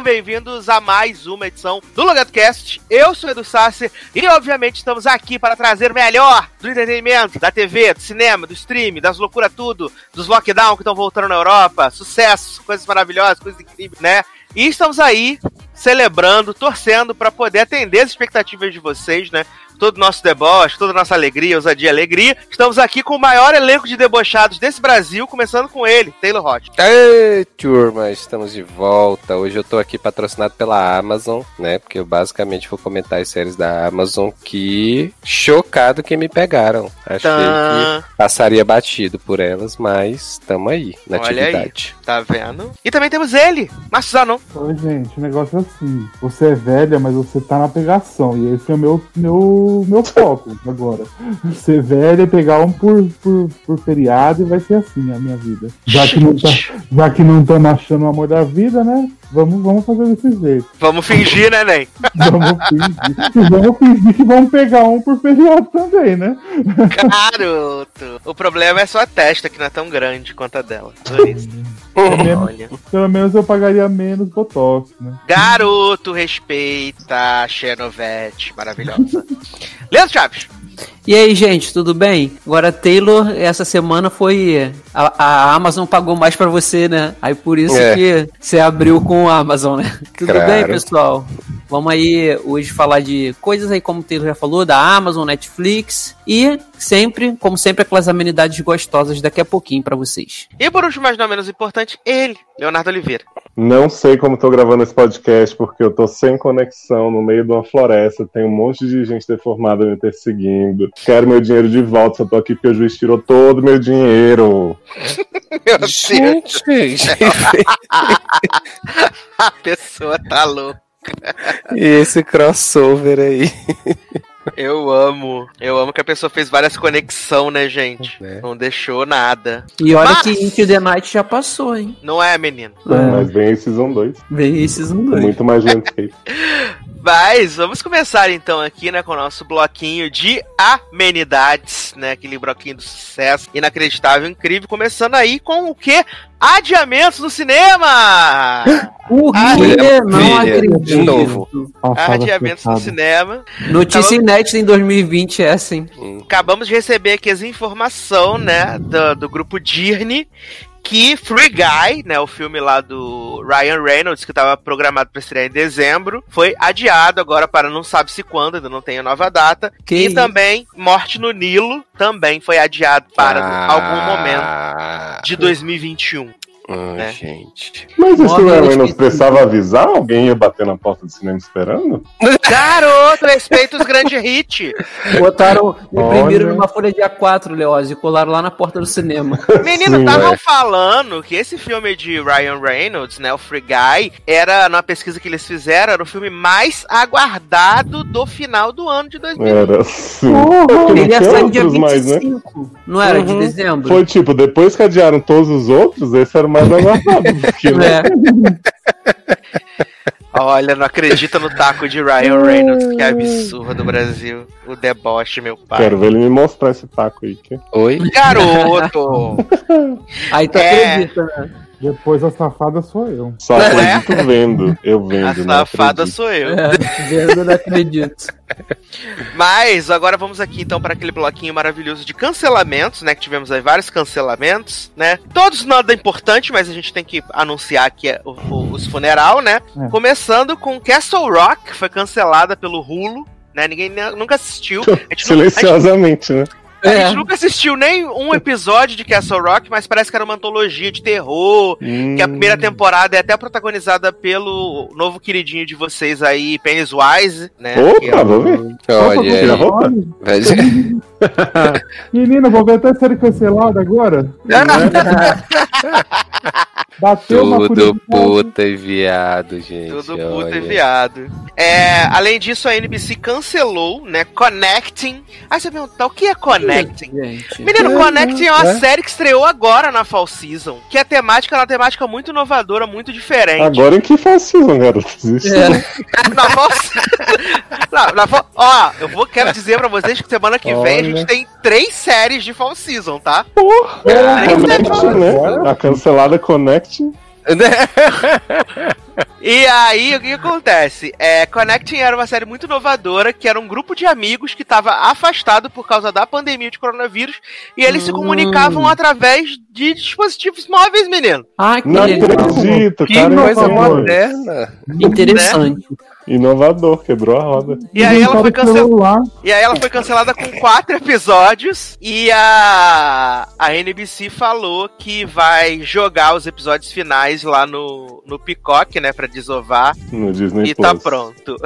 Sejam bem-vindos a mais uma edição do Logado Cast. Eu sou Edu Sassi e, obviamente, estamos aqui para trazer o melhor do entretenimento, da TV, do cinema, do stream, das loucuras tudo, dos lockdown que estão voltando na Europa, sucesso, coisas maravilhosas, coisas incríveis, né? E estamos aí celebrando, torcendo para poder atender as expectativas de vocês, né? Todo o nosso deboche, toda a nossa alegria, ousadia e alegria. Estamos aqui com o maior elenco de debochados desse Brasil, começando com ele, Taylor Hot. Ei, turma, estamos de volta. Hoje eu tô aqui patrocinado pela Amazon, né? Porque eu basicamente vou comentar as séries da Amazon que chocado que me pegaram. Achei Tã. que passaria batido por elas, mas tamo aí, na Olha aí. atividade. Tá vendo? E também temos ele, Márcio Zanon. Oi, gente, o negócio é assim. Você é velha, mas você tá na pegação. E esse é o meu, meu, meu foco agora. Ser velha, pegar um por, por, por feriado e vai ser assim a minha vida. Já que não tá, já que não estamos achando o amor da vida, né? Vamos, vamos fazer desse jeito. Vamos fingir, né, Nen? Vamos fingir. E vamos fingir que vamos pegar um por feriado também, né? Garoto! O problema é sua testa, que não é tão grande quanto a dela. Por isso. Pelo menos, Olha. pelo menos eu pagaria menos Botox, né? Garoto, respeita a Xenovete, maravilhosa. Leandro Chaves. E aí, gente, tudo bem? Agora, Taylor, essa semana foi. A, a Amazon pagou mais pra você, né? Aí por isso É. que você abriu com a Amazon, né? Tudo Claro. bem, pessoal? Vamos aí hoje falar de coisas aí, como o Taylor já falou, da Amazon, Netflix e sempre, como sempre, aquelas amenidades gostosas daqui a pouquinho pra vocês. E por último, mas não menos importante, ele, Leonardo Oliveira. Não sei como tô gravando esse podcast, porque eu tô sem conexão no meio de uma floresta, tem um monte de gente deformada me perseguindo. Quero meu dinheiro de volta, só tô aqui porque o juiz tirou todo o meu dinheiro. Meu Deus, Gente, a pessoa tá louca. e esse crossover aí. Eu amo. Eu amo que a pessoa fez várias conexão, né, gente? É. Não deixou nada. E olha Mas- que Into the Night já passou, hein? Não é, menino? Mas vem esse Season 2, Vem esses um dois. muito mais landscape. Mas vamos começar então aqui, né, com o nosso bloquinho de amenidades, né? Aquele bloquinho do sucesso inacreditável, incrível. Começando aí com o quê? Adiamentos no cinema! O Ah, quê? filha, Não filha, acredito. de novo. Passada Adiamentos no cinema. Notícia inédita em 2020 é assim. Acabamos de receber aqui as informações, né, do, do grupo Disney, que Free Guy, né, o filme lá do Ryan Reynolds, que estava programado para estrear em dezembro, foi adiado agora para não sabe se quando, ainda não tem a nova data. Que e isso? também Morte no Nilo também foi adiado para Ah. algum momento de 2021. Ai, né? gente. Mas Ryan antes Reynolds que- precisava avisar? Alguém ia bater na porta do cinema esperando? Garoto, respeita os grandes hits. Botaram, imprimiram Olha. numa folha de A4, Leoz, e colaram lá na porta do cinema. Menino, Sim, estavam é. falando que esse filme de Ryan Reynolds, né, o Free Guy, era, na pesquisa que eles fizeram, era o filme mais aguardado do final do ano de 2020. Era assim. Ele ia sair dia outros mais, né? 25, não era? De Uhum. dezembro? Foi tipo, depois que adiaram todos os outros, esse era o mais né? É. Olha, não acredita no taco de Ryan Reynolds, que absurdo, Brasil. O deboche, meu pai. Quero ver ele me mostrar esse taco aí. Que... Oi? Garoto! Aí tu É. acredita, né? Depois a safada sou eu. Só É? acredito vendo. Eu vendo. A não safada sou eu. É, vendo, não acredito. Mas agora vamos aqui então para aquele bloquinho maravilhoso de cancelamentos, né? Que tivemos aí vários cancelamentos, né? Todos nada importante, mas a gente tem que anunciar aqui é, o- o- os funeral, né? É. Começando com Castle Rock, que foi cancelada pelo Hulu, né? Ninguém nunca assistiu. A gente não- a gente Silenciosamente, né? A É. gente nunca assistiu nem um episódio de Castle Rock, mas parece que era uma antologia de terror. Que a primeira temporada é até protagonizada pelo novo queridinho de vocês aí, Pennywise, né? é Opa, o- vou ver. Olha aí. Menina, vou ver até série cancelada agora. Bateu Tudo puta e viado, gente. Tudo puta olha. e viado. É, além disso, a NBC cancelou, né? Connecting. Aí você pergunta, o que é Connecting? Gente. Menino, É, Connecting é uma é. série que estreou agora na Fall Season. Que a temática é uma temática muito inovadora, muito diferente. Agora em que faz season, garoto? É. Na Fall na, na Fall- Ó, eu vou, quero dizer pra vocês que semana que vem a Olha. gente tem três séries de Fall Season, tá? Connect, né? A cancelada Connect. E aí, o que, acontece? É, Connecting era uma série muito inovadora, que era um grupo de amigos que estava afastado por causa da pandemia de coronavírus, e eles se Hum. comunicavam através de dispositivos móveis, menino. Ai, que Não legal. acredito, Que cara. coisa moderna. Interessante. Inovador, quebrou a roda. E aí ela foi cancelada. E aí ela foi cancelada com quatro episódios. E a, a NBC falou que vai jogar os episódios finais lá no, no Peacock, né? Pra desovar. No Disney e tá Plus. pronto.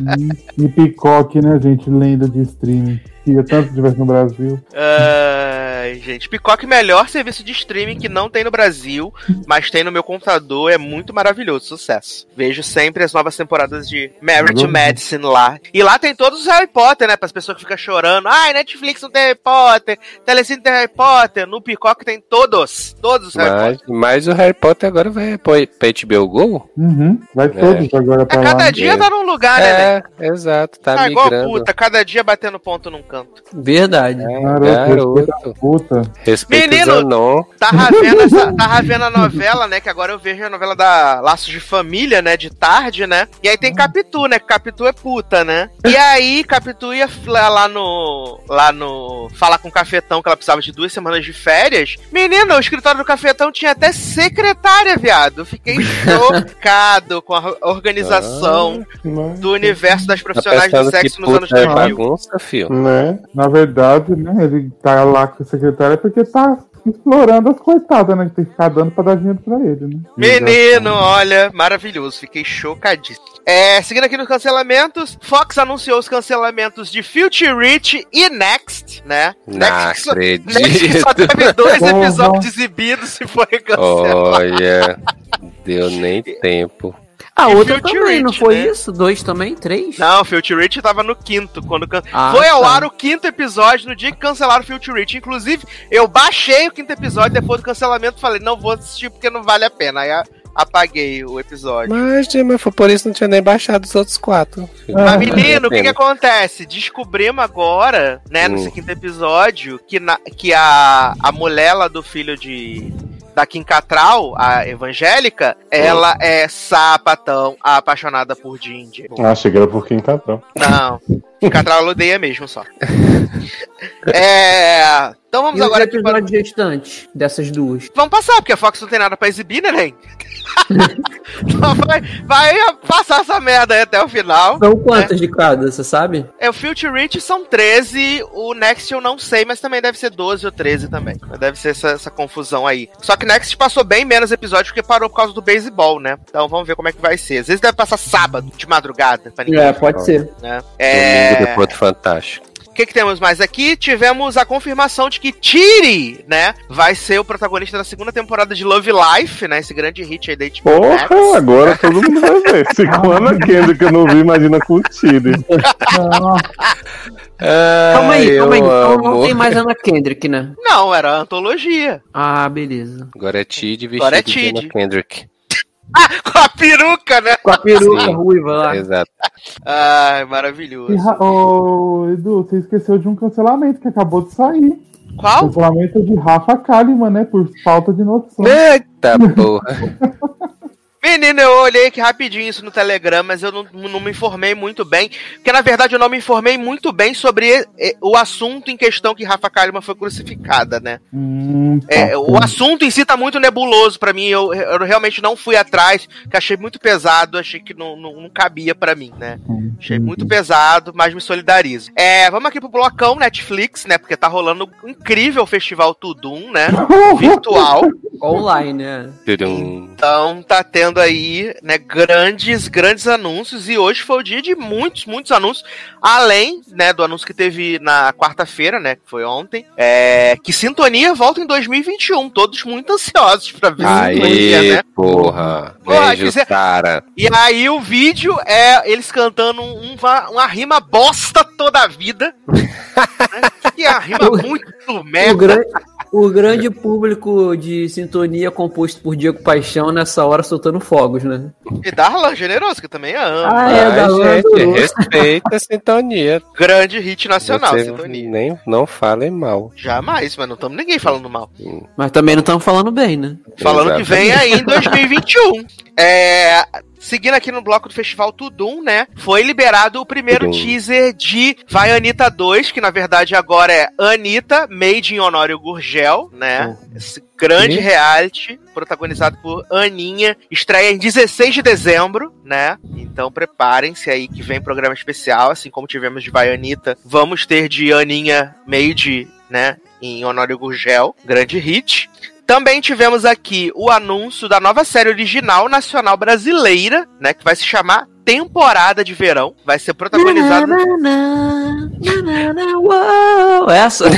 Hum, E Picoque, né, gente? Lenda de streaming. Queria tanto que tivesse no Brasil. Ai, gente. Peacock, melhor serviço de streaming que não tem no Brasil, mas tem no meu computador. É muito maravilhoso. Sucesso. Vejo sempre as novas temporadas de Married to. Medicine lá. E lá tem todos os Harry Potter, né? Para as pessoas que ficam chorando. Ai, Netflix não tem Harry Potter. Telecine tem Harry Potter. No Peacock tem todos. Todos os Harry Potter. Mas, mas o Harry Potter agora vai pra pra HBO Go? Uhum. Vai É. todos agora A pra lá. cada dia É. tá num lugar, né? né? É, exato, tá Tá igual migrando. puta, cada dia batendo ponto num canto. Verdade. Garoto, Garoto. puta. Respeita Menino! Zanon. Tava vendo, essa, tava vendo a novela, né? Que agora eu vejo a novela da Laços de Família, né? De tarde, né? E aí tem Capitu, né? Que Capitu é puta, né? E aí Capitu ia lá no. Lá no. Falar com o Cafetão que ela precisava de duas semanas de férias. Menino, o escritório do Cafetão tinha até secretária, viado. Fiquei chocado com a organização Mas, do universo das Tá profissionais do sexo nos anos puta é 2000. bagunça, fio? né? Na verdade, né, ele tá lá com a secretária porque tá explorando as coitadas, né? Que tem que ficar dando pra dar dinheiro pra ele, né? Menino, olha, maravilhoso, fiquei chocadíssimo. É, seguindo aqui nos cancelamentos, Fox anunciou os cancelamentos de Future Rich e Next, né? Não Next, só, Next acredito. só teve dois episódios exibidos e foi cancelado. Olha, deu nem tempo. A E outra Future também, não Rich, foi né? isso? Dois também? Três? Não, Future Rich tava no quinto, quando can... Ah, foi ao tá. ar o quinto episódio no dia que cancelaram Future Rich. Inclusive, eu baixei o quinto episódio depois do cancelamento, falei, não vou assistir porque não vale a pena. Aí apaguei o episódio. Mas, mas foi por isso não tinha nem baixado os outros quatro. Mas, Ah, menino, o que, que acontece? Descobrimos agora, né, no Hum. quinto episódio, que, na- que a, a mulher lá do filho de. Da Kim Catral, a evangélica, ela é sapatão, apaixonada por Ginger. Ah, achei que era por tá pronto. Não, Kim Catral ela odeia mesmo só. É. Então vamos E os agora aqui para. episódios restantes dessas duas? Vamos passar, porque a Fox não tem nada pra exibir, né, Nen? então vai, vai passar essa merda aí até o final. São quantas de cada, você sabe? É, o Future Reach são 13, o Next eu não sei, mas também deve ser 12 ou 13 também. Deve ser essa, essa confusão aí. Só que Next passou bem menos episódios porque parou por causa do beisebol, né? Então vamos ver como é que vai ser. Às vezes deve passar sábado, de madrugada, pra ninguém, É, pode ser. né? Domingo É... depois do Fantástico. O que, que temos mais aqui? Tivemos a confirmação de que Tiri, né, vai ser o protagonista da segunda temporada de Love Life, né? Esse grande hit aí da HBO Max. Porra, agora todo mundo vai ver. Se com Ana Kendrick eu não vi, imagina com o Tiri. Calma aí, calma aí. Então não tem mais Ana Kendrick, né? Não, era antologia. Ah, beleza. Agora é Tid vestido Agora é de. Anna Kendrick. Com a peruca, né? Com a peruca Sim. ruiva lá. Exato. Ai, E, maravilhoso. Ra- Ô, Edu, você esqueceu de um cancelamento que acabou de sair. Qual? Cancelamento de Rafa Kalimann, né? Por falta de noção. Eita porra. Menino, eu olhei aqui rapidinho isso no Telegram, mas eu não, não me informei muito bem. Porque, na verdade, eu não me informei muito bem sobre o assunto em questão que Rafa Kalimann foi crucificada, né? Hum, tá É, o certo. assunto em si tá muito nebuloso pra mim. Eu, eu realmente não fui atrás, que achei muito pesado, achei que não, não, não cabia pra mim, né? Achei muito pesado, mas me solidarizo. É, vamos aqui pro blocão Netflix, né? Porque tá rolando um incrível festival Tudum, né? Virtual. Online, né? Então tá tendo aí, né, grandes, grandes anúncios. E hoje foi o dia de muitos, muitos anúncios. Além, né, do anúncio que teve na quarta-feira, né? Que foi ontem. É, que Sintonia volta em 2021. Todos muito ansiosos pra ver Sintonia, Aê, né? porra. Porra, Beijo, quiser- cara. E aí o vídeo é eles cantando um- uma, uma rima bosta toda a vida. né? E a rima muito O, merda. O grande público de sintonia composto por Diego Paixão nessa hora soltando fogos, né? E Darlan Generoso, que eu também amo. Ah, é, Ai, da gente, respeita a sintonia. Grande hit nacional, Você Sintonia. nem não falem mal. Jamais, mas não estamos ninguém falando mal. Mas também não estamos falando bem, né? Falando que vem aí em 2021. É, seguindo aqui no bloco do Festival Tudum, né? Foi liberado o primeiro Tudum. teaser de Vai Anitta 2, que na verdade agora é Anitta, Made in Honório Gurgel, né? Esse grande E? reality, protagonizado por Aninha, estreia em 16 de dezembro, né? Então preparem-se aí que vem programa especial, assim como tivemos de Vai Anitta, vamos ter de Aninha Made, né? Em Honório Gurgel, grande hit. Também tivemos aqui o anúncio da nova série original nacional brasileira, né? Que vai se chamar Temporada de Verão. Vai ser protagonizado. Uou, Essa?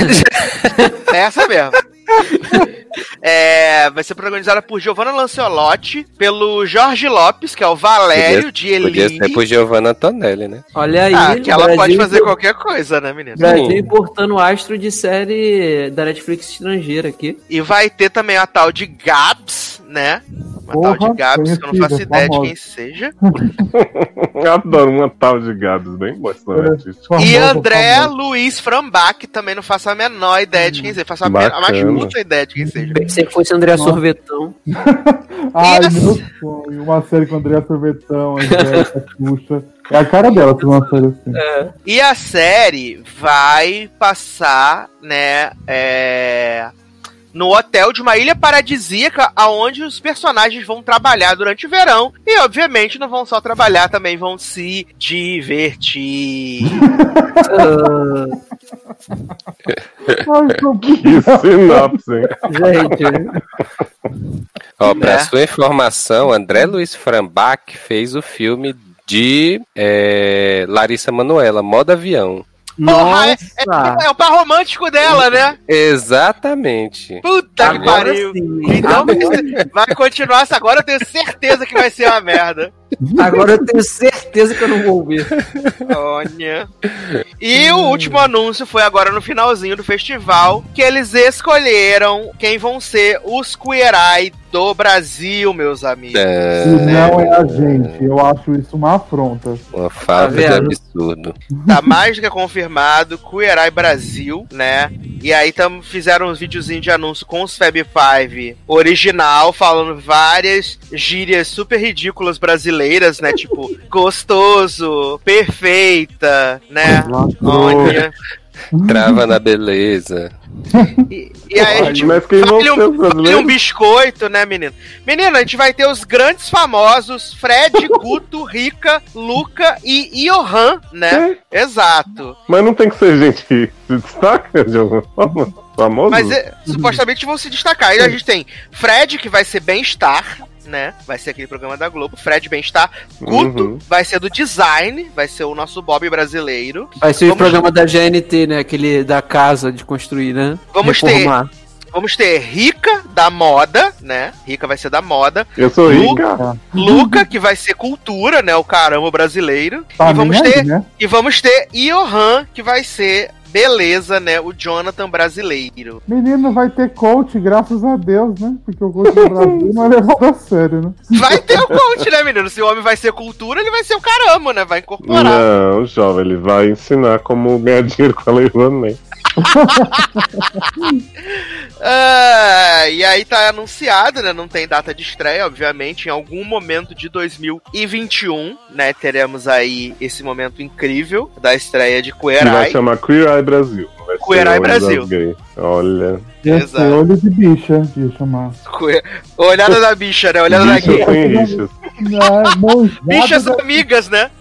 É essa mesmo. É, vai ser protagonizada por Giovanna Lancelotti, pelo Jorge Lopes, que é o Valério de Podia Eli. ser por Giovanna Antonelli, né? Olha aí. Ah, que ela Brasil- pode fazer qualquer coisa, né, menina? Brasil importando astro de série da Netflix estrangeira aqui. E vai ter também a tal de Gabs, né? Uma Porra, tal de Gabs, que eu não faço ideia de quem seja. Adoro uma tal de Gabs, bem bastante artística. E Famosa, André famosa. Luiz Frambach, também não faço a menor ideia de quem seja. Faço a, men- a mais puta ideia de quem seja. Pensei que fosse André Sorvetão. Ai, Isso. meu sonho. Uma série com André Sorvetão, Xuxa. É a cara dela ter uma série assim. E a série vai passar, né, é, no hotel de uma ilha paradisíaca, aonde os personagens vão trabalhar durante o verão. E, obviamente, não vão só trabalhar, também vão se divertir. Ah, que sinopse, hein? gente, Ó, pra Né? sua informação, André Luiz Frambach fez o filme de é, Larissa Manoela, Moda Avião. Porra, é, nossa. é, é o par romântico dela, né? Exatamente. Puta que pariu. Então vai continuar essa agora, eu tenho certeza que vai ser uma merda. Agora eu tenho certeza que eu não vou ouvir. Olha. E o último anúncio foi agora no finalzinho do festival, que eles escolheram quem vão ser os Queer Eye do Brasil, meus amigos. É, Se não é a gente, eu acho isso uma afronta. uma de vendo? absurdo. Tá mais do que confirmado, Queer Eye Brasil, né? E aí tam, fizeram uns videozinhos de anúncio com os Fab Five original, falando várias gírias super ridículas brasileiras, né? Tipo, gostoso, perfeita, né? Olha. Trava na beleza. E, e aí a gente Vale um, vale um biscoito, né, menino? Menino, a gente vai ter os grandes famosos Fred, Guto, Rica, Luca e Johan, né? Exato. Mas não tem que ser gente que se destaca de alguma forma? Famoso? Mas é, supostamente vão se destacar. Aí a gente tem Fred, que vai ser bem-estar, né? Vai ser aquele programa da Globo. Fred Bem-Estar. Guto Uhum. vai ser do design, vai ser o nosso Bob brasileiro. Vai ser o Vamos- programa da GNT, né? Aquele da casa de construir, né? Vamos ter- Reformar. Vamos ter Rica, da moda, né? Rica vai ser da moda. Eu sou rica. Luca, que vai ser cultura, né? O caramba brasileiro. Tá e vamos ter né? E vamos ter Johan, que vai ser beleza, né? O Jonathan brasileiro. Menino vai ter coach, graças a Deus, né? Porque o coach do Brasil não é levado a sério, né? Vai ter o coach, né, menino? Se o homem vai ser cultura, ele vai ser o caramba, né? Vai incorporar. Não, jovem, ele vai ensinar como ganhar dinheiro com a Lei É, e aí tá anunciado, né? Não tem data de estreia, obviamente. Em algum momento de 2021, né? Teremos aí esse momento incrível da estreia de Queer Que vai Eye. chamar Queer Eye Brasil. Não Olhos Brasil. Olha. Exato. olho de bicha, ia chamar. Queer- Olhada da bicha, né? Olhada da Bicha gay. sem rixas. Ah, manjada Bichas da, amigas, né?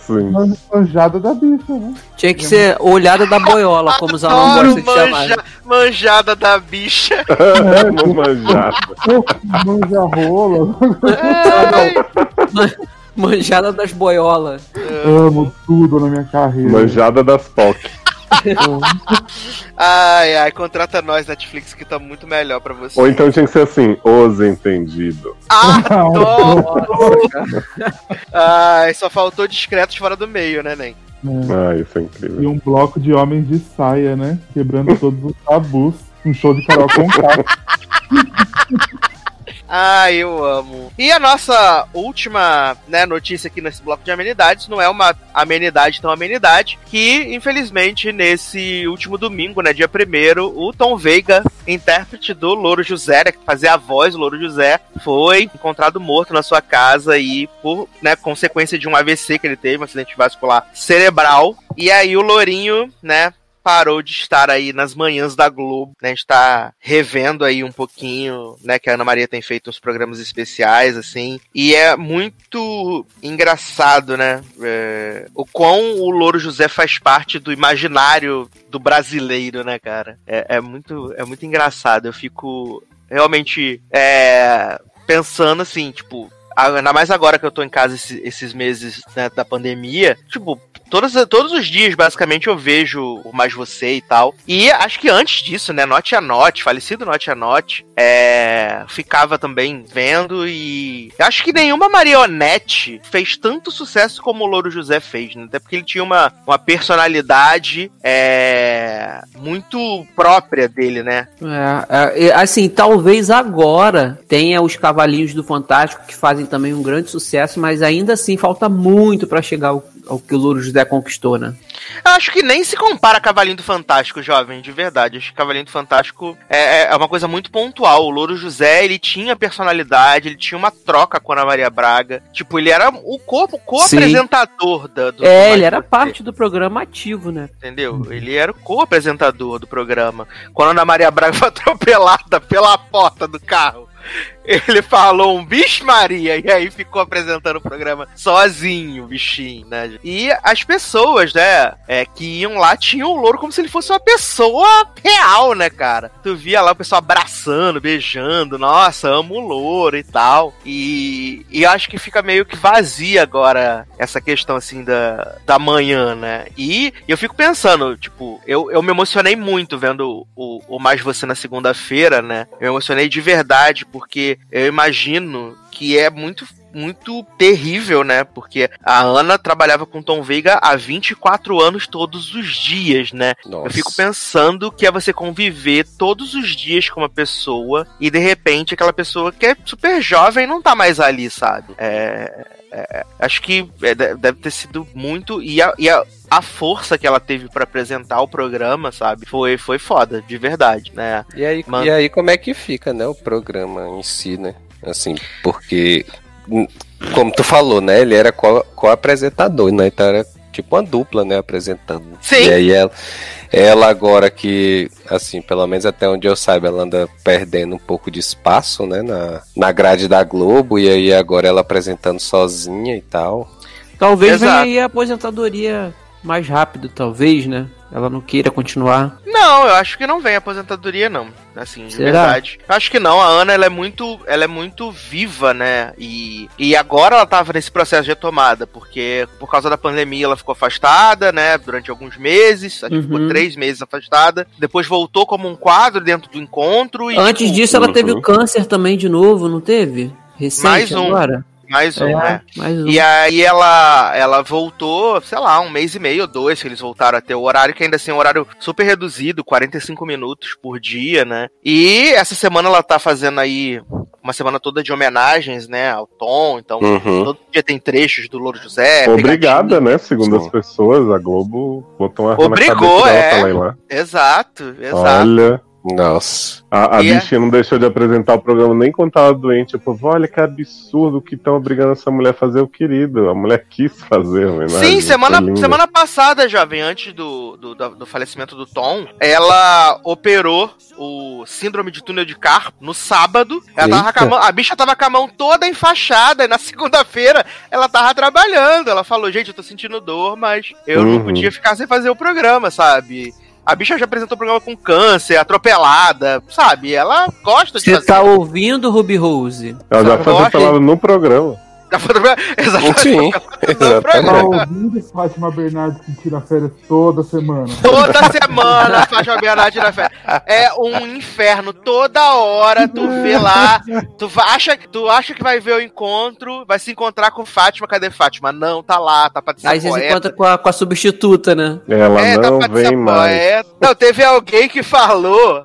Sim. manjada da bicha, né? Tinha que ser olhada da boiola, como os alunos gostam de chamar. manja, manjada da bicha. Uma manjada. Manja rola. Manjada das boiolas. Amo tudo na minha carreira. Manjada das POC. ai, ai, contrata nós, Netflix, que tá muito melhor pra você. Ou então tinha que ser assim, os entendidos. Adoro! Ai, só faltou discretos fora do meio, né, Nen? Ah, isso é E incrível. um bloco de homens de saia, né? Quebrando todos os tabus. Um show de Carol com Ai, eu amo. E a nossa última né, notícia aqui nesse bloco de amenidades não é uma amenidade tão amenidade, que infelizmente nesse último domingo, né, dia 1 o Tom Veiga, intérprete do Louro José, né, que fazia a voz do Louro José, foi encontrado morto na sua casa e por né, consequência de um AVC que ele teve, um acidente vascular cerebral. E aí o Lourinho, né, parou de estar aí nas manhãs da Globo, né? A gente tá revendo aí um pouquinho, né? Que a Ana Maria tem feito uns programas especiais, assim. E é muito engraçado, né? é, o quão o Louro José faz parte do imaginário do brasileiro, né, cara? É, é muito, é muito engraçado. Eu fico realmente é, pensando assim, tipo. Ainda mais agora que eu tô em casa esse- esses meses né, da pandemia, tipo, todos, todos os dias, basicamente, eu vejo o Mais Você e tal. E acho que antes disso, né, Note a Note, falecido Note a Note, é, ficava também vendo e acho que nenhuma marionete fez tanto sucesso como o Louro José fez, né? Até porque ele tinha uma, uma personalidade é, muito própria dele, né? É, é, assim, talvez agora tenha os Cavalinhos do Fantástico que fazem também um grande sucesso, mas ainda assim falta muito pra chegar ao, ao que o Louro José conquistou, né? Eu acho que nem se compara a Cavalinho do Fantástico, jovem, de verdade. Acho que Cavalinho do Fantástico é, é uma coisa muito pontual. O Louro José, ele tinha personalidade, ele tinha uma troca com a Ana Maria Braga. Tipo, ele era o co- co-apresentador da- do. É, do ele era parte do programa ativo, né? Entendeu? Ele era o co-apresentador do programa. Quando a Ana Maria Braga foi atropelada pela porta do carro. Ele falou um bicho Maria e aí ficou apresentando o programa sozinho, bichinho, né? E as pessoas, né, é, que iam lá tinham o louro como se ele fosse uma pessoa real, né, cara? Tu via lá o pessoal abraçando, beijando, nossa, amo o louro e tal. E, e acho que fica meio que vazia agora essa questão assim da, da manhã, né? E eu fico pensando, tipo, eu, eu me emocionei muito vendo o, o Mais Você na segunda-feira, né? Eu me emocionei de verdade, porque eu imagino que é muito muito terrível, né? Porque a Ana trabalhava com Tom Veiga há 24 anos todos os dias, né? Nossa. Eu fico pensando que é você conviver todos os dias com uma pessoa e de repente aquela pessoa que é super jovem não tá mais ali, sabe? É, é, acho que é, de- deve ter sido muito. E a, e a, a força que ela teve pra apresentar o programa, sabe? Foi, foi foda, de verdade, né? E aí, Mano. e aí, como é que fica, né, o programa em si, né? Assim, porque, hum, como tu falou, né, ele era co- co-apresentador, né, então era tipo uma dupla, né, apresentando. Sim. E aí ela, ela agora que, assim, pelo menos até onde eu saiba, ela anda perdendo um pouco de espaço, né, na, na grade da Globo, e aí agora ela apresentando sozinha e tal. Talvez Exato. venha aí a aposentadoria mais rápido, talvez, né? Ela não queira continuar. Não, eu acho que não vem aposentadoria, não. Assim, de Será? verdade. Eu acho que não. A Ana, ela é muito, ela é muito viva, né? E, e agora ela tava nesse processo de retomada, porque por causa da pandemia ela ficou afastada, né? Durante alguns meses. Acho que ficou Uhum. três meses afastada. Depois voltou como um quadro dentro do encontro. E, Antes tipo, disso, ela uhum. teve o câncer também de novo, não teve? Recente Mais um. agora? Mais um, É, né? mais um. E aí ela, ela voltou, sei lá, um mês e meio ou dois que eles voltaram a ter o horário, que ainda assim é um horário super reduzido, 45 minutos por dia, né? E essa semana ela tá fazendo aí uma semana toda de homenagens, né, ao Tom, então Uhum. todo dia tem trechos do Louro José. Obrigada, né? Segundo Sim. as pessoas, a Globo botou uma Obrigou, na cabeça dela é. pra lá lá. Exato, exato. Olha, Nossa. A, a é- bichinha não deixou de apresentar o programa nem quando tava doente. Eu olha que absurdo que estão obrigando essa mulher a fazer o querido. A mulher quis fazer a homenagem. Sim, semana, semana passada, jovem, antes do, do, do- do falecimento do Tom, ela operou o síndrome de túnel de carpo no sábado. Ela tava a, mão- a bicha tava com a mão toda enfaixada e na segunda-feira ela tava trabalhando. Ela falou, gente, eu tô sentindo dor, mas eu não Uhum. podia ficar sem fazer o programa, sabe? A bicha já apresentou o programa com câncer, atropelada, sabe? Ela gosta de Você fazer. tá ouvindo, Ruby Rose? Ela já foi atropelada no programa. Foi atropelada- Exatamente. Sim, programa. Tá exatamente. ouvindo Fátima Bernardes que tira férias toda semana? Toda semana Fátima Bernardes na festa. É um inferno. Toda hora tu vê lá. Tu acha, tu acha que vai ver o encontro, vai se encontrar com Fátima. Cadê Fátima? Não, tá lá, tá pra ser Aí você se encontra com a, com a substituta, né? Ela É, tá não pra vem mais. poeta. Não, teve alguém que falou.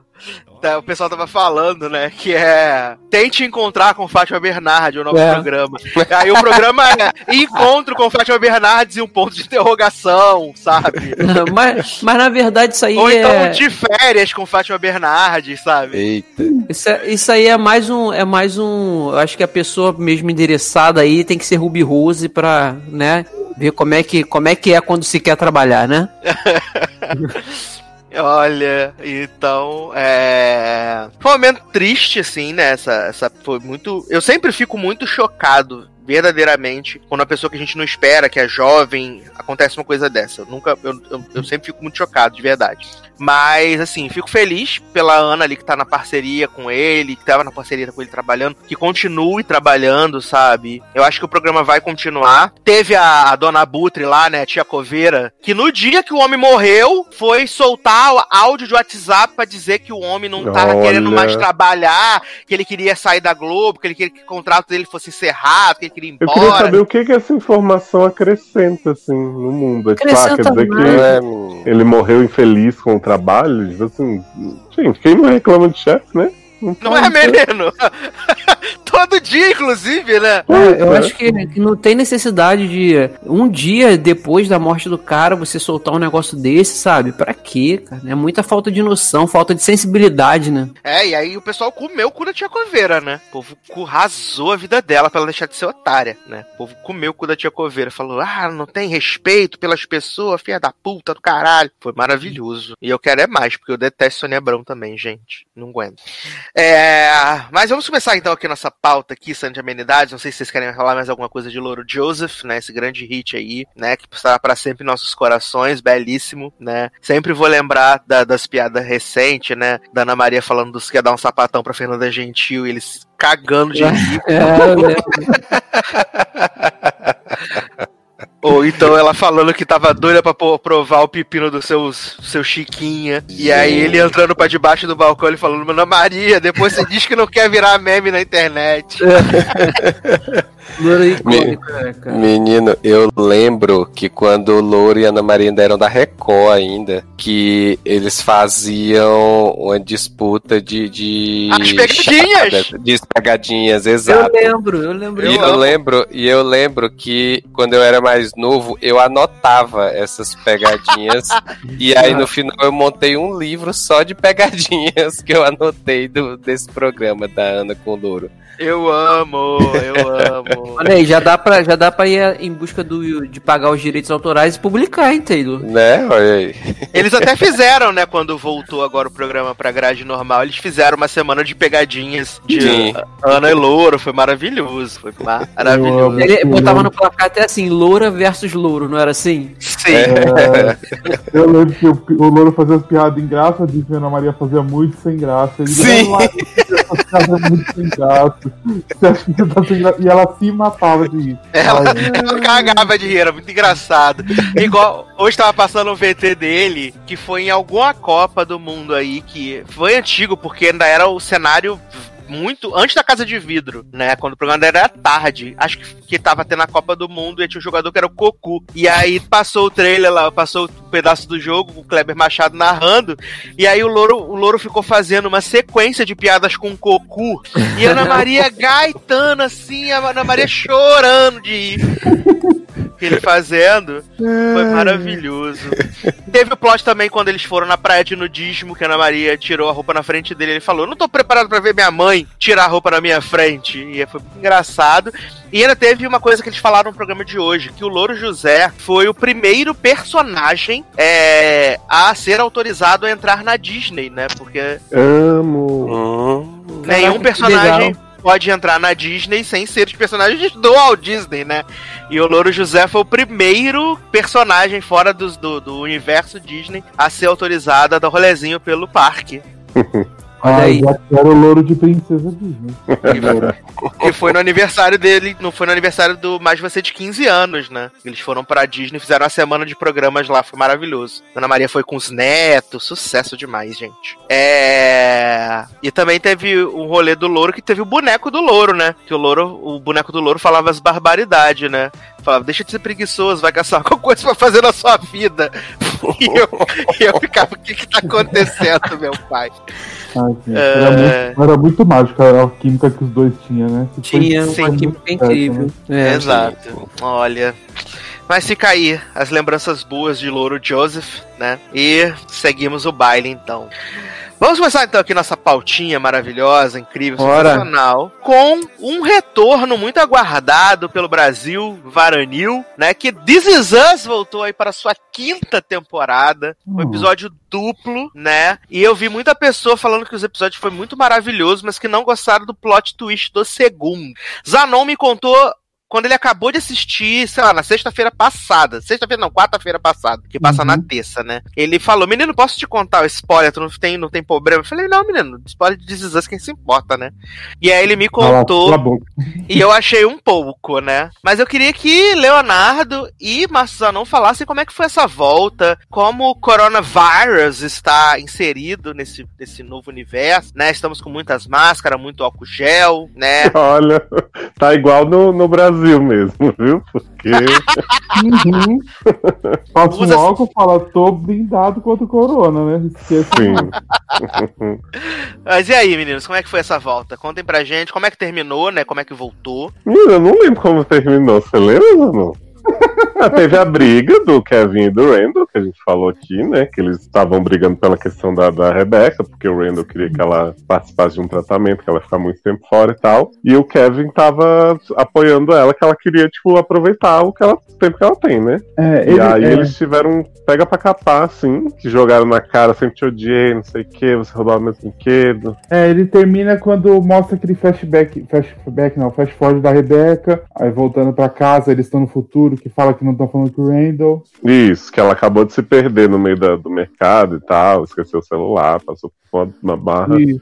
Tá, O pessoal tava falando, né? Que é. Tente encontrar com Fátima Bernardes, o novo É. programa. Aí o programa é Encontro com Fátima Bernardes e um ponto de interrogação, sabe? mas, mas na verdade isso aí Ou então é. de férias com Fátima Bernardes, sabe? Eita. Isso, é- isso aí é mais um. É mais um. Eu acho que a pessoa mesmo endereçada aí tem que ser Ruby Rose pra, né? Ver como é que, como é, que é quando se quer trabalhar, né? Olha, então, é. Foi um momento triste, assim, né? Essa, essa foi muito. Eu sempre fico muito chocado, verdadeiramente, quando uma pessoa que a gente não espera, que é jovem, acontece uma coisa dessa. Eu nunca. Eu, eu, eu sempre fico muito chocado, de verdade. Mas, assim, fico feliz pela Ana ali que tá na parceria com ele, que tava na parceria com ele trabalhando, que continue trabalhando, sabe? Eu acho que o programa vai continuar. Teve a, a dona Butre lá, né, a tia Coveira, que no dia que o homem morreu, foi soltar o áudio de WhatsApp pra dizer que o homem não tava Olha. querendo mais trabalhar, que ele queria sair da Globo, que ele queria que o contrato dele fosse encerrado, que ele queria ir Eu embora. queria saber o que, que essa informação acrescenta, assim, no mundo. É tipo, ah, quer Acrescenta dizer que é, ele morreu infeliz com o trabalho? Tipo assim, gente, quem não reclama de chefe, né? Não é, menino? Todo dia, inclusive, né? É, eu acho que, que não tem necessidade de um dia depois da morte do cara você soltar um negócio desse, sabe? Pra quê, cara? É muita falta de noção, falta de sensibilidade, né? É, e aí o pessoal comeu o cu da tia Coveira, né? O povo cu- rasou a vida dela pra ela deixar de ser otária, né? O povo comeu o cu da tia Coveira. Falou, ah, não tem respeito pelas pessoas, filha da puta do caralho. Foi maravilhoso. E eu quero é mais, porque eu detesto Sônia Abrão também, gente. Não aguento. É, mas vamos começar então aqui nossa pauta aqui, Santa de Amenidades. Não sei se vocês querem falar mais alguma coisa de Louro Joseph, né? Esse grande hit aí, né? Que estará para sempre em nossos corações, belíssimo, né? Sempre vou lembrar da- das piadas recentes, né? Da Ana Maria falando dos que ia dar um sapatão pra Fernanda Gentil e eles cagando de rir. É. Ou então ela falando que tava doida pra provar o pepino do seus, seu Chiquinha. E aí ele entrando pra debaixo do balcão e falando, Ana Maria, depois você diz que não quer virar meme na internet. Louro icônico, né, cara? Menino, eu lembro que quando o Louro e a Ana Maria ainda eram da Record ainda, que eles faziam uma disputa de... de As pegadinhas! De pegadinhas, Eu exato. lembro, eu lembro. E Eu eu, lembro, e eu lembro que quando eu era mais novo, eu anotava essas pegadinhas. e aí no final eu montei um livro só de pegadinhas que eu anotei do, desse programa da Ana com o Louro. Eu amo, eu amo. Olha aí, já dá pra, já dá pra ir em busca do, de pagar os direitos autorais e publicar, hein, Taylor? Né? Olha aí. Eles até fizeram, né, quando voltou agora o programa pra grade normal, eles fizeram uma semana de pegadinhas de Sim. Ana e Louro, foi maravilhoso, foi maravilhoso. Ele botava no placar até assim, loura versus louro, não era assim? Sim. É, eu lembro que o, o Louro fazia as piadas engraçadíssimas e a Ana Maria fazia muito sem graça. Ele Sim. "Não, essas piadas muito sem graça. Você acha que você tá sem graça? E ela se matava de rir. Ela, ela cagava de rir, era muito engraçado. Igual, hoje tava passando um VT dele, que foi em alguma Copa do Mundo aí, que foi antigo, porque ainda era o cenário muito antes da Casa de Vidro, né? Quando o programa era tarde. Acho que, que tava tendo a Copa do Mundo e tinha um jogador que era o Cocu. E aí passou o trailer lá, passou um pedaço do jogo, o Kleber Machado narrando. E aí o Louro, o Louro ficou fazendo uma sequência de piadas com o Cocu. E a Ana Maria gaitando assim, a Ana Maria chorando de rir. Que ele fazendo. Foi maravilhoso. Teve o plot também quando eles foram na praia de nudismo, que a Ana Maria tirou a roupa na frente dele. Ele falou: Não tô preparado pra ver minha mãe tirar a roupa na minha frente. E foi muito engraçado. E ainda teve uma coisa que eles falaram no programa de hoje: que o Louro José foi o primeiro personagem é, a ser autorizado a entrar na Disney, né? Porque Amo. Hum, nenhum que personagem legal. Pode entrar na Disney sem ser os personagens do Walt Disney, né? E o Louro José foi o primeiro personagem fora dos- do, do universo Disney a ser autorizado a dar rolezinho pelo parque. Olha Ah, aí. já quero o louro de princesa Disney. Que foi no aniversário dele, não foi no aniversário do Mais Você de 15 anos, né? Eles foram pra Disney, fizeram uma semana de programas lá, foi maravilhoso. Ana Maria foi com os netos, sucesso demais, gente. É. E também teve um rolê do louro que teve o boneco do louro, né? Que o louro, o boneco do louro falava as barbaridades, né? Falava, deixa de ser preguiçoso, vai caçar alguma coisa pra fazer na sua vida. E eu, e eu ficava, o que que tá acontecendo, meu pai? Ai, gente, É. era, muito, era muito mágica a química que os dois tinham, né? Que foi- Tinha Sim. uma química incrível. É. Exato. Olha. Mas fica aí as lembranças boas de Louro Joseph, né? E seguimos o baile então. Vamos começar então aqui nossa pautinha maravilhosa, incrível, Bora. sensacional, com um retorno muito aguardado pelo Brasil varonil, né? Que This Is Us voltou aí para sua quinta temporada, um Hum. episódio duplo, né? E eu vi muita pessoa falando que os episódios foi muito maravilhoso, mas que não gostaram do plot twist do segundo. Zanon me contou quando ele acabou de assistir, sei lá, na sexta-feira passada. Sexta-feira não, quarta-feira passada, que passa Uhum. na terça, né? Ele falou, menino, posso te contar o spoiler? Tu não tem, não tem problema? Eu falei, não, menino, spoiler de This quem se importa, né? E aí ele me contou cala a boca. e eu achei um pouco, né? Mas eu queria que Leonardo e Márcio Zanon falassem como é que foi essa volta, como o coronavírus está inserido nesse, nesse novo universo, né? Estamos com muitas máscaras, muito álcool gel, né? Olha, tá igual no, no Brasil mesmo, viu? Porque. Uhum. Passa um álcool e fala, tô blindado contra o corona, né? Esqueça. Sim. Mas e aí, meninos, como é que foi essa volta? Contem pra gente como é que terminou, né? Como é que voltou. Menina, eu não lembro como terminou. Você lembra ou não? Ah, Teve a briga do Kevin e do Randall, que a gente falou aqui, né? Que eles estavam brigando pela questão da, da Rebecca, porque o Randall queria que ela participasse de um tratamento, que ela ia ficar muito tempo fora e tal. E o Kevin tava apoiando ela, que ela queria, tipo, aproveitar o, que ela, o tempo que ela tem, né? É, E ele, aí é, eles tiveram um pega pra capar, assim, que jogaram na cara, sempre te odiei, não sei o que, você roubava meus brinquedos. é, ele termina quando mostra aquele flashback, flashback não, flash forward da Rebeca, aí voltando pra casa, eles estão no futuro, que fala que não estão falando com o Randall. Isso, que ela acabou de se perder no meio da- do mercado e tal, esqueceu o celular, passou por uma barra. Isso.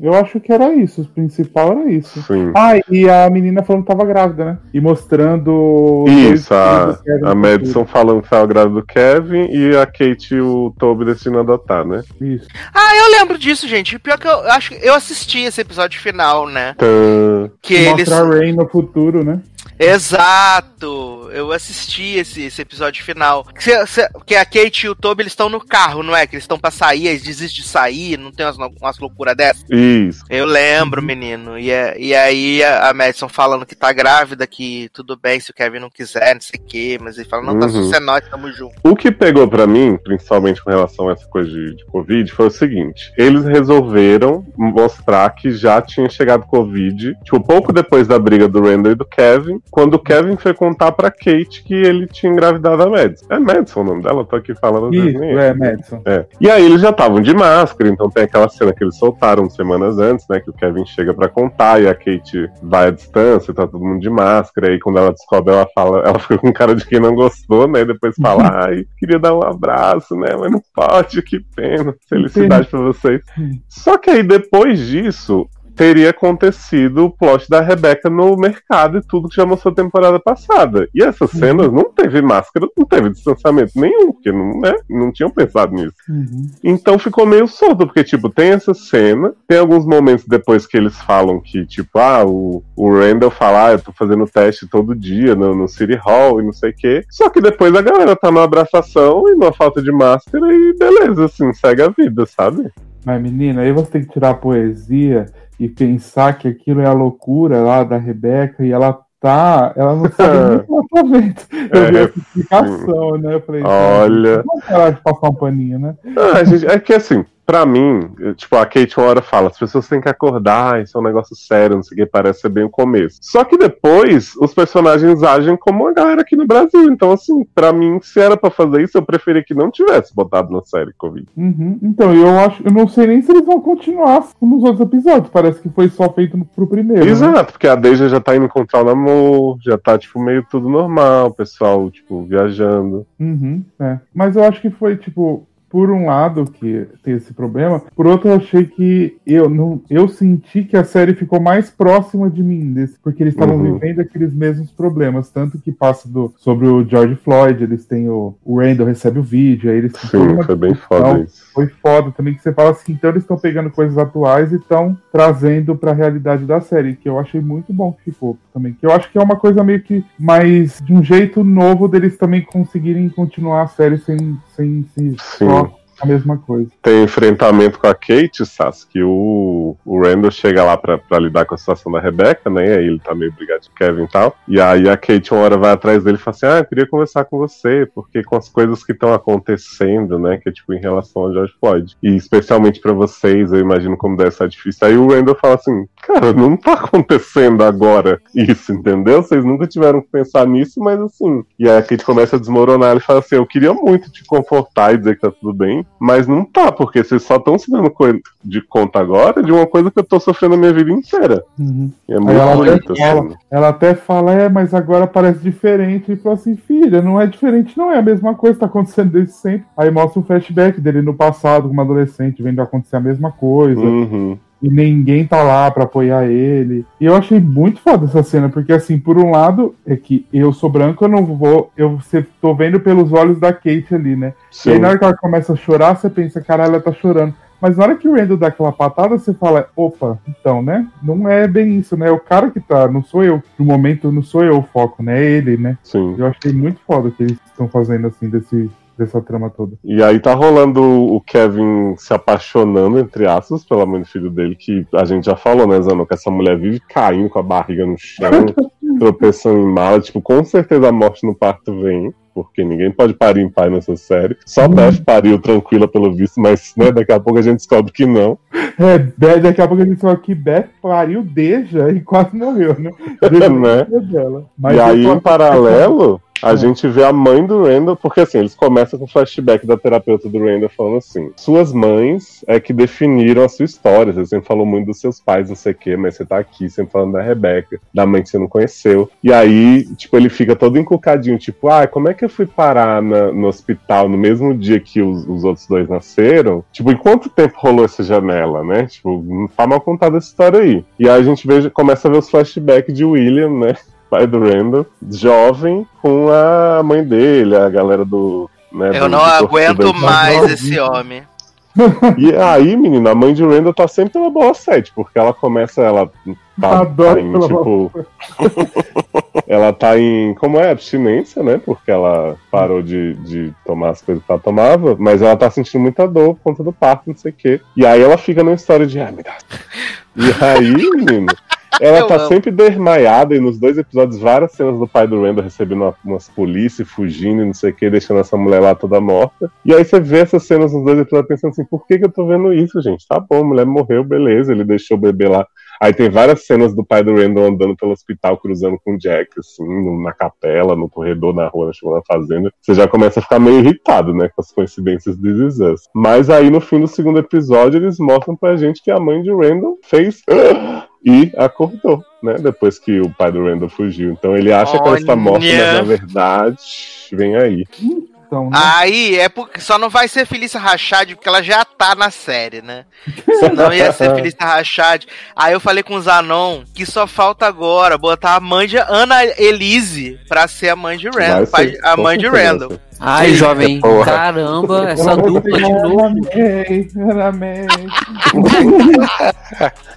Eu acho que era isso, o principal era isso. Sim. Ah, e a menina falando que tava grávida, né? E mostrando. Isso, a, a Madison falando que tava grávida do Kevin e a Kate e o Toby decidindo adotar, né? Isso. Ah, eu lembro disso, gente. Pior que eu acho que eu assisti esse episódio final, né? Tã. Que eles. Mostra a Rain no futuro, né? Exato! Eu assisti esse, esse episódio final. Que, se- que a Kate e o Toby eles estão no carro, não é? Que eles estão pra sair, eles desistem de sair, não tem umas, umas loucuras dessas. Isso. Eu lembro, menino. E, é- e aí a, a Madison falando que tá grávida, que tudo bem se o Kevin não quiser, não sei o quê. Mas ele fala, não, tá Uhum. é nós, tamo junto. O que pegou pra mim, principalmente com relação a essa coisa de, de Covid, foi o seguinte: eles resolveram mostrar que já tinha chegado Covid, tipo, pouco depois da briga do Randall e do Kevin, quando o Kevin foi contar pra Kate que ele tinha engravidado a Madison. É Madison o nome dela? Eu tô aqui falando Isso, é. é, Madison. É. E aí eles já estavam de máscara, então tem aquela cena que eles soltaram semanas antes, né? Que o Kevin chega pra contar e a Kate vai à distância, tá todo mundo de máscara. E aí quando ela descobre, ela fala, ela fica com cara de quem não gostou, né? E depois fala, ai, queria dar um abraço, né? Mas não pode, que pena. Felicidade pra vocês. Só que aí depois disso. Teria acontecido o plot da Rebeca no mercado e tudo que já mostrou a temporada passada. E essas cenas não teve máscara, não teve distanciamento nenhum, porque não, né, não tinham pensado nisso. Uhum. Então ficou meio solto, porque, tipo, tem essa cena, tem alguns momentos depois que eles falam que, tipo, ah, o, o Randall fala, ah, eu tô fazendo teste todo dia no, no City Hall e não sei o quê. Só que depois a galera tá numa abraçação e numa falta de máscara e beleza, assim, segue a vida, sabe? Mas, menina, aí você tem que tirar a poesia e pensar que aquilo é a loucura lá da Rebeca e ela tá, ela não sabe nem o que ela tá vendo. Eu vi É, essa explicação, né? Eu falei, Olha. Vamos parar de passar um paninho, né? Ah, gente, é que assim, pra mim, tipo, a Kate uma hora fala, as pessoas têm que acordar, isso é um negócio sério, não sei o que, parece ser bem o começo. Só que depois, os personagens agem como a galera aqui no Brasil. Então, assim, pra mim, se era pra fazer isso, eu preferia que não tivesse botado na série Covid. Uhum. Então, eu acho, eu não sei nem se eles vão continuar como nos outros episódios. Parece que foi só feito pro primeiro. né? Exato, porque a Deja já tá indo encontrar o namoro, já tá, tipo, meio tudo normal, o pessoal, tipo, viajando. Uhum, é. Mas eu acho que foi, tipo, por um lado que tem esse problema, por outro eu achei que eu não, eu senti que a série ficou mais próxima de mim, desse, porque eles estavam Uhum. vivendo aqueles mesmos problemas, tanto que passa do, sobre o George Floyd, eles têm o, o Randall recebe o vídeo, aí eles Sim, foi bem foda isso. Foi foda também que você fala assim, então eles estão pegando coisas atuais e estão trazendo pra realidade da série, que eu achei muito bom que ficou também. Que eu acho que é uma coisa meio que mais de um jeito novo deles também conseguirem continuar a série sem, sem, sem Sim. só a mesma coisa. tem enfrentamento com a Kate, Sass, que o, o Randall chega lá pra, pra lidar com a situação da Rebecca, né? E aí ele tá meio brigado de Kevin e tal. E aí a Kate uma hora vai atrás dele e fala assim: Ah, eu queria conversar com você, porque com as coisas que estão acontecendo, né? Que é tipo em relação ao George Floyd. E especialmente pra vocês, eu imagino como deve ser difícil. Aí o Randall fala assim: Cara, não tá acontecendo agora isso, entendeu? Vocês nunca tiveram que pensar nisso, mas assim. E aí a Kate começa a desmoronar e fala assim: Eu queria muito te confortar e dizer que tá tudo bem, mas não tá, porque vocês só estão se dando de conta agora de uma coisa que eu tô sofrendo a minha vida inteira. E é muito ela bonito, até assim. ela até fala, é, mas agora parece diferente. E fala assim, filha, não é diferente, não é a mesma coisa, tá acontecendo desde sempre. Aí mostra um flashback dele no passado, como adolescente, vendo acontecer a mesma coisa. Uhum. E ninguém tá lá pra apoiar ele. E eu achei muito foda essa cena, porque assim, por um lado, é que eu sou branco, eu não vou. Eu você- tô vendo pelos olhos da Kate ali, né? E aí Sim. na hora que ela começa a chorar, você pensa, caralho, ela tá chorando. Mas na hora que o Randall dá aquela patada, você fala, opa, então, né? Não é bem isso, né? É o cara que tá, não sou eu. No momento, não sou eu o foco, né? É ele, né? Sim. Eu achei muito foda o que eles estão fazendo, assim, desse, dessa trama toda. E aí tá rolando o Kevin se apaixonando, entre aspas, pela mãe do filho dele, que a gente já falou, né, Zano, que essa mulher vive caindo com a barriga no chão, tropeçando em mala. Tipo, com certeza a morte no parto vem, porque ninguém pode parir em pai nessa série. Só Beth pariu tranquila pelo visto, mas né, daqui a pouco a gente descobre que não. É, Be- daqui a pouco a gente fala que Beth pariu Deja e quase morreu, né? Né? dela. Mas e aí, em paralelo, a É. gente vê a mãe do Randall, porque assim, eles começam com o flashback da terapeuta do Randall falando assim: Suas mães é que definiram a sua história. Você sempre falou muito dos seus pais, não sei o quê, mas você tá aqui sempre falando da Rebeca, da mãe que você não conheceu. E aí, tipo, ele fica todo encucadinho, tipo, ah, como é que eu fui parar na- no hospital no mesmo dia que os, os outros dois nasceram? Tipo, em quanto tempo rolou essa janela, né? Tipo, não tá mal contada essa história aí. E aí a gente vê, começa a ver os flashbacks de William, né? pai do Randall, jovem, com a mãe dele, a galera do. Né, Eu do- não do aguento mais esse homem. E aí, menina, a mãe de Randall tá sempre pela boa sete, porque ela começa, ela tá, Adoro tá em, tipo. ela tá em. Como é? Abstinência, né? Porque ela parou de, de tomar as coisas que ela tomava, mas ela tá sentindo muita dor por conta do parto, não sei o quê. E aí ela fica numa história de, ai, me dá. E aí, menino. Ela Eu tá amo. sempre desmaiada e nos dois episódios, várias cenas do pai do Randall recebendo uma- umas polícias, fugindo e não sei o que, deixando essa mulher lá toda morta. E aí você vê essas cenas nos dois episódios pensando assim, por que, que eu tô vendo isso, gente? Tá bom, a mulher morreu, beleza, ele deixou o bebê lá. Aí tem várias cenas do pai do Randall andando pelo hospital, cruzando com o Jack, assim, na capela, no corredor, na rua, chegando na fazenda. Você já começa a ficar meio irritado, né, com as coincidências de This Is Us. Mas aí no fim do segundo episódio, eles mostram pra gente que a mãe de Randall fez. E acordou, né? Depois que o pai do Randall fugiu. Então ele acha que ela está morta, mas Olha. na verdade, vem aí. Então, né? Aí é porque só não vai ser Felícia Rachad porque ela já tá na série, né? Senão ia ser Felícia Rachad. Aí eu falei com o Zanon que só falta agora botar a mãe de Ana Elise pra ser a mãe de Randall. Ser, pai- a mãe de Randall. Ai, Eita, jovem, porra. caramba, essa vai dupla de novo. May.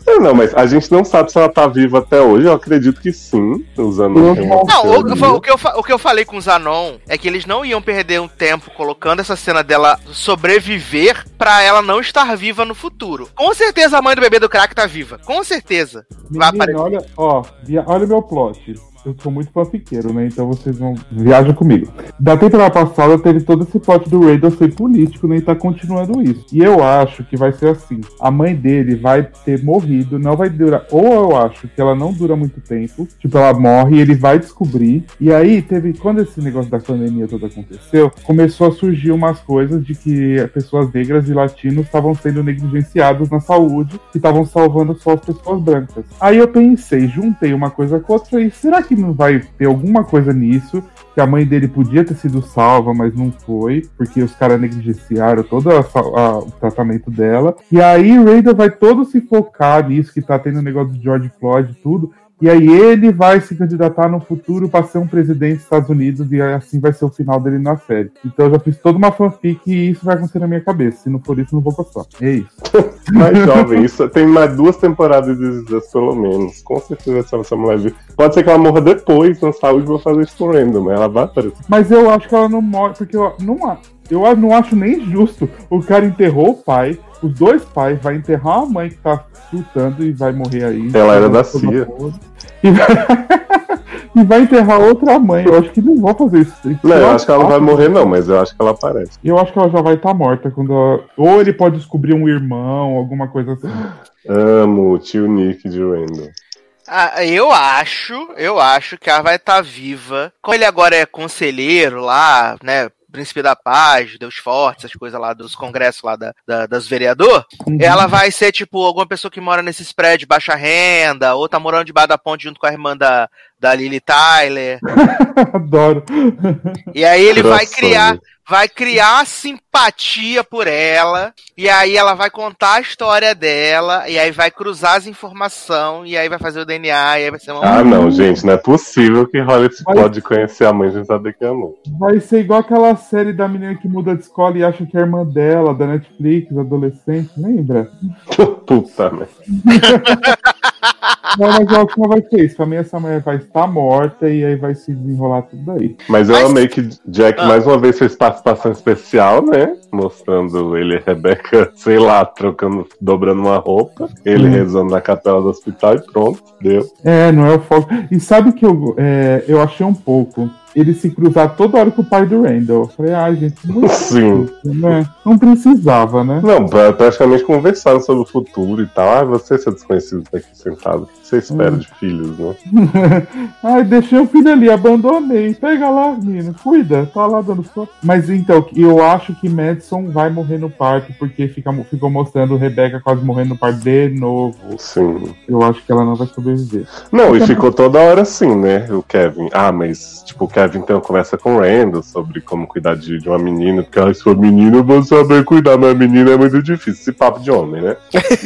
É, não, mas a gente não sabe se ela tá viva até hoje. Eu acredito que sim, usando não- o, o que eu, o que eu falei com o Zanon é que eles não iam perder um tempo colocando essa cena dela sobreviver pra ela não estar viva no futuro. Com certeza a mãe do bebê do crack tá viva. Com certeza. Vai Menina, aparecer. olha, ó, via- olha o meu plot. Eu sou muito fanfiqueiro, né? Então vocês vão. Viajam comigo. Da temporada passada teve todo esse pote do Raidel ser político, né? E tá continuando isso. E eu acho que vai ser assim: a mãe dele vai ter morrido, não vai durar. Ou eu acho que ela não dura muito tempo, tipo, ela morre e ele vai descobrir. E aí teve. Quando esse negócio da pandemia toda aconteceu, começou a surgir umas coisas de que pessoas negras e latinos estavam sendo negligenciados na saúde e estavam salvando só as pessoas brancas. Aí eu pensei, juntei uma coisa com outra e será que não vai ter alguma coisa nisso? Que a mãe dele podia ter sido salva, mas não foi, porque os caras negligenciaram todo a a- o tratamento dela. E aí o Raider vai todo se focar nisso, que tá tendo o negócio de George Floyd e tudo. E aí ele vai se candidatar no futuro para ser um presidente dos Estados Unidos e assim vai ser o final dele na série. Então eu já fiz toda uma fanfic e isso vai acontecer na minha cabeça. Se não for isso, não vou gostar. É isso. Mais jovem, isso tem mais duas temporadas de This Is Us, pelo menos. Com certeza essa, essa mulher. Pode ser que ela morra depois na saúde, vou fazer isso com random, mas ela vai aparecer. Mas eu acho que ela não morre, porque eu não, eu não acho nem justo. O cara enterrou o pai, os dois pais, vai enterrar a mãe que tá surtando e vai morrer aí. Ela era da CIA. E vai, e vai enterrar outra mãe. Eu acho que não vão fazer isso. Não, eu acho que ela não vai morrer, não, mas eu acho que ela aparece. Eu acho que ela já vai estar morta quando ela- Ou ele pode descobrir um irmão, alguma coisa assim. Amo o tio Nick de Randall. Ah, eu acho, eu acho que ela vai estar viva. Como ele agora é conselheiro lá, né? Príncipe da Paz, Deus Forte, essas coisas lá dos congressos lá da, da- das vereador, ela vai ser, tipo, alguma pessoa que mora nesses prédios baixa renda, ou tá morando debaixo da ponte junto com a irmã da, da Lily Tyler. Adoro. E aí ele vai criar, vai criar simpatia por ela, e aí ela vai contar a história dela, e aí vai cruzar as informações, e aí vai fazer o DNA, e aí vai ser uma. Ah, não, gente, não é possível que rola esse pode conhecer a mãe sem saber que amou. Vai ser igual aquela série da menina que muda de escola e acha que é a irmã dela, da Netflix, adolescente, lembra? Puta merda. Não, mas que não vai ser isso. Pra mim, essa mulher vai estar morta e aí vai se desenrolar tudo daí. Mas eu Mas- amei que Jack Ah. mais uma vez fez participação especial, né? Mostrando ele e Rebeca, sei lá, trocando, dobrando uma roupa, ele Hum. rezando na capela do hospital e pronto, deu. É, não é o foco. E sabe que eu, é, eu achei um pouco? Ele se cruzar toda hora com o pai do Randall. Eu falei, ai, gente, muito Sim. difícil, né? Não precisava, né? Não, pra- praticamente conversando sobre o futuro e tal. Ah, você, seu desconhecido, tá aqui sentado. Você espera Hum. de filhos, né? Ai, deixei o filho ali, abandonei. Pega lá, menino, cuida, tá lá dando soco. Mas então, eu acho que Madison vai morrer no parque, porque fica, ficou mostrando Rebecca quase morrendo no parque de novo. Sim. Eu acho que ela não vai sobreviver. Não, e ficou toda hora assim, né? O Kevin. Ah, mas, tipo, o Kevin uma conversa com o Randall sobre como cuidar de, de uma menina, porque ah, se for menina eu vou saber cuidar, mas menina é muito difícil. Esse papo de homem, né?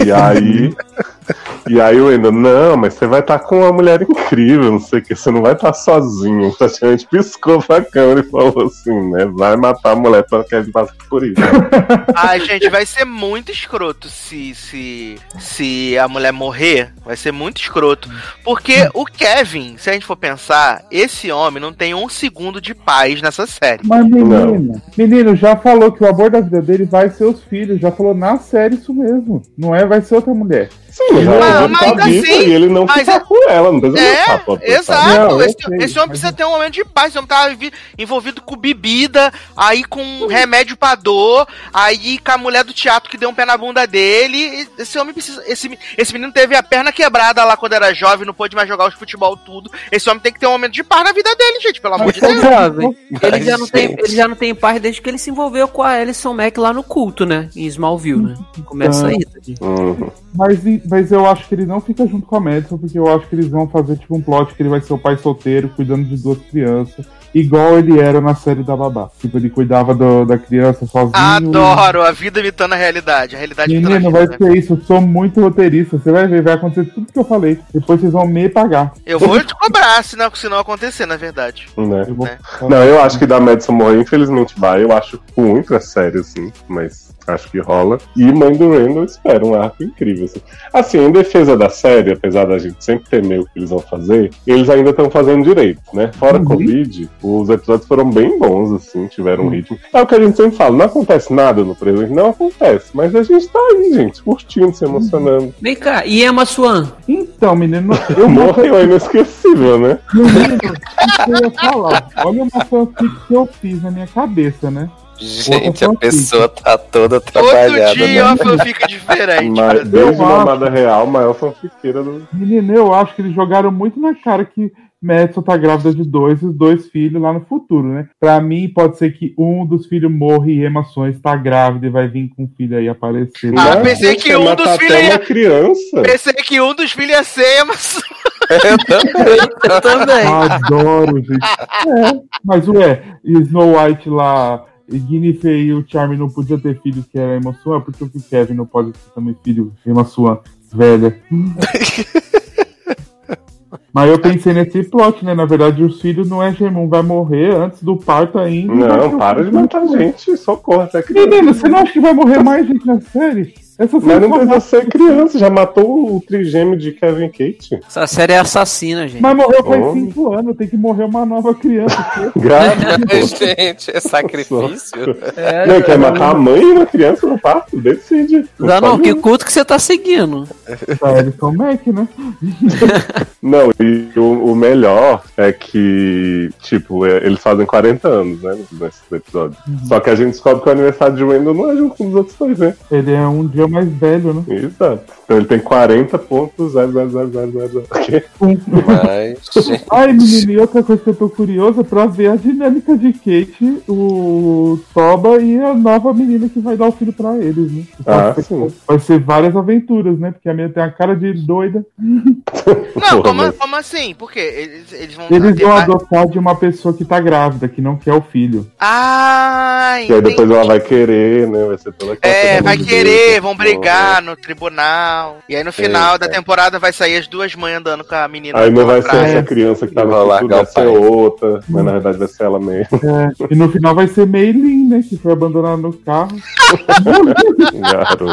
E aí. E aí o Randall, não, mas você vai estar com uma mulher incrível, não sei o que, você não vai estar sozinho. Praticamente piscou pra câmera e falou assim, né? Vai matar a mulher pra que Kevin passe por isso. Ai, gente, vai ser muito escroto se, se, se a mulher morrer. Vai ser muito escroto. Porque o Kevin, se a gente for pensar, esse homem não tem um segundo de paz nessa série. Mas menino, menino, já falou que o amor da vida dele vai ser os filhos. Já falou na série isso mesmo. Não é, vai ser outra mulher. Sim, Mas- ele mas tá vivo assim, e ele não mas fica é- por ela, não precisa É, exato. Não, esse, sei, esse homem mas- precisa ter um momento de paz. Esse homem tá vi- envolvido com bebida, aí com remédio pra dor, aí com a mulher do teatro que deu um pé na bunda dele. Esse homem precisa. Esse, esse menino teve a perna quebrada lá quando era jovem, não pôde mais jogar os futebol tudo. Esse homem tem que ter um momento de paz na vida dele, gente, pelo amor de Deus. Jovem. Ele Ai, já, não tem, ele já não tem paz desde que ele se envolveu com a Alison Mack lá no culto, né? Em Smallville, né? Começa aí. Uhum. Mas, e- mas eu acho que ele não fica junto com a Madison, porque eu acho que eles vão fazer tipo um plot que ele vai ser o pai solteiro, cuidando de duas crianças. Igual ele era na série da Babá. Tipo, ele cuidava do- da criança sozinho. Adoro a vida imitando a realidade. A realidade imitando Menino, a vai vida. né? ser isso. Eu sou muito roteirista. Você vai ver, vai acontecer tudo que eu falei. Depois vocês vão me pagar. Eu vou te cobrar se não, se não acontecer, na verdade. Né? Eu vou... É. Não, eu acho que da Madison morrer, infelizmente vai. Eu acho ruim pra série, assim, mas acho que rola. E Mãe do Randall espera um arco incrível. Assim. assim, em defesa da série, apesar da gente sempre temer o que eles vão fazer, eles ainda estão fazendo direito, né? Fora Uhum. Covid, os episódios foram bem bons, assim, tiveram um ritmo. É o que a gente sempre fala, não acontece nada no presente, não acontece. Mas a gente tá aí, gente, curtindo, se emocionando. Vem cá, e Emma Swan? Então, menino, eu Morreu é inesquecível, né? Menino, eu ia falar. Olha uma fanfic que eu fiz na minha cabeça, né? Gente, a pessoa tá toda Todo trabalhada. dia né? uma fanfic diferente. Mas, desde. Mamada Real, maior fanfiqueira do. Menino, eu acho que eles jogaram muito na cara que Madison tá grávida de dois e os dois filhos lá no futuro, né? Pra mim, pode ser que um dos filhos morra e Sons tá grávida e vai vir com o filho aí aparecer. Ah, Mas, pensei que um dos filhos ia- criança. Pensei que um dos filhos ia ser, mas. Eu também. Eu também. Adoro, gente. É, mas ué, Snow White lá, e Guinevere e o Charme não podiam ter filhos que era Emma Swan, por que o Kevin não pode ter também filho Emma Swan velha? Mas eu pensei nesse plot, né? Na verdade, os filhos não é Gemum, vai morrer antes do parto ainda. Não, para de filho. matar gente, socorro. Menino, você não acha que vai morrer mais gente na série? Essa Mas série não precisa ser criança, já matou o trigêmeo de Kevin Kate. Essa série é assassina, gente. Mas morreu faz Homem. 5 anos, tem que morrer uma nova criança. Grávida. Gente, é sacrifício. É, Não, quer matar a mãe e uma criança no parto? Decide. Não, não, que culto que você tá seguindo? Tá, eles são Mac, né? Não, e o, o melhor é que, tipo, é, eles fazem 40 anos, né, nesse episódio. Só que a gente descobre que o aniversário de Randall não é junto com os outros dois, né? Ele é um dia mais velho, né? Exato. Então ele tem 40 pontos, 0, 0, 0, 0, 0, Ok? Mas, gente, Ai, menino, e outra coisa que eu tô curiosa é pra ver a dinâmica de Kate, o Toba e a nova menina que vai dar o filho pra eles, né? Ah, vai, sim. vai ser várias aventuras, né? Porque a menina tem a cara de doida. Não, como, como assim? Por quê? Eles, eles vão. Eles vão mais- adotar de uma pessoa que tá grávida, que não quer o filho. Ah, Que aí depois entendi. ela vai querer, né? Vai ser toda aquela É, vai querer, vão. Brigar no tribunal. E aí no final É, da é. temporada vai sair as duas mães andando com a menina. Aí não vai ser essa criança que tá no Vai ser outra, mas na verdade vai ser ela mesmo. É, e no final vai ser Meilin, né? Que foi abandonada no carro. Garoto.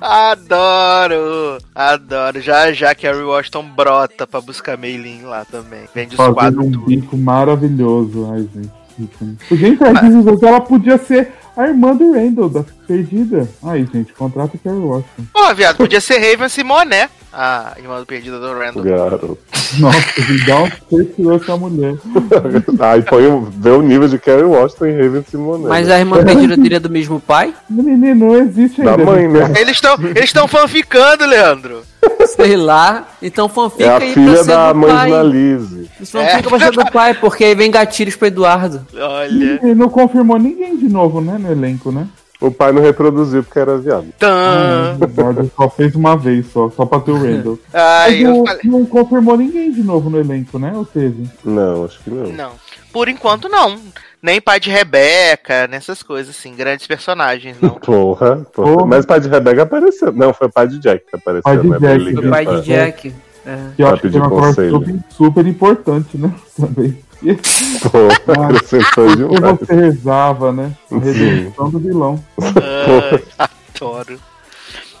Adoro! Adoro. Já já Kerry Washington brota pra buscar Meilin lá também. Vende os Fazendo quadros um tudo. bico maravilhoso. Ai, gente. ícone. Gente, a Disney, ela podia ser a irmã do Randall, da perdida. Aí, gente, contrata o Kerry Washington. Pô, viado, podia ser Raven Simoné, a irmã do perdida do Randall. Garoto. Nossa, me dá um perfil essa mulher. Aí põe o, o nível de Kerry Washington e Raven Simone. Mas a irmã perdida dele é do mesmo pai? Menino, não existe Da ainda. mãe, né? Eles estão eles estão fanficando, Leandro. Sei lá. Então fanfica É a aí pra filha da mãe pai. de Lise. Fanfica pra ser do pai, porque aí vem gatilhos pro Eduardo. Olha. E não confirmou ninguém de novo, né, no elenco, né? O pai não reproduziu porque era viado. Tan. O só fez uma vez só, só pra ter o Randall. Ai, não, falei. não confirmou ninguém de novo no elenco, né? Ou teve? Não, acho que não. Não. Por enquanto, não. Nem pai de Rebeca, nessas coisas, assim, grandes personagens, não. Porra, porra. Porra. Mas o pai de Rebecca apareceu. Não, foi o pai de Jack que apareceu, Pai de né? Jack, Foi pai de Jack. É. Que eu acho que é uma coisa conselho. super, super importante, né? Também. Porra, acrescentou demais. você rezava, né? A redenção do vilão. Ai, adoro.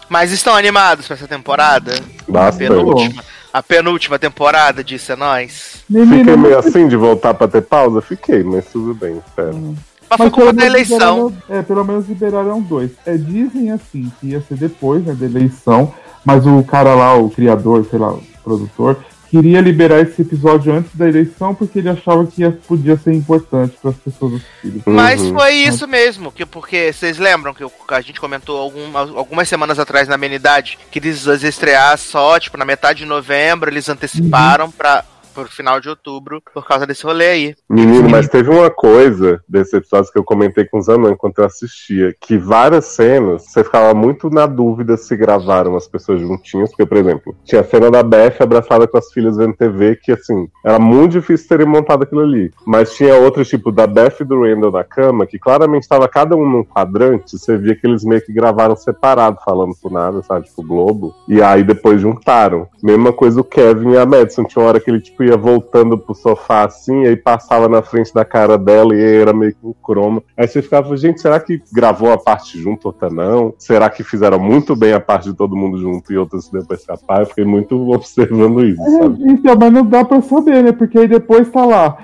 Mas estão animados pra essa temporada? A Bastante. penúltima, a penúltima temporada, disse a nós. Fiquei meio assim de voltar pra ter pausa? Fiquei, mas tudo bem, espero. Mas foi culpa da eleição. É, pelo menos liberaram dois. É, dizem assim, que ia ser depois né, da eleição, mas o cara lá, o criador, sei lá, o produtor, queria liberar esse episódio antes da eleição porque ele achava que ia- podia ser importante para as pessoas assistirem. Mas Uhum. foi isso mesmo, que, porque vocês lembram que a gente comentou algum- algumas semanas atrás na amenidade que eles iam estrear só, tipo, na metade de novembro, eles anteciparam pra pro final de outubro por causa desse rolê aí. Menino, mas teve uma coisa desse episódio que eu comentei com os Zanão enquanto eu assistia, que várias cenas você ficava muito na dúvida se gravaram as pessoas juntinhas, porque, por exemplo, tinha a cena da Beth abraçada com as filhas vendo TV, que assim, era muito difícil terem montado aquilo ali. Mas tinha outros, tipo, da Beth e do Randall na cama, que claramente estava cada um num quadrante, você via que eles meio que gravaram separado, falando por nada, sabe, tipo, Globo. E aí depois juntaram. Mesma coisa o Kevin e a Madison. Tinha uma hora que ele, tipo, ia voltando pro sofá assim, e aí passava na frente da cara dela e era meio que um croma. Aí você ficava, gente, será que gravou a parte junto, outra não? Será que fizeram muito bem a parte de todo mundo junto e outra se deu pra escapar? Eu fiquei muito observando isso, sabe? É, então, mas não dá pra saber, né? Porque aí depois tá lá,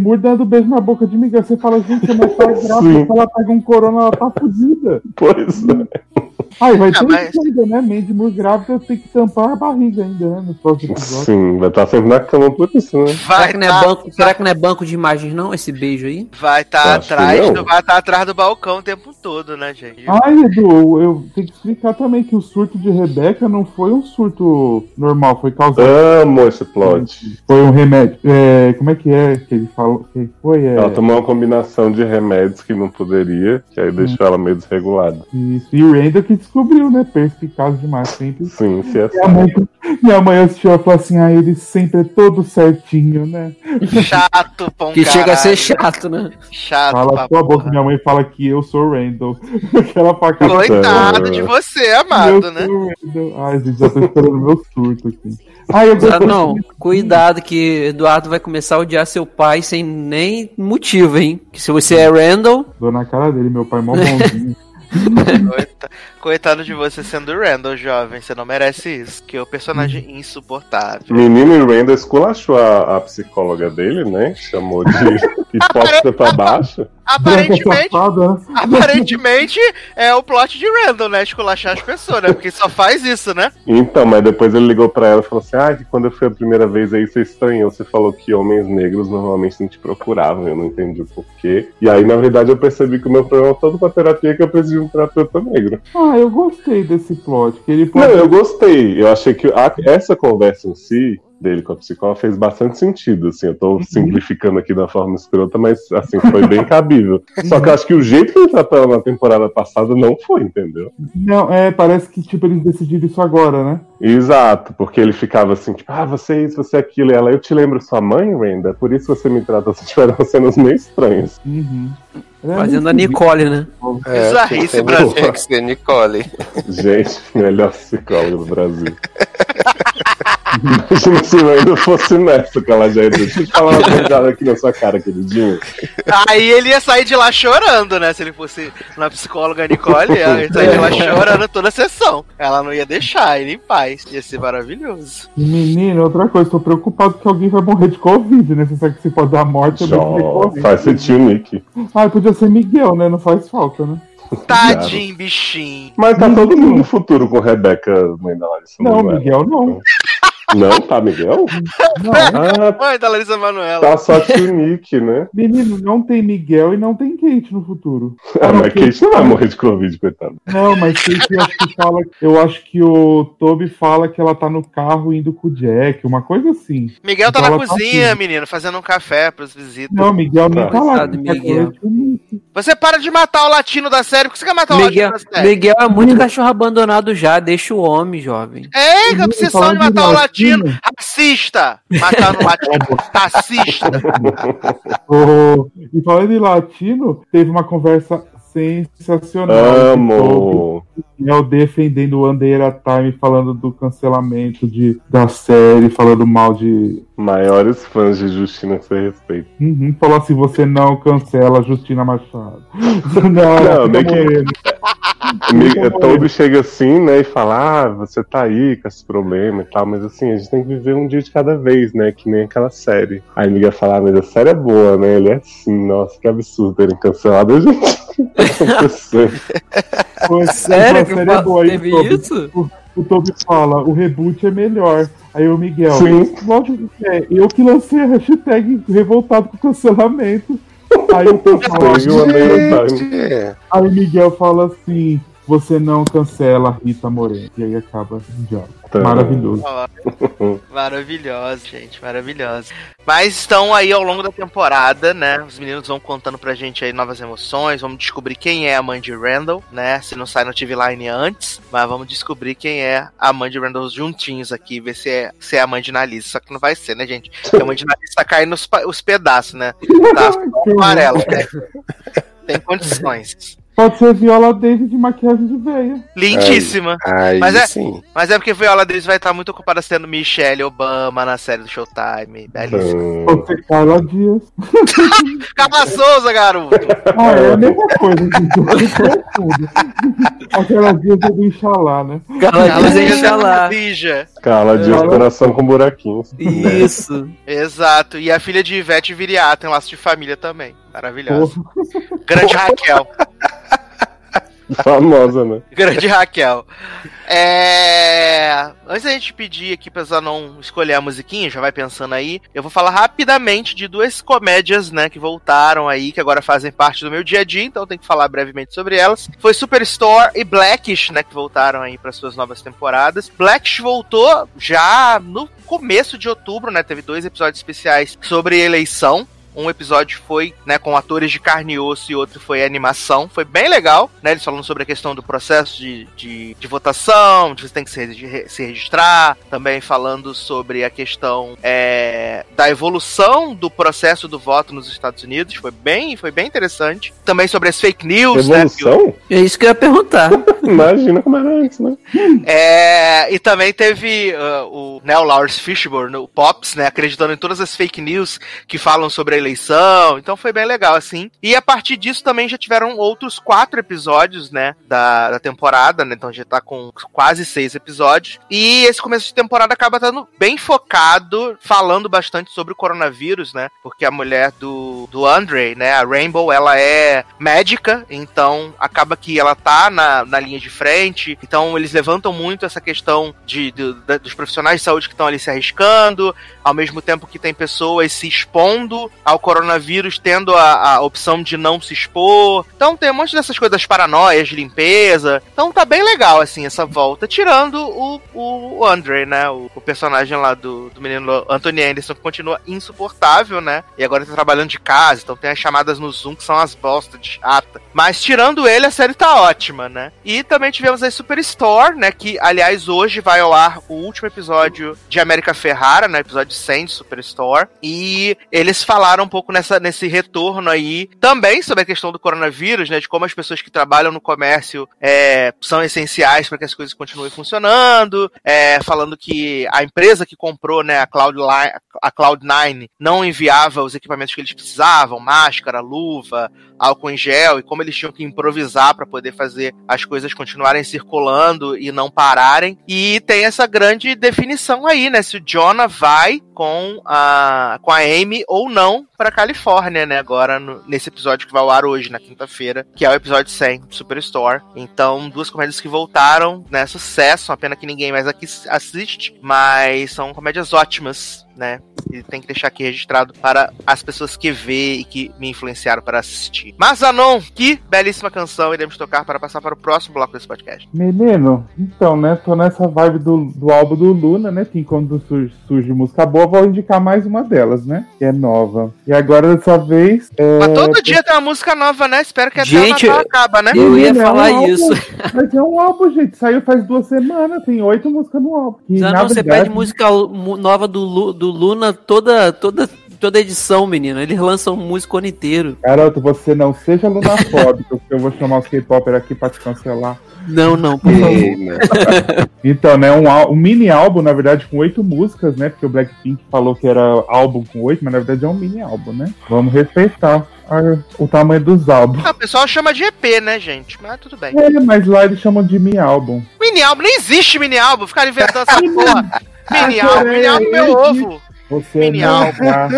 Moore dando beijo na boca de Miguel. Você fala, gente, ela tá grávida, ela pega um corona, ela tá fodida. Pois é. Ah, e vai ter Ah, mas- isso ainda, né? Mandy Moore grávida tem que tampar a barriga ainda, né? Sim, vai estar sempre na cama por isso, né? Vai Será que, não é tá- banco, será que não é banco de imagens, não? Esse beijo aí? Vai estar acho que atrás, do, vai tá atrás do balcão o tempo todo, né, gente? Ai, Edu, eu tenho que explicar também que o surto de Rebeca não foi um surto normal, foi causado. Amo esse plot. Foi um remédio. É, como é que é que ele falou? Que foi? É, Ela tomou uma combinação de remédios que não poderia, que aí deixou ela meio desregulada. Isso. E o Randall que descobriu, né? Perspicaz demais. Sempre. Sim, se é Minha mãe, minha mãe assistiu e falou assim: ah, ele sempre é todo certinho, né? Chato, pão Que chega a ser caralho. chato, né? Chato, Fala sua boca, minha mãe fala que eu sou o Randall. Aquela facada. Coitado de você, amado, eu né? sou o Randall. Ai, gente, já tô esperando meu surto aqui. Ai, eu Ah, não, cuidado que Eduardo vai começar a odiar seu pai sem nem motivo, hein? Que se você é Randall, Dou na cara dele, meu pai é mó bonzinho. Coita- Coitado de você sendo o Randall, jovem. Você não merece isso. Que é o personagem insuportável. Menino e Randall esculachou a, a psicóloga dele, né? Chamou de hipócrita pra baixo. Aparentemente, né? aparentemente é o plot de Randall, né? Esculachar as pessoas, né? Porque só faz isso, né? Então, mas depois ele ligou pra ela e falou assim: Ah, que quando eu fui a primeira vez aí você estranhou. Você falou que homens negros normalmente não te procuravam. Eu não entendi o porquê. E aí, na verdade, eu percebi que o meu problema todo com a terapia é que eu preciso de um terapeuta negro. Ah, eu gostei desse plot. Que ele Não, pode. eu gostei. Eu achei que a- essa conversa em si dele com a psicóloga fez bastante sentido, assim, eu tô simplificando aqui da forma escrota, mas assim, foi bem cabível. Só que eu acho que o jeito que ele tratou ela na temporada passada não foi, entendeu? Não, é, parece que tipo, eles decidiram isso agora, né? Exato, porque ele ficava assim, tipo, ah, você é isso, você é aquilo, e ela, eu te lembro sua mãe, Renda, por isso você me trata assim, tiveram cenas meio estranhas. Uhum. É fazendo a Nicole, né? Bizarrice, tinha que ser- Brasil. Tinha que ser Nicole. Gente, melhor psicóloga do Brasil. Imagina se eu ainda fosse nessa que ela já ia deixa eu te falar uma coisa aqui na sua cara, queridinho. Aí ele ia sair de lá chorando, né? Se ele fosse na psicóloga Nicole, ele ia sair de lá chorando toda a sessão. Ela não ia deixar ele em paz. Ia ser maravilhoso. Menino, outra coisa, tô preocupado que alguém vai morrer de Covid, né? Você sabe que se pode dar morte também de Só Covid. faz ser tio Nick. Ah, podia ser Miguel, né? Não faz falta, né? Tadinho, bichinho. Mas tá todo mundo no futuro com Rebeca, mãe da Larissa Não, Manoela. Miguel não. Não, tá, Miguel? Não. Ah, Mãe da Larissa Manoela. tá só tio Nick, né? Menino, não tem Miguel e não tem Kate no futuro. Ah, mas Kate não vai morrer de Covid, coitado. Não, mas Kate eu acho que fala. Eu acho que o Toby fala que ela tá no carro indo com o Jack, uma coisa assim. Miguel tá Então na tá cozinha, aqui. menino, fazendo um café pros visitas. Não, Miguel nem tá lá. Tá Miguel. com ele é. Você para de matar o latino da série. Por que você quer matar o Miguel, latino da série? Miguel é muito cachorro abandonado já, deixa o homem, jovem. É, que obsessão de matar o latino. Latino. Racista. Matando o latino. Racista. Oh, e falando em latino, teve uma conversa sensacional. Amo. Miguel defendendo o Andeira Time, falando do cancelamento de, da série, falando mal de. Maiores fãs de Justina que você respeita. Uhum, falou assim: você não cancela a Justina Machado. não, Não, fica que- Toby chega assim, né, e fala, ah, você tá aí com esse problema e tal, mas assim, a gente tem que viver um dia de cada vez, né, que nem aquela série. Aí a amiga fala, ah, mas a série é boa, né, ele é assim, nossa, que absurdo terem cancelado a gente. Foi- Sério a que série é boa. Teve isso? O Toby fala: o reboot é melhor. Aí o Miguel, Sim. lógico que é. Eu que lancei a hashtag revoltado com o cancelamento. Aí o Toby fala, Teve o. Aí Miguel fala assim: você não cancela Rita Moreno. E aí acaba o diálogo. Tá. Maravilhoso. Ó, Maravilhoso, gente, maravilhoso. Mas estão aí ao longo da temporada, né? Os meninos vão contando pra gente aí novas emoções, vamos descobrir quem é a mãe de Randall, né? Se não sai no TV Line antes, mas vamos descobrir quem é a mãe de Randall juntinhos aqui, ver se é, se é a mãe de Nalisa. Só que não vai ser, né, gente? Porque a mãe de Nalisa tá caindo os, os pedaços, né? Tá amarelo. né? Tem condições. Pode ser Viola Davis de maquiagem de veia. Lindíssima. Aí Mas é- sim. Mas é porque Viola Davis vai estar muito ocupada sendo Michelle Obama na série do Showtime. Belíssima. Pode ser Carla Dias. Carla Souza, garoto! Ah, é a mesma coisa. Aquela Dias é do Inxalá, né? Carla Dias é Inxalá. Lígia. Carla Dias, coração com buraquinhos. Isso. Exato. E a filha de Ivete Viriato tem laço de família também. Maravilhosa. Grande Raquel. Famosa, né? Grande Raquel. É... Antes da gente pedir aqui pra Zanon escolher a musiquinha, já vai pensando aí, eu vou falar rapidamente de duas comédias, né, que voltaram aí, que agora fazem parte do meu dia a dia, então tem que falar brevemente sobre elas. Foi Superstore e Blackish, né, que voltaram aí para suas novas temporadas. Blackish voltou já no começo de outubro, né, teve dois episódios especiais sobre eleição. Um episódio foi, né, com atores de carne e osso e outro foi animação. Foi bem legal, né? Eles falando sobre a questão do processo de, de, de votação, de você tem que se, re- se registrar. Também falando sobre a questão é, da evolução do processo do voto nos Estados Unidos. Foi bem, foi bem interessante. Também sobre as fake news, né? o- Evolução? É isso que eu ia perguntar. Imagina como era antes, né? É, e também teve uh, o Neil Lawrence Fishburne, o Pops, né, acreditando em todas as fake news que falam sobre a eleição. Então foi bem legal, assim. E a partir disso também já tiveram outros quatro episódios, né, da, da temporada, né? Então já tá com quase seis episódios. E esse começo de temporada acaba estando bem focado, falando bastante sobre o coronavírus, né? Porque a mulher do, do Andre, né, a Rainbow, ela é médica, então acaba que ela tá na, na linha de frente. Então eles levantam muito essa questão de, de- da- dos profissionais de saúde que estão ali se arriscando, ao mesmo tempo que tem pessoas se expondo ao coronavírus, tendo a, a opção de não se expor. Então tem um monte dessas coisas, paranoias de limpeza. Então tá bem legal, assim, essa volta. Tirando o, o Andre, né? O, o personagem lá do, do menino Anthony Anderson, que continua insuportável, né? E agora tá trabalhando de casa, então tem as chamadas no Zoom que são as bostas de chata. Mas tirando ele, a série tá ótima, né? E também tivemos a Superstore, né? Que, aliás, hoje vai ao ar o último episódio de América Ferrara, né? Episódio 100 de Superstore. E eles falaram um pouco nessa, nesse retorno aí, também sobre a questão do coronavírus, né? De como as pessoas que trabalham no comércio é, são essenciais para que as coisas continuem funcionando. É, falando que a empresa que comprou, né? A Cloud9, a Cloud9 não enviava os equipamentos que eles precisavam, máscara, luva, álcool em gel, e como eles tinham que improvisar para poder fazer as coisas continuarem circulando e não pararem. E tem essa grande definição aí, né? Se o Jonah vai com a, com a Amy ou não para Califórnia, né? Agora no- nesse episódio que vai ao ar hoje, na quinta-feira, que é o episódio 100 do Superstore. Então, duas comédias que voltaram, né? Sucesso, uma pena que ninguém mais aqui assiste, mas são comédias ótimas, né? E tem que deixar aqui registrado para as pessoas que vê e que me influenciaram para assistir. Mas Anon, que belíssima canção iremos tocar para passar para o próximo bloco desse podcast. Menino, então, né? Tô nessa vibe do, do álbum do Luna, né? Que quando surge, surge música boa, vou indicar mais uma delas, né? Que é nova. E agora, dessa vez. É... Mas todo dia tem uma música nova, né? Espero que até Gente, o Natal acaba, né? Eu ia é um falar álbum. isso. Mas é um álbum, gente. Saiu faz duas semanas. Tem oito músicas no álbum. E, Já não, você verdade, pede música nova do, Lu- do Luna toda, toda, toda edição, menino. Eles lançam música o ano inteiro. Garoto, você não seja lunafóbico, porque eu vou chamar os K-Popper aqui pra te cancelar. Não, não, por favor. Então, né, um, um mini álbum, na verdade, com oito músicas, né? Porque o Blackpink falou que era álbum com oito, mas na verdade é um mini álbum, né? Vamos respeitar a- o tamanho dos álbuns. Ah, o pessoal chama de EP, né, gente? Mas tudo bem. É, mas lá eles chamam de mini álbum. Mini álbum, nem existe mini álbum, ficaram inventando essa porra. Mini álbum, mini álbum, meu eu- ovo. Você Mini não, tá?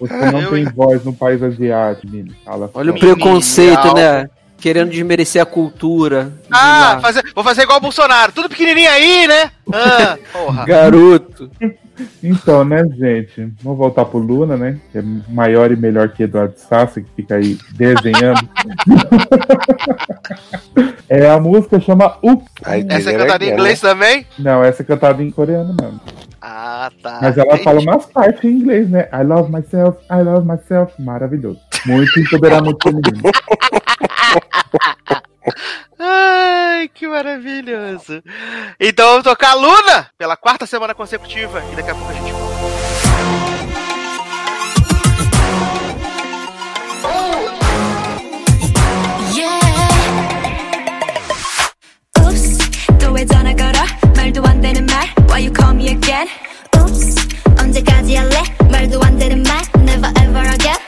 Você não Eu, tem voz no país asiático, menino. Fala Olha o preconceito, né? Querendo desmerecer a cultura. Ah, fazer, vou fazer igual o Bolsonaro, tudo pequenininho aí, né? Ah, porra. Garoto. Então, né, gente? Vamos voltar pro Luna, né? Que é maior e melhor que Eduardo Sassi, que fica aí desenhando. é, a música chama U. Essa é diz, cantada em inglês também? Não, essa é cantada em coreano mesmo. Ah, tá. Mas ela Entendi. fala umas partes em inglês, né? I love myself, I love myself. Maravilhoso. Muito empoderamento feminino. Ai, que maravilhoso. Então vamos tocar Luna pela quarta semana consecutiva e daqui a pouco a gente volta. Why you call me again? Oops, 언제까지 할래? 말도 안 되는 말. Never ever again.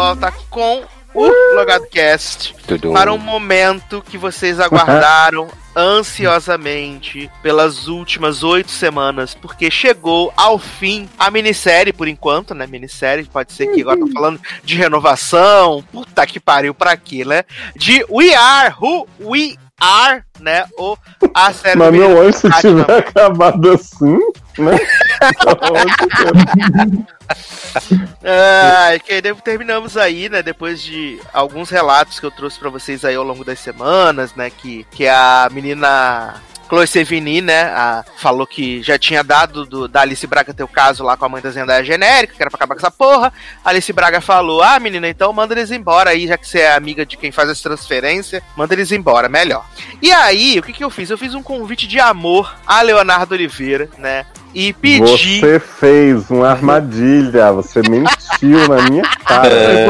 volta com o Tudum. para um momento que vocês aguardaram ansiosamente pelas últimas oito semanas, porque chegou ao fim a minissérie, por enquanto, né? Minissérie, pode ser que agora tô falando de renovação, puta que pariu pra quê, né? De We Are Who We Are, né? Ou a série Mas meu anjo, se tiver acabado assim, né? Ah, que terminamos aí, né? Depois de alguns relatos que eu trouxe pra vocês aí ao longo das semanas, né? Que, que a menina Chloe Sevigny, né? a- falou que já tinha dado do, da Alice Braga ter o caso lá com a mãe da Zendaya genérica, que era pra acabar com essa porra. Alice Braga falou: Ah, menina, então manda eles embora aí, já que você é amiga de quem faz essa transferência, manda eles embora, melhor. E aí, o que, que eu fiz? Eu fiz um convite de amor a Leonardo Oliveira, né? E pedi. Você fez uma armadilha, você mentiu na minha cara. É.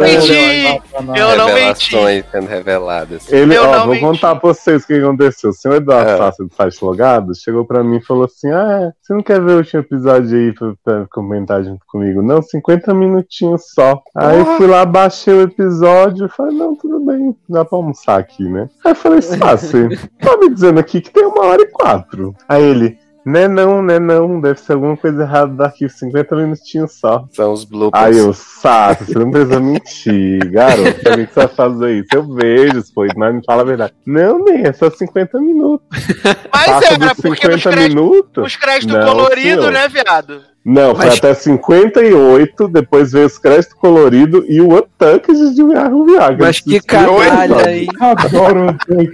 Menti! Eu não menti. Revelações sendo reveladas. Ele, Eu ó, não vou menti. contar pra vocês o que aconteceu. O senhor Eduardo É. Sassi do Site Logado chegou pra mim e falou assim: Ah, é, você não quer ver o último episódio aí pra, pra comentar junto comigo? Não, 50 minutinhos só. Aí eu fui lá, baixei o episódio e falei: Não, tudo bem, dá pra almoçar aqui, né? Aí eu falei: Sassi, tá me dizendo aqui que tem uma hora e quatro. Aí ele. Né não, né não, deve ser alguma coisa errada daqui, 50 minutinhos só. São os bloopers. Aí eu, Sassi, você não precisa mentir, garoto. O que você vai fazer isso? Eu vejo coisas, mas me fala a verdade. Não, nem, é só 50 minutos. Mas Passa era, dos porque nos 50 créditos, minutos? os créditos Não, coloridos, senhor. né, viado? Não, foi Mas- até 58, depois veio os créditos coloridos e o Untucked de Viagra Viagra. Mas que canalha, dois, hein? Adoro o tanque.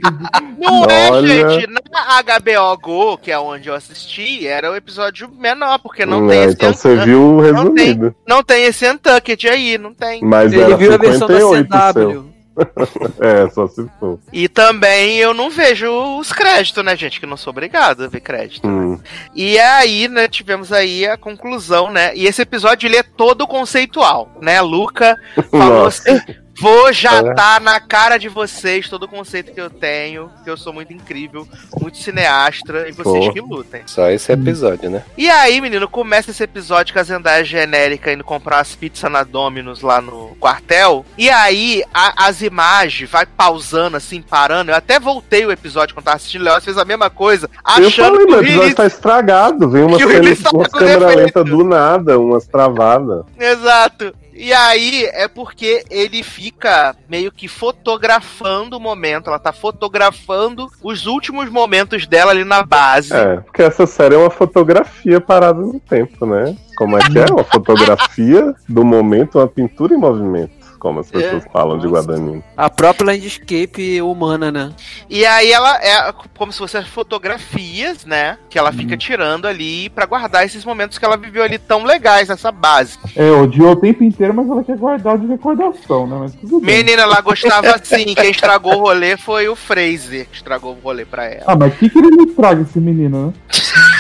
Não é, Olha. gente. Na HBO Go, que é onde eu assisti, era o episódio menor, porque não Hum, tem é, esse Então você Untucked. viu o Não tem. resumido. Não tem esse Untucked aí, não tem. Mas Ele era viu a versão da 58 seu. É, só se for. E também eu não vejo os créditos, né, gente? Que não sou obrigado a ver crédito. Hum. E aí, né, tivemos aí a conclusão, né? E esse episódio ele é todo conceitual, né? Luca falou Nossa. assim: vou já É. na cara de vocês todo o conceito que eu tenho, que eu sou muito incrível, muito cineastra, e vocês Pô. que lutem. Só esse episódio, né? E aí, menino, começa esse episódio com a Zendaya genérica indo comprar as pizzas na Domino's lá no quartel. E aí, a- as imagens vai pausando, assim, parando. Eu até voltei o episódio quando tava assistindo. O Léo fez a mesma coisa, Eu achando falei, que o episódio tá estragado. Vem umas com câmeras defeito. lentas do nada, umas travadas. Exato. E aí é porque ele fica meio que fotografando o momento. Ela tá fotografando os últimos momentos dela ali na base. É, porque essa série é uma fotografia parada no tempo, né? Como é que é? Uma fotografia do momento, uma pintura em movimento. Como as pessoas falam de Guadagnino. A própria landscape humana, né? E aí ela é como se fossem fotografias, né? Que ela fica tirando ali pra guardar esses momentos que ela viveu ali tão legais nessa base. É, odiou o tempo inteiro, mas ela quer guardar de recordação, né? Mas tudo bem. Menina, ela gostava assim. Quem estragou o rolê foi o Fraser que estragou o rolê pra ela. Ah, mas o que, que ele me traga esse menino, né?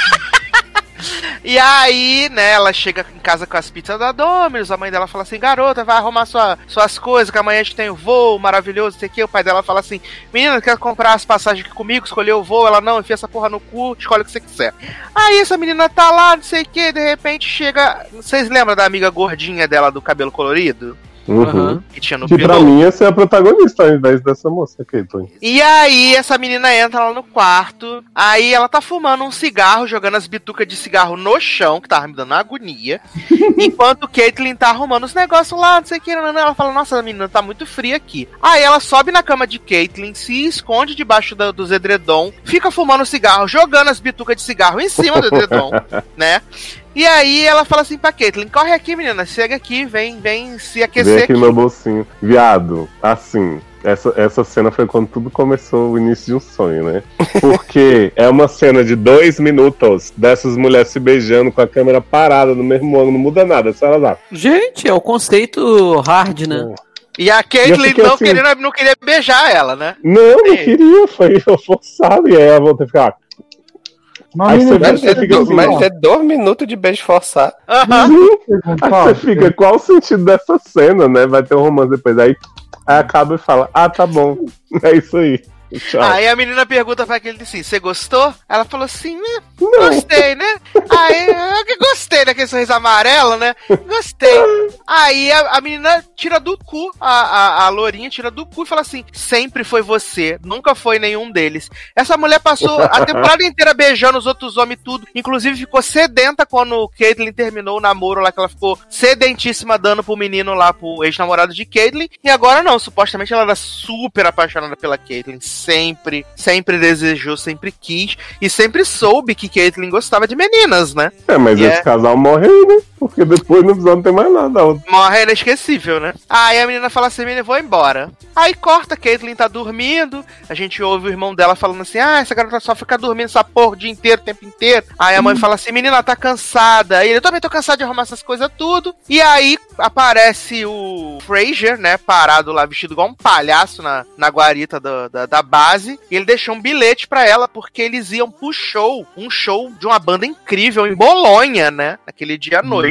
E aí, né, ela chega em casa com as pizzas da Domino's, a mãe dela fala assim, garota, vai arrumar sua, suas coisas, que amanhã a gente tem o voo maravilhoso, sei que. O pai dela fala assim, menina, quer comprar as passagens aqui comigo, escolher o voo? Ela, não, enfia essa porra no cu, escolhe o que você quiser. Aí essa menina tá lá, não sei o que, de repente chega... Vocês lembram da amiga gordinha dela do cabelo colorido? Uhum. Que tinha no Que pra mim essa é a protagonista ao invés dessa moça aqui, Tony. E aí, essa menina entra lá no quarto. Aí ela tá fumando um cigarro, jogando as bitucas de cigarro no chão, que tava me dando agonia. enquanto Caitlyn tá arrumando os negócios lá, não sei o que. Ela fala: Nossa, menina, tá muito fria aqui. Aí ela sobe na cama de Caitlyn, se esconde debaixo da, dos edredom, fica fumando cigarro, jogando as bitucas de cigarro em cima do edredom, né? E aí ela fala assim pra Caitlyn, corre aqui, menina, chega aqui, vem, vem se Vem aquecer aqui aqui. no meu bolsinho. Viado, assim, essa, essa cena foi quando tudo começou, o início de um sonho, né? Porque é uma cena de dois minutos dessas mulheres se beijando com a câmera parada no mesmo ângulo, não muda nada, só elas lá. Gente, é o conceito hard, né? E a Caitlyn não, assim- querendo, não queria beijar ela, né? Não, não queria, foi forçado. E aí ela voltou a ficar. Mas, Aí você Mas Você é, fica do- assim, mas ó. é dois minutos de beijo forçado. Aham. Aí você fica, qual o sentido dessa cena, né? Vai ter um romance depois. Aí, aí acaba e fala, ah, tá bom. É isso aí. Tchau. Aí a menina pergunta pra Caitlyn assim, você gostou? Ela falou assim, né? Gostei, né? Aí, eu que gostei daquele sorriso amarelo, né? Gostei. Aí a, a menina tira do cu, a, a, a lourinha tira do cu e fala assim: sempre foi você, nunca foi nenhum deles. Essa mulher passou a temporada inteira beijando os outros homens e tudo. Inclusive ficou sedenta quando Caitlyn terminou o namoro lá, que ela ficou sedentíssima dando pro menino lá, pro ex-namorado de Caitlyn. E agora não, supostamente ela era super apaixonada pela Caitlyn. Sempre, sempre desejou, sempre quis. E sempre soube que Caitlyn gostava de meninas, né? É, mas E esse é- casal morre aí, né? Porque depois no episódio não tem mais nada. Morre é inesquecível, né? Aí a menina fala assim, menina, vou embora. Aí corta, Caitlyn tá dormindo. A gente ouve o irmão dela falando assim, ah, essa garota só fica dormindo essa porra o dia inteiro, o tempo inteiro. Aí a mãe fala assim, menina, ela tá cansada. Aí ele, eu também tô cansado de arrumar essas coisas tudo. E aí aparece o Fraser, né, parado lá, vestido igual um palhaço na, na guarita do- da, da base. E ele deixou um bilhete pra ela, porque eles iam pro show, um show de uma banda incrível em Bolonha, né, naquele dia à noite.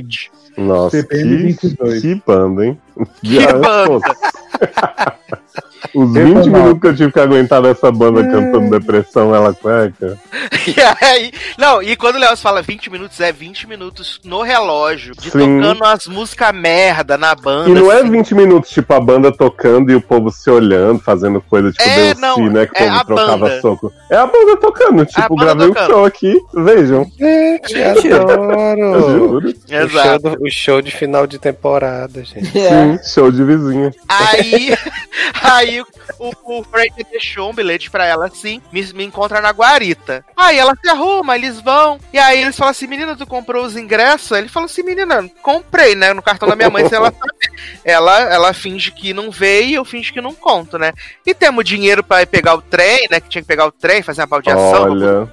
Nossa, que, CPM 22. que banda, hein? Que banda. Os Eu 20 tô mal. minutos que eu tive que aguentar dessa banda cantando depressão, ela cueca. E aí, não, e quando o Léo fala 20 minutos, é 20 minutos no relógio, de Sim. tocando as músicas merda na banda. E não é assim. 20 minutos, tipo, a banda tocando e o povo se olhando, fazendo coisa, tipo, É, Deus não, né? Que o é povo a trocava banda. soco. É a banda tocando, tipo, banda gravei tocando. um show aqui, vejam. Gente, Eu adoro. juro. O show, Exato. do- o show de final de temporada, gente. Sim, show de vizinha. Aí, aí o, o Frank deixou um bilhete pra ela assim, me, me encontra na guarita. Aí ela se arruma, eles vão. E aí eles falam assim: menina, tu comprou os ingressos? Ele falou assim: menina, comprei, né? No cartão da minha mãe, se ela. Ela, ela finge que não veio e eu finge que não conto, né? E temos dinheiro pra ir pegar o trem, né? Que tinha que pegar o trem, fazer uma baldeação. Olha,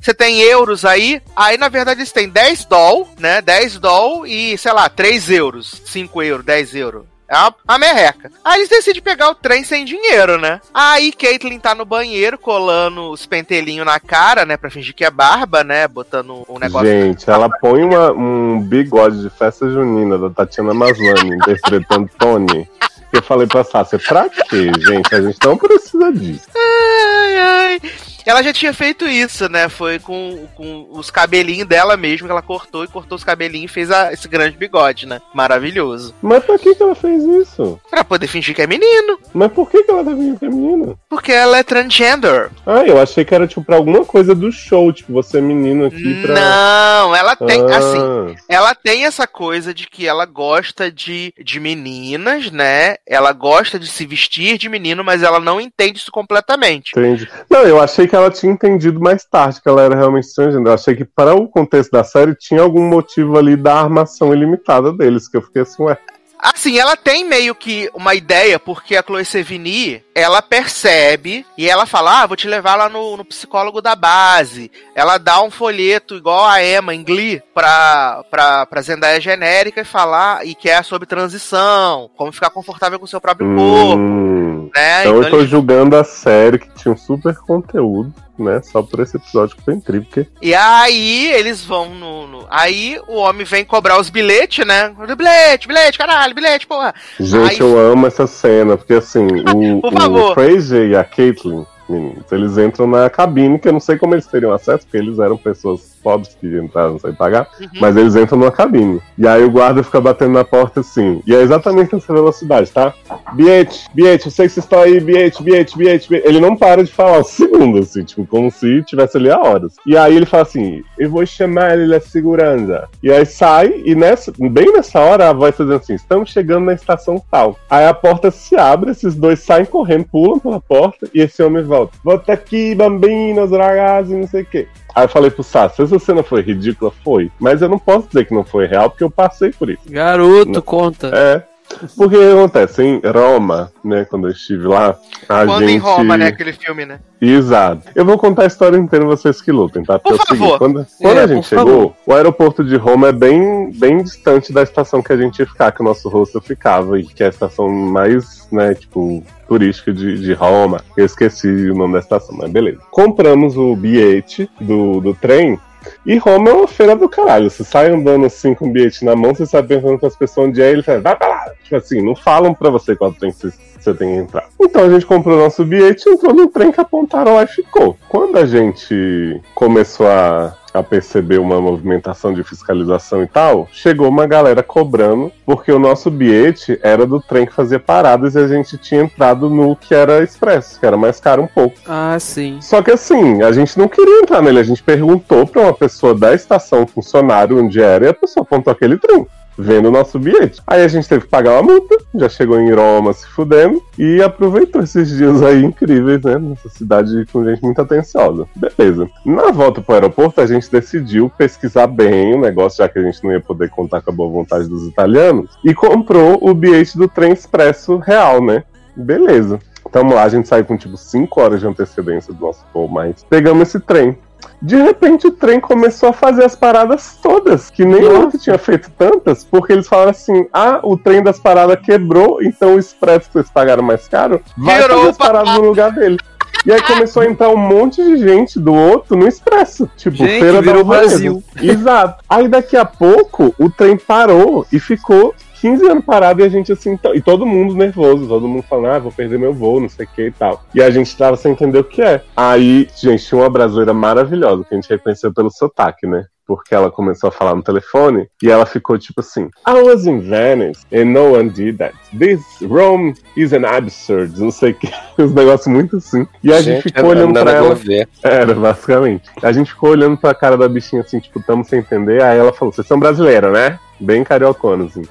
Você tem euros aí, aí na verdade eles têm 10 doll, né? 10 doll e, sei lá, 3 euros, 5 euros, 10 euros. É uma, uma merreca. Aí eles decidem pegar o trem sem dinheiro, né? Aí Caitlyn tá no banheiro colando os pentelinhos na cara, né? Pra fingir que é barba, né? Botando o negócio. gente, ela põe uma- um bigode de festa junina da Tatiana Maslany interpretando Tony. Eu falei pra Sácia, pra quê, gente? A gente não precisa disso. Ai, ai. Ela já tinha feito isso, né? Foi com, com os cabelinhos dela mesmo, que ela cortou e cortou os cabelinhos e fez a- esse grande bigode, né? Maravilhoso. Mas pra que, que ela fez isso? Pra poder fingir que é menino. Mas por que, que ela tá vindo feminina? Porque ela é transgender. Ah, eu achei que era tipo pra alguma coisa do show, tipo, você é menino aqui pra. Não, ela tem, Ah, assim, ela tem essa coisa de que ela gosta de, de meninas, né? Ela gosta de se vestir de menino, mas ela não entende isso completamente. Entendi. Não, eu achei que ela tinha entendido mais tarde que ela era realmente transgênero. Eu achei que para o contexto da série tinha algum motivo ali da armação ilimitada deles, que eu fiquei assim, ué. Assim, ela tem meio que uma ideia, porque a Chloe Sevigny, ela percebe e ela fala: Ah, vou te levar lá no, no psicólogo da base. Ela dá um folheto igual a Emma em Glee pra, pra, pra Zendaya genérica e falar, e que é sobre transição, como ficar confortável com o seu próprio corpo, Hum. Né? Então eu tô julgando a série que tinha um super conteúdo, né? Só por esse episódio que foi incrível. Porque... E aí eles vão no, no- Aí o homem vem cobrar os bilhetes, né? Bilhete, bilhete, caralho, bilhete, porra. Gente, Ai, eu amo essa cena, porque assim, o, Por o. Fraser e a Caitlyn, meninos, eles entram na cabine, que eu não sei como eles teriam acesso, porque eles eram pessoas pobres que entraram sem pagar, Uhum. mas eles entram numa cabine. E aí o guarda fica batendo na porta assim, e é exatamente nessa velocidade, tá? Bilhete, bilhete, eu sei que vocês estão aí, bilhete, bilhete, bilhete, bilhete. Ele não para de falar um segundo, assim, tipo, como se tivesse ali há horas. E aí ele fala assim, eu vou chamar ele a segurança. E aí sai, e nessa, bem nessa hora a voz fazendo assim, estamos chegando na estação tal. Aí a porta se abre, esses dois saem correndo, pulam pela porta, e esse homem volta. Volta aqui, bambinos, ragazzi, não sei o quê. Aí eu falei pro Sassi, essa cena foi ridícula? Foi. Mas eu não posso dizer que não foi real, porque eu passei por isso. Garoto, conta. É. Porque o que acontece? Em Roma, né, quando eu estive lá, a Quando gente... em Roma, né? Aquele filme, né? Exato. Eu vou contar a história inteira, vocês que lutem, tá? Porque Por é o seguinte, favor. quando, quando É, a gente chegou, favor. o aeroporto de Roma é bem, bem distante da estação que a gente ia ficar, que o nosso rosto ficava, e que é a estação mais, né, tipo, turística de, de Roma. Eu esqueci o nome da estação, mas beleza. Compramos o bilhete do, do trem. E Roma é uma feira do caralho. Você sai andando assim com o bilhete na mão, você sai perguntando com as pessoas onde é, ele fala, vai pra lá. Tipo assim, não falam pra você qual trem que você tem que entrar. Então a gente comprou nosso bilhete, entrou no trem que apontaram lá e ficou. Quando a gente começou a, a perceber uma movimentação de fiscalização e tal, chegou uma galera cobrando, porque o nosso bilhete era do trem que fazia paradas e a gente tinha entrado no que era expresso, que era mais caro um pouco. Ah, sim. Só que assim, a gente não queria entrar nele, a gente perguntou pra uma pessoa da estação, um funcionário, onde era, e a pessoa apontou aquele trem. Vendo o nosso bilhete. Aí a gente teve que pagar uma multa, já chegou em Roma se fudendo, e aproveitou esses dias aí incríveis, né? Nessa cidade com gente muito atenciosa. Beleza. Na volta pro aeroporto, a gente decidiu pesquisar bem o negócio, já que a gente não ia poder contar com a boa vontade dos italianos, e comprou o bilhete do trem expresso real, né? Beleza. Tamo lá, a gente saiu com tipo 5 horas de antecedência do nosso voo, mas pegamos esse trem. De repente o trem começou a fazer as paradas todas, que nem o outro tinha feito tantas, porque eles falaram assim: ah, o trem das paradas quebrou, então o expresso que vocês pagaram mais caro vai Virou fazer as paradas no lugar dele. E aí começou a entrar um monte de gente do outro no expresso. Tipo, Gente, feira Alvorada. Brasil. Exato. Aí daqui a pouco o trem parou e ficou 15 anos parado e a gente assim, to- e todo mundo nervoso, todo mundo falando, ah, vou perder meu voo, não sei o que e tal. E a gente tava sem entender o que é. Aí, gente, tinha uma brasileira maravilhosa que a gente reconheceu pelo sotaque, né? Porque ela começou a falar no telefone e ela ficou tipo assim: I was in Venice and no one did that. This Rome is an absurd. Não sei o que. Os negócios muito assim. E a gente, ficou é olhando pra ela. Gouveia. Era, basicamente. A gente ficou olhando pra cara da bichinha assim, tipo, tamo sem entender. Aí ela falou: vocês são brasileiros, né? Bem cariocona, assim.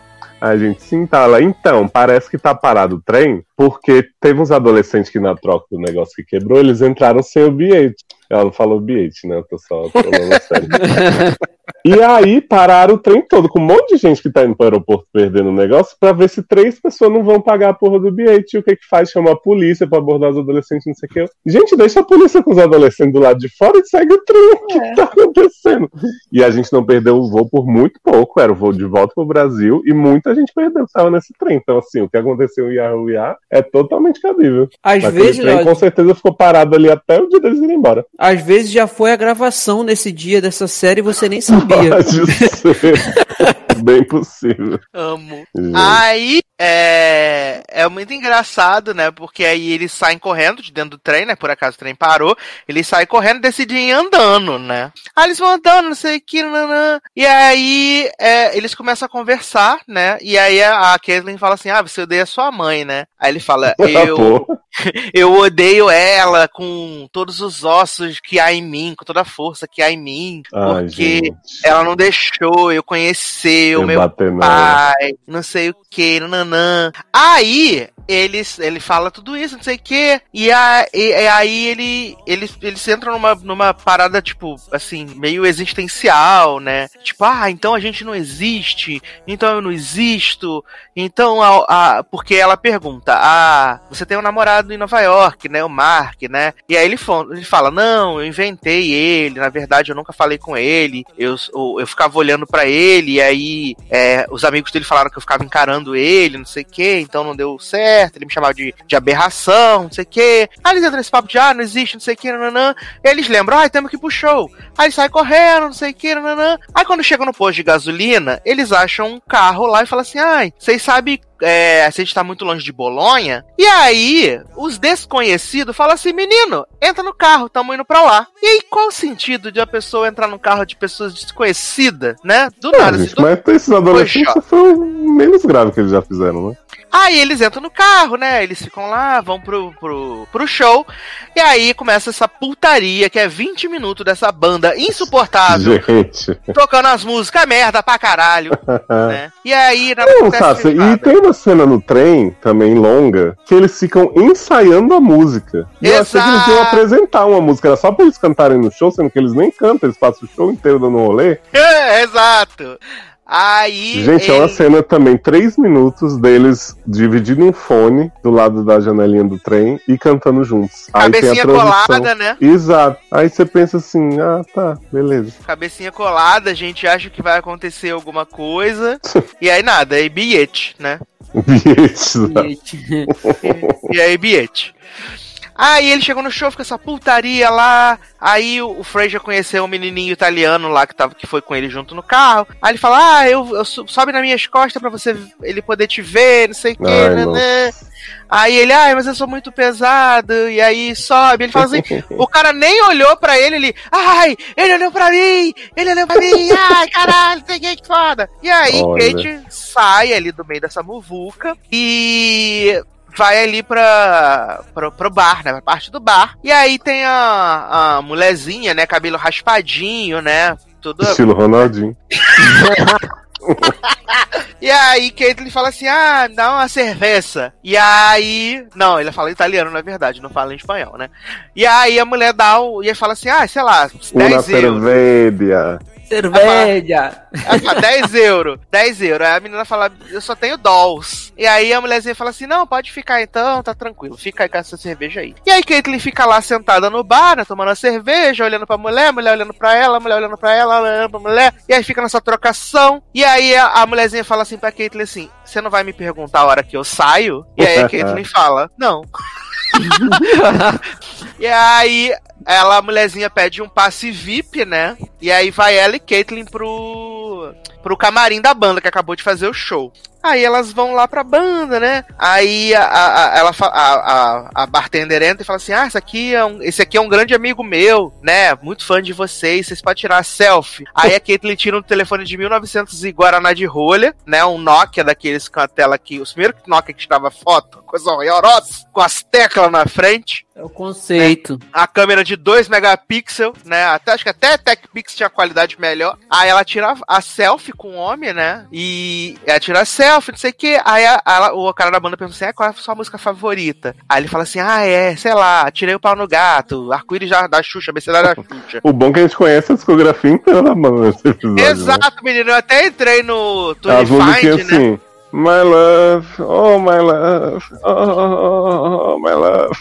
A gente sim tá lá. Então, parece que tá parado o trem, porque teve uns adolescentes que na troca do negócio que quebrou, eles entraram sem o bilhete. Ela não falou bilhete, né? Eu tô só falando sério. E aí pararam o trem todo, com um monte de gente que tá indo pro aeroporto perdendo o negócio, pra ver se três pessoas não vão pagar a porra do bilhete. E o que que faz? Chama a polícia pra abordar os adolescentes, não sei o que. Gente, deixa a polícia com os adolescentes do lado de fora e segue o trem. O que que tá acontecendo? E a gente não perdeu o voo por muito pouco, era o voo de volta pro Brasil, e muita gente perdeu que tava nesse trem. Então, assim, o que aconteceu em Yahuiá é totalmente cabível. Às Mas vezes, trem com certeza ficou parado ali até o dia deles irem embora. às vezes já foi a gravação nesse dia dessa série e você nem sabia. Pode ser. Bem possível. Amo. Gente. Aí é, é muito engraçado, né? Porque aí eles saem correndo de dentro do trem, né? Por acaso o trem parou. Eles saem correndo e decidem ir andando, né? Aí eles vão andando, não sei o que, nanã. E aí é, eles começam a conversar, né? E aí a, a Caitlyn fala assim: Ah, você odeia sua mãe, né? Aí ele fala: Eu, Pô, eu odeio ela com todos os ossos que há em mim, com toda a força que há em mim. Ai, porque gente. ela não deixou eu conhecer Eu meu pai, não sei o que, nananã. Aí, eles, ele fala tudo isso, não sei o que, e, a- e- e aí ele, eles, eles entram numa, numa parada, tipo, assim, meio existencial, né? Tipo, ah, então a gente não existe, então eu não existo, então, a, a- porque ela pergunta, ah, você tem um namorado em Nova York, né, o Mark, né? E aí ele, ele fala, não, eu inventei ele, na verdade eu nunca falei com ele, eu, eu, eu ficava olhando pra ele, e aí é, os amigos dele falaram que eu ficava encarando ele, não sei o que, então não deu certo, ele me chamava de, de aberração, não sei o que. Aí eles entram nesse papo de, ah, não existe, não sei o que, nananã. E eles lembram, ah, temos que ir pro show. Aí eles saem correndo, não sei o que, nananã. Aí quando chegam no posto de gasolina, eles acham um carro lá e falam assim, ai, vocês sabem é, a gente tá muito longe de Bolonha. E aí, os desconhecidos falam assim: menino, entra no carro, tamo indo pra lá. E aí, qual o sentido de a pessoa entrar no carro de pessoas desconhecidas, né? Do É, nada. assim, gente, do- mas esses adolescentes foi o menos grave que eles já fizeram, né? Aí eles entram no carro, né? Eles ficam lá, vão pro, pro, pro show. E aí começa essa putaria que é 20 minutos dessa banda insuportável, Gente. tocando as músicas merda pra caralho, né? E aí, nada Não, Sassi, e tem uma cena no trem, também longa, que eles ficam ensaiando a música. E eu achei que eles iam apresentar uma música, era só pra eles cantarem no show, sendo que eles nem cantam, eles passam o show inteiro dando rolê. É, exato. Aí. Gente, é uma ele- cena também, três minutos deles dividindo um fone do lado da janelinha do trem e cantando juntos. Aí tem a Cabecinha transição. colada, né? Exato. Aí você pensa assim, ah, tá, beleza. Cabecinha colada, a gente acha que vai acontecer alguma coisa. e aí nada, é bilhete, né? Isso. E aí, bilhete. Aí ele chegou no show, fica essa putaria lá. Aí o, o já conheceu um menininho italiano lá que, tava, que foi com ele junto no carro. Aí ele fala: Ah, eu, eu sobe nas minhas costas pra você ele poder te ver, não sei o que, Ai, né, né. Aí ele, ai, mas eu sou muito pesado. E aí sobe. Ele fala assim: o cara nem olhou pra ele, ele, ai, ele olhou pra mim, ele olhou pra mim, ai, caralho, que que foda. E aí Olha. Kate sai ali do meio dessa muvuca e vai ali pra, pra, pro bar, né? Pra parte do bar. E aí tem a, a mulherzinha, né? Cabelo raspadinho, né? Tudo. Estilo Ronaldinho. E aí Caitlyn fala assim: ah, dá uma cerveja. E aí. Não, ele fala italiano, na verdade, não fala em espanhol, né? E aí a mulher dá o. E ele fala assim: ah, sei lá, 10 Uma euros. cerveja. Cerveja. Ela fala, 10 euros, 10 euros. Aí a menina fala, eu só tenho dolls. E aí a mulherzinha fala assim, não, pode ficar então, tá tranquilo, fica aí com essa cerveja aí. E aí Caitlyn fica lá sentada no bar, né, tomando a cerveja, olhando pra mulher, mulher olhando pra ela, mulher olhando pra ela, olhando pra mulher. E aí fica nessa trocação. E aí a, a mulherzinha fala assim pra Caitlyn assim, você não vai me perguntar a hora que eu saio? E aí a Caitlyn fala, não. E aí, ela, a mulherzinha pede um passe VIP, né? E aí vai ela e Caitlyn pro, pro camarim da banda que acabou de fazer o show. Aí elas vão lá pra banda, né? Aí a, a, ela, a, a, a bartender entra e fala assim: Ah, esse aqui, é um, esse aqui é um grande amigo meu, né? Muito fã de vocês, vocês podem tirar selfie. Aí a Caitlyn tira um telefone de 1900 e Guaraná de rolha, né? Um Nokia daqueles com a tela aqui, os primeiros Nokia que tirava foto, coisa horrorosa, com as teclas na frente É o conceito. a câmera de 2 megapixels, né? Até, acho que até TechPix tinha qualidade melhor. Aí ela tira a selfie com o homem, né? E ela tira a selfie, não sei o que. Aí a- ela- o cara da banda pergunta assim: ah, qual é a sua música favorita? Aí ele fala assim: ah, é, sei lá, tirei o pau no gato, arco-íris da, da Xuxa, abecedário da Xuxa. O bom é que a gente conhece a discografia inteira da banda né? Exato, menino. Eu até entrei no As musiquinhas Find, né? assim. My love, oh my love, oh, my love.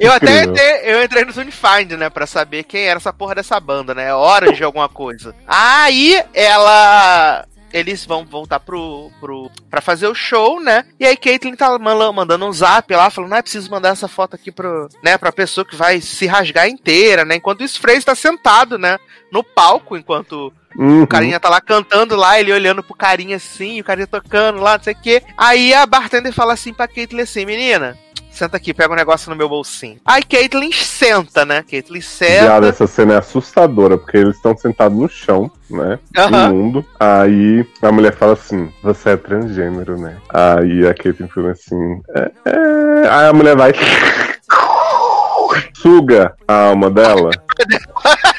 Eu até entrei, eu entrei no Find, né, pra saber quem era essa porra dessa banda, né? Orange alguma coisa. Aí ela eles vão voltar pro, pro pra fazer o show, né? E aí Caitlyn tá manda- mandando um zap lá, falando, não é preciso mandar essa foto aqui pro, né, pra pessoa que vai se rasgar inteira, né? Enquanto isso, Freeze tá sentado, né, no palco, enquanto Uhum. o carinha tá lá cantando lá, ele olhando pro carinha assim, o carinha tocando lá, não sei o quê. Aí a bartender fala assim pra Caitlyn assim, menina, senta aqui, pega um negócio no meu bolsinho. Aí Caitlyn senta, né? Caitlyn Viado, senta. essa cena é assustadora, porque eles estão sentados no chão, né? Aham. Imundo. Aí a mulher fala assim: Você é transgênero, né? Aí a Kate fala assim: é, é. Aí a mulher vai. Suga a alma dela.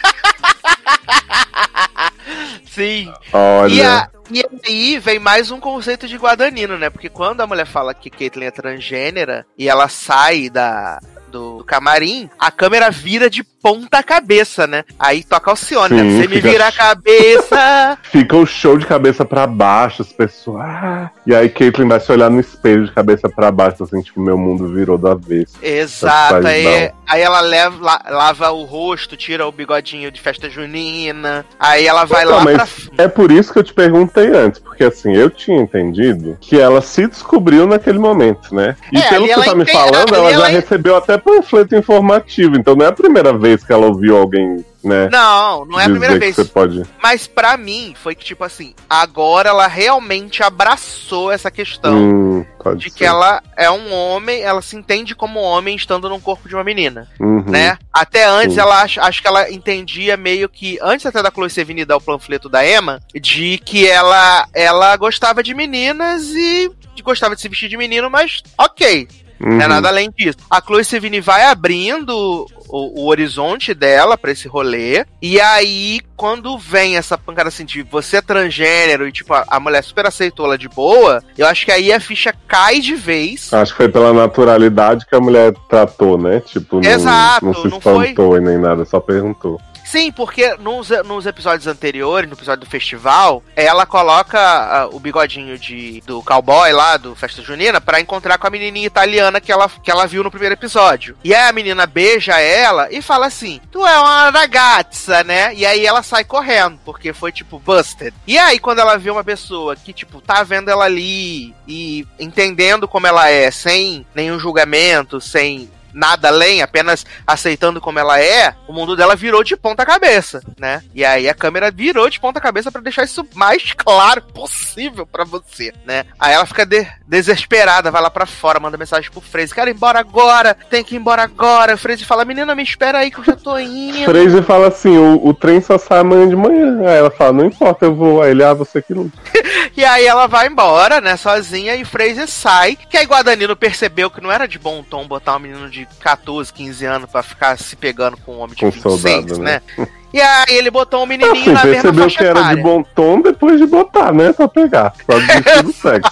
Sim. Olha. E, a- e aí vem mais um conceito de guadanino, né? Porque quando a mulher fala que Caitlyn é transgênera e ela sai da. Do camarim, a câmera vira de ponta cabeça, né? Aí toca o né? Sim, Você me fica- vira a cabeça. Fica o show de cabeça pra baixo, as pessoas. "Ah". E aí Caitlyn vai se olhar no espelho de cabeça pra baixo, assim, tipo, meu mundo virou da vez. Exato, Faz aí, aí ela leva, la- lava o rosto, tira o bigodinho de festa junina, aí ela vai Então, lá mas pra. É por isso que eu te perguntei antes, porque assim, eu tinha entendido que ela se descobriu naquele momento, né? E É, pelo que ela você tá me entende- falando, ali ela já ela- recebeu até panfleto informativo, então não é a primeira vez que ela ouviu alguém, né? Não, não é a primeira vez. você pode. Mas pra mim, foi que, tipo assim, agora ela realmente abraçou essa questão Hum, de ser. que ela é um homem, ela se entende como homem estando num corpo de uma menina, Uhum. né? Até antes, Sim. ela acho, acho que ela entendia meio que, antes até da Chloe Sevigny dar o panfleto da Emma, de que ela, ela gostava de meninas e gostava de se vestir de menino, mas ok. Não é Uhum. nada além disso. A Chloe Sevigny vai abrindo o, o horizonte dela pra esse rolê. E aí, quando vem essa pancada assim de você é transgênero e, tipo, a, a mulher super aceitou ela de boa, eu acho que aí a ficha cai de vez. Acho que foi pela naturalidade que a mulher tratou, né? Tipo, não, Exato, não se não foi- espantou e nem nada, só perguntou. Sim, porque nos, nos episódios anteriores, no episódio do festival, ela coloca ah, o bigodinho de, do cowboy lá, do Festa Junina, pra encontrar com a menininha italiana que ela, que ela viu no primeiro episódio. E aí a menina beija ela e fala assim: Tu é uma ragazza, né? E aí ela sai correndo, porque foi tipo busted. E aí, quando ela vê uma pessoa que, tipo, tá vendo ela ali e entendendo como ela é, sem nenhum julgamento, sem nada além, apenas aceitando como ela é, o mundo dela virou de ponta cabeça, né? E aí a câmera virou de ponta cabeça pra deixar isso mais claro possível pra você, né? Aí ela fica de- desesperada, vai lá pra fora, manda mensagem pro Fraser, quero ir embora agora, tem que ir embora agora. O Fraser fala, menina, me espera aí que eu já tô indo. Fraser fala assim: o, o trem só sai amanhã de manhã. Aí ela fala: não importa, eu vou. Aí ele, ah, você que luta. E aí ela vai embora, né, sozinha, e o Fraser sai. Que aí Guadagnino percebeu que não era de bom tom botar um menino de 14, 15 anos pra ficar se pegando com um homem de Com 26, soldado, né? né? E aí ele botou um menininho Assim, na mesma percebeu que era de bom tom depois de botar, né? Pra pegar. Pra do sexo.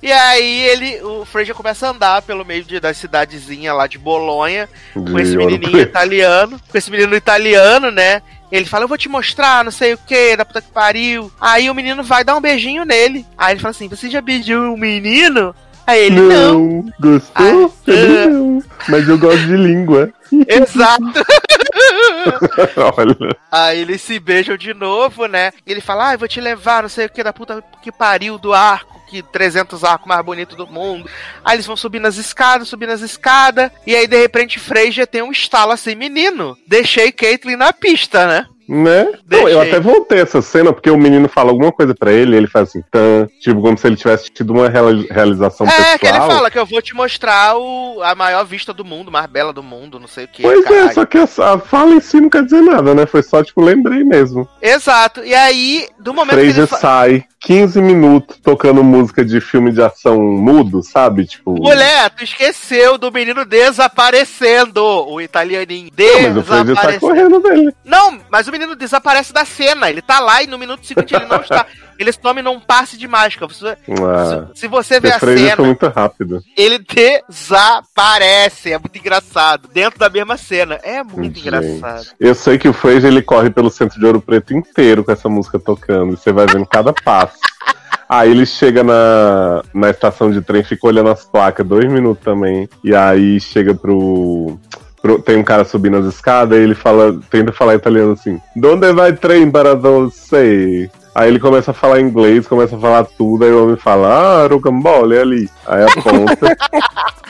e aí ele, o Fraser começa a andar pelo meio de, da cidadezinha lá de Bolonha, com esse De ouro menininho italiano, com esse menino italiano, né? Ele fala, eu vou te mostrar, não sei o que, da puta que pariu. Aí o menino vai dar um beijinho nele. Aí ele fala assim, você já beijou um menino? Aí ele, não. Não, gostou? Ah, não. Mas eu gosto de língua. Exato. Olha. Aí eles se beijam de novo, né? E ele fala, ah, eu vou te levar, não sei o que, da puta que pariu do arco, que 300 arcos mais bonito do mundo. Aí eles vão subindo as escadas, subindo as escadas, e aí de repente Fraser tem um estalo assim, menino, deixei Caitlyn na pista, né? Né? Não, eu até voltei essa cena porque o menino fala alguma coisa pra ele ele faz assim, tan, tipo, como se ele tivesse tido uma reali- realização É, que ele pessoal. fala que eu vou te mostrar o, a maior vista do mundo, mais bela do mundo, não sei o que. Pois é, só que a, a fala em si não quer dizer nada, né? Foi só, tipo, lembrei mesmo. Exato. E aí, do momento que Fraser ele fa... sai 15 minutos tocando música de filme de ação mudo, sabe? Tipo. Mulher, tu esqueceu do menino desaparecendo, o italianinho. Não, mas o Desaparecendo. correndo dele. Não, mas o menino desaparece da cena. Ele tá lá e no minuto seguinte ele não está. Ele some num passe de mágica. Você- Ah, se, se você vê o a cena, muito rápido. ele desaparece. É muito engraçado. Dentro da mesma cena. É muito Gente. engraçado. Eu sei que o Fraser ele corre pelo centro de Ouro Preto inteiro com essa música tocando. E você vai vendo cada passo. Aí ele chega na, na estação de trem, fica olhando as placas, dois minutos também. E aí chega pro. pro- tem um cara subindo as escadas e ele fala, tenta falar italiano assim: Donde vai trem para você? Aí ele começa a falar inglês, começa a falar tudo, aí o homem fala, ah, rocambole, ali. Aí aponta.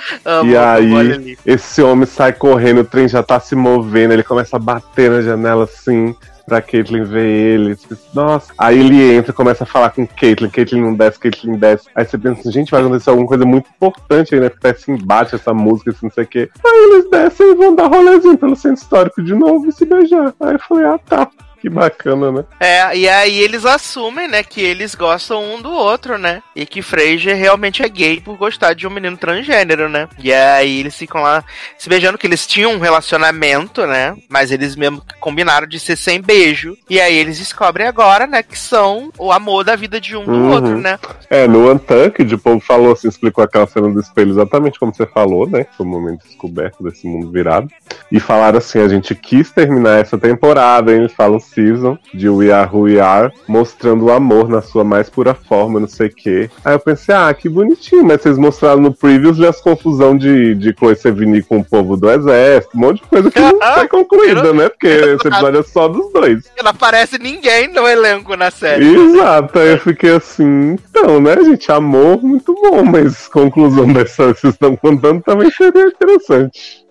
E aí-. Esse homem sai correndo, o trem já tá se movendo, ele começa a bater na janela assim, pra Caitlyn ver ele. Nossa. Aí ele entra começa a falar com Caitlyn, Caitlyn não desce, Caitlyn desce. Aí você pensa assim, gente, vai acontecer alguma coisa muito importante aí, né? Porque tá esse embate, essa música, esse não sei o quê. Aí eles descem e vão dar rolezinho pelo centro histórico de novo e se beijar. Aí eu falei, ah tá. Que bacana, né? É, e aí eles assumem, né, que eles gostam um do outro, né? E que Fraser realmente é gay por gostar de um menino transgênero, né? E aí eles ficam lá se beijando, que eles tinham um relacionamento, né? Mas eles mesmo combinaram de ser sem beijo. E aí eles descobrem agora, né, que são o amor da vida de um do Uhum. outro, né? É, no Untucked, o povo falou assim, explicou aquela cena do espelho exatamente como você falou, né? Foi o momento descoberto desse mundo virado. E falaram assim, a gente quis terminar essa temporada, hein? eles falam season, de We Are Who We Are, mostrando o amor na sua mais pura forma, não sei o quê. Aí eu pensei, ah, que bonitinho, mas vocês mostraram no previews as confusão de, de Chloe Sevigny com o povo do exército, um monte de coisa que não foi concluída, né? Porque esse episódio é só dos dois. Não aparece ninguém no elenco na série. Exato, aí eu fiquei assim, então, né, gente, amor, muito bom, mas conclusão da história que vocês estão contando também seria interessante.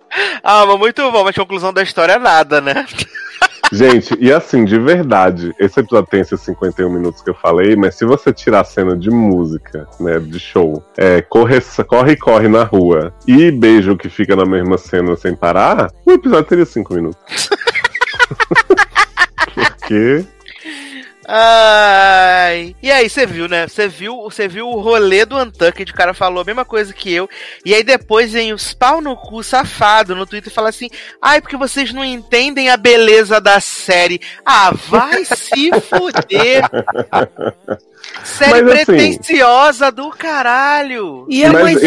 Ah, mas muito bom, mas conclusão da história é nada, né? Gente, e assim, de verdade, esse episódio tem esses 51 minutos que eu falei, mas se você tirar a cena de música, né, de show, é, corre, corre corre na rua e beijo que fica na mesma cena sem parar, o episódio teria 5 minutos. Porque Ai. E aí, você viu, né? Você viu, você viu o rolê do Untucked, o cara falou a mesma coisa que eu. E aí depois vem os pau no cu safado no Twitter e fala assim: ai, porque vocês não entendem a beleza da série. Ah, vai se fuder. Série Mas, assim- pretenciosa do caralho. E a Mas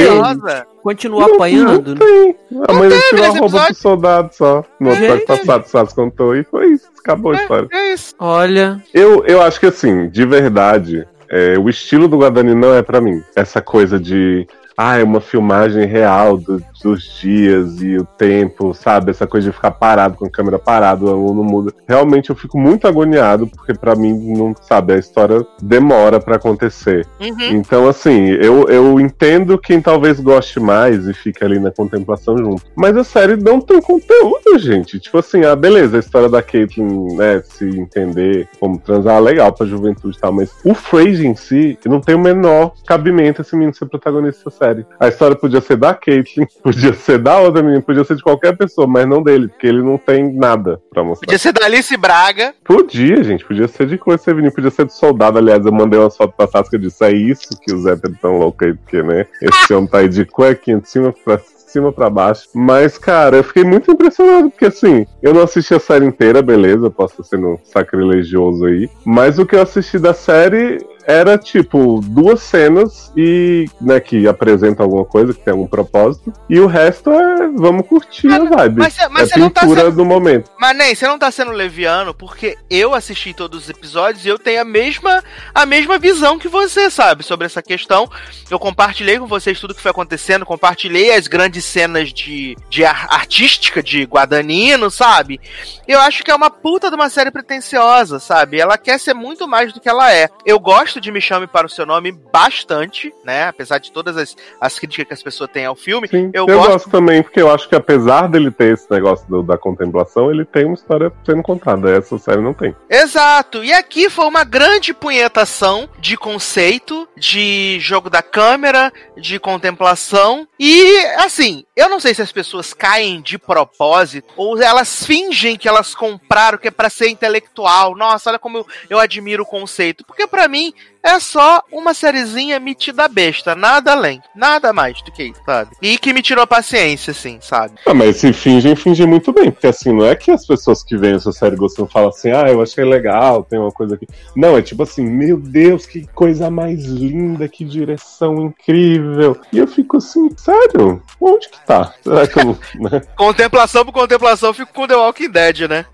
mãe continua Não- apanhando? Não tem. A mãe dele teve tirou a roupa pro episódio. soldado só. No episódio passado, o Sassi contou e foi isso. Acabou a história. É isso. Olha, Eu, eu acho que assim, de verdade, é, o estilo do Guadani não é pra mim. Essa coisa de. Ah, é uma filmagem real do- dos dias e o tempo, sabe? Essa coisa de ficar parado com a câmera parada, o não muda. Realmente eu fico muito agoniado, porque pra mim, não sabe, a história demora pra acontecer. Uhum. Então, assim, eu, eu entendo quem talvez goste mais e fique ali na contemplação junto. Mas a série não tem conteúdo, gente. Tipo assim, ah, beleza, a história da Caitlyn, né, se entender como transar, legal pra juventude e tal, mas o Frasier em si não tem o menor cabimento esse menino ser protagonista dessa série. A história podia ser da Caitlyn, podia ser da outra menina, podia ser de qualquer pessoa, mas não dele, porque ele não tem nada pra mostrar. Podia ser da Alice Braga. Podia, gente, podia ser de coisa ser podia ser de soldado. Aliás, eu mandei umas fotos pra e disse: é isso que os héteros tão loucos aí, porque, né? Esse homem tá aí de cuequinha de cima pra cima pra baixo. Mas, cara, eu fiquei muito impressionado, porque assim, eu não assisti a série inteira, beleza, posso estar sendo sacrilegioso aí. Mas o que eu assisti da série era tipo duas cenas e né que apresentam alguma coisa que tem algum propósito e o resto é vamos curtir a vibe mas mas é tá pintura sendo- do momento Mas, nem, você não tá sendo leviano, porque eu assisti todos os episódios e eu tenho a mesma, a mesma visão que você, sabe, sobre essa questão. Eu compartilhei com vocês tudo que foi acontecendo, compartilhei as grandes cenas de, de ar- artística de Guadagnino, sabe? Eu acho que é uma puta de uma série pretensiosa, sabe? Ela quer ser muito mais do que ela é. Eu gosto de Me Chame para o Seu Nome bastante, né? Apesar de todas as, as críticas que as pessoas têm ao filme. Sim, eu eu, gosto- gosto... também, porque eu acho que apesar dele ter esse negócio do- da contemplação, ele tem uma história sendo contada. Essa série não tem. Exato. E aqui foi uma grande punhetação de conceito, de jogo da câmera, de contemplação. E, assim, eu não sei se as pessoas caem de propósito ou elas fingem que elas compraram que é pra ser intelectual. Nossa, olha como eu, eu admiro o conceito. Porque pra mim é só uma sériezinha metida besta, nada além, nada mais do que isso, sabe? E que me tirou a paciência, assim, sabe? Ah, mas se fingem, fingem muito bem. Porque assim, não é que as pessoas que veem essa série gostam falam assim, ah, eu achei legal, tem uma coisa aqui. Não, é tipo assim, meu Deus, que coisa mais linda, que direção incrível. E eu fico assim, sério? Onde que tá? Será que eu. Né? Contemplação por contemplação, eu fico com The Walking Dead, né?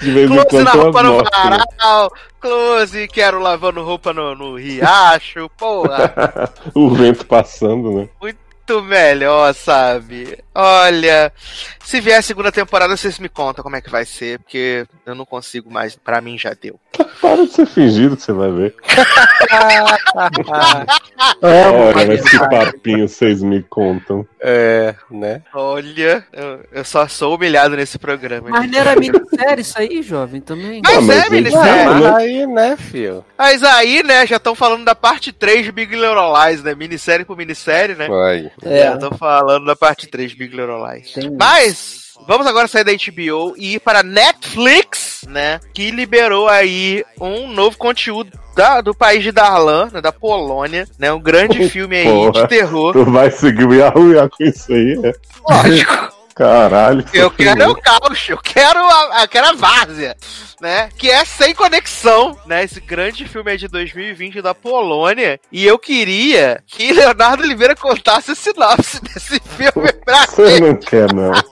De vez em Close quando na roupa no varal, close, quero lavando roupa no, no riacho, porra. O vento passando, né? Muito melhor, sabe? Olha, se vier a segunda temporada, vocês me contam como é que vai ser, porque eu não consigo mais, pra mim já deu. Para de ser fingido que você vai ver. É, Olha, mas que papinho vocês me contam. É, né? Olha, eu, eu só sou humilhado nesse programa. mas não era minissérie isso aí, jovem, também? Mas Ah, mas é, minissérie. É, Mas né? aí, né, filho? Mas aí, né, já estão falando da parte 3 de Big Little Lies, né? Minissérie por minissérie, né? Vai. Já tô falando da parte 3 de Big Little Lies. Tem- Mas vamos agora sair da HBO e ir para Netflix, né? Que liberou aí um novo conteúdo da- do país de Darlan, né, da Polônia, né? Um grande filme aí Porra. de terror. Tu vai seguir o Yahoo Yahoo com isso aí, né? Lógico. Caralho. Eu quero é o caos, eu quero a, eu quero a várzea, né? Que é sem conexão, né? Esse grande filme aí de 2020 da Polônia. E eu queria que Leonardo Oliveira contasse a sinopse desse filme pra Você mim. não quer, não.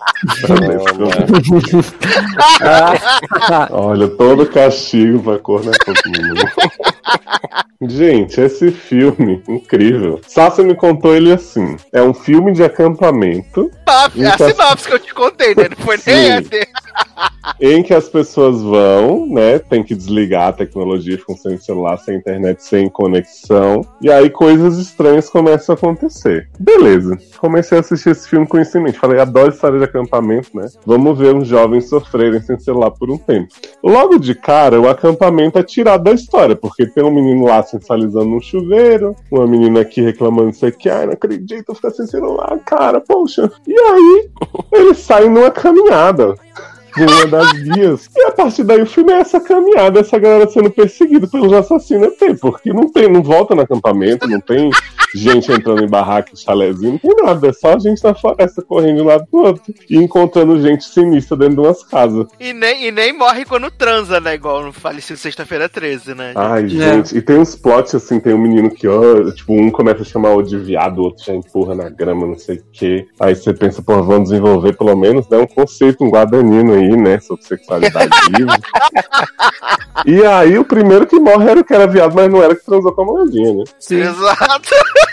Não, Olha, todo castigo pra cor na Gente, esse filme, incrível. Sasha me contou ele assim: é um filme de acampamento É a sinopse que eu te contei, né? Não foi nem Sim. ET. em que as pessoas vão, né? Tem que desligar a tecnologia, ficam sem celular, sem internet, sem conexão. E aí coisas estranhas começam a acontecer. Beleza. Comecei a assistir esse filme com isso em mente. Falei, adoro história de acampamento, né? Vamos ver uns jovens sofrerem sem celular por um tempo. Logo de cara, o acampamento é tirado da história, porque tem um menino lá sensualizando no chuveiro, uma menina aqui reclamando isso aqui, ai, não acredito, ficar sem celular, cara, poxa. E aí, eles saem numa caminhada. Uma das guias. E a partir daí o filme é essa caminhada, essa galera sendo perseguida pelos assassinos ET, porque não tem, não volta no acampamento, não tem gente entrando em barraca, chalézinho, não tem nada, é só a gente na floresta correndo de um lado pro outro e encontrando gente sinistra dentro de umas casas. E nem, e nem morre quando transa, né? Igual no falecido sexta-feira 13, né? Ai, gente, e tem uns plots assim, tem um menino que, ó, tipo, um começa a chamar o de viado, o outro já empurra na grama, não sei o quê. Aí você pensa, pô, vamos desenvolver pelo menos, né, um conceito, um guardanino aí, né, sobre sexualidade livre. E aí o primeiro que morre era o que era viado, mas não era que transou com a moedinha, né? Sim. Exato.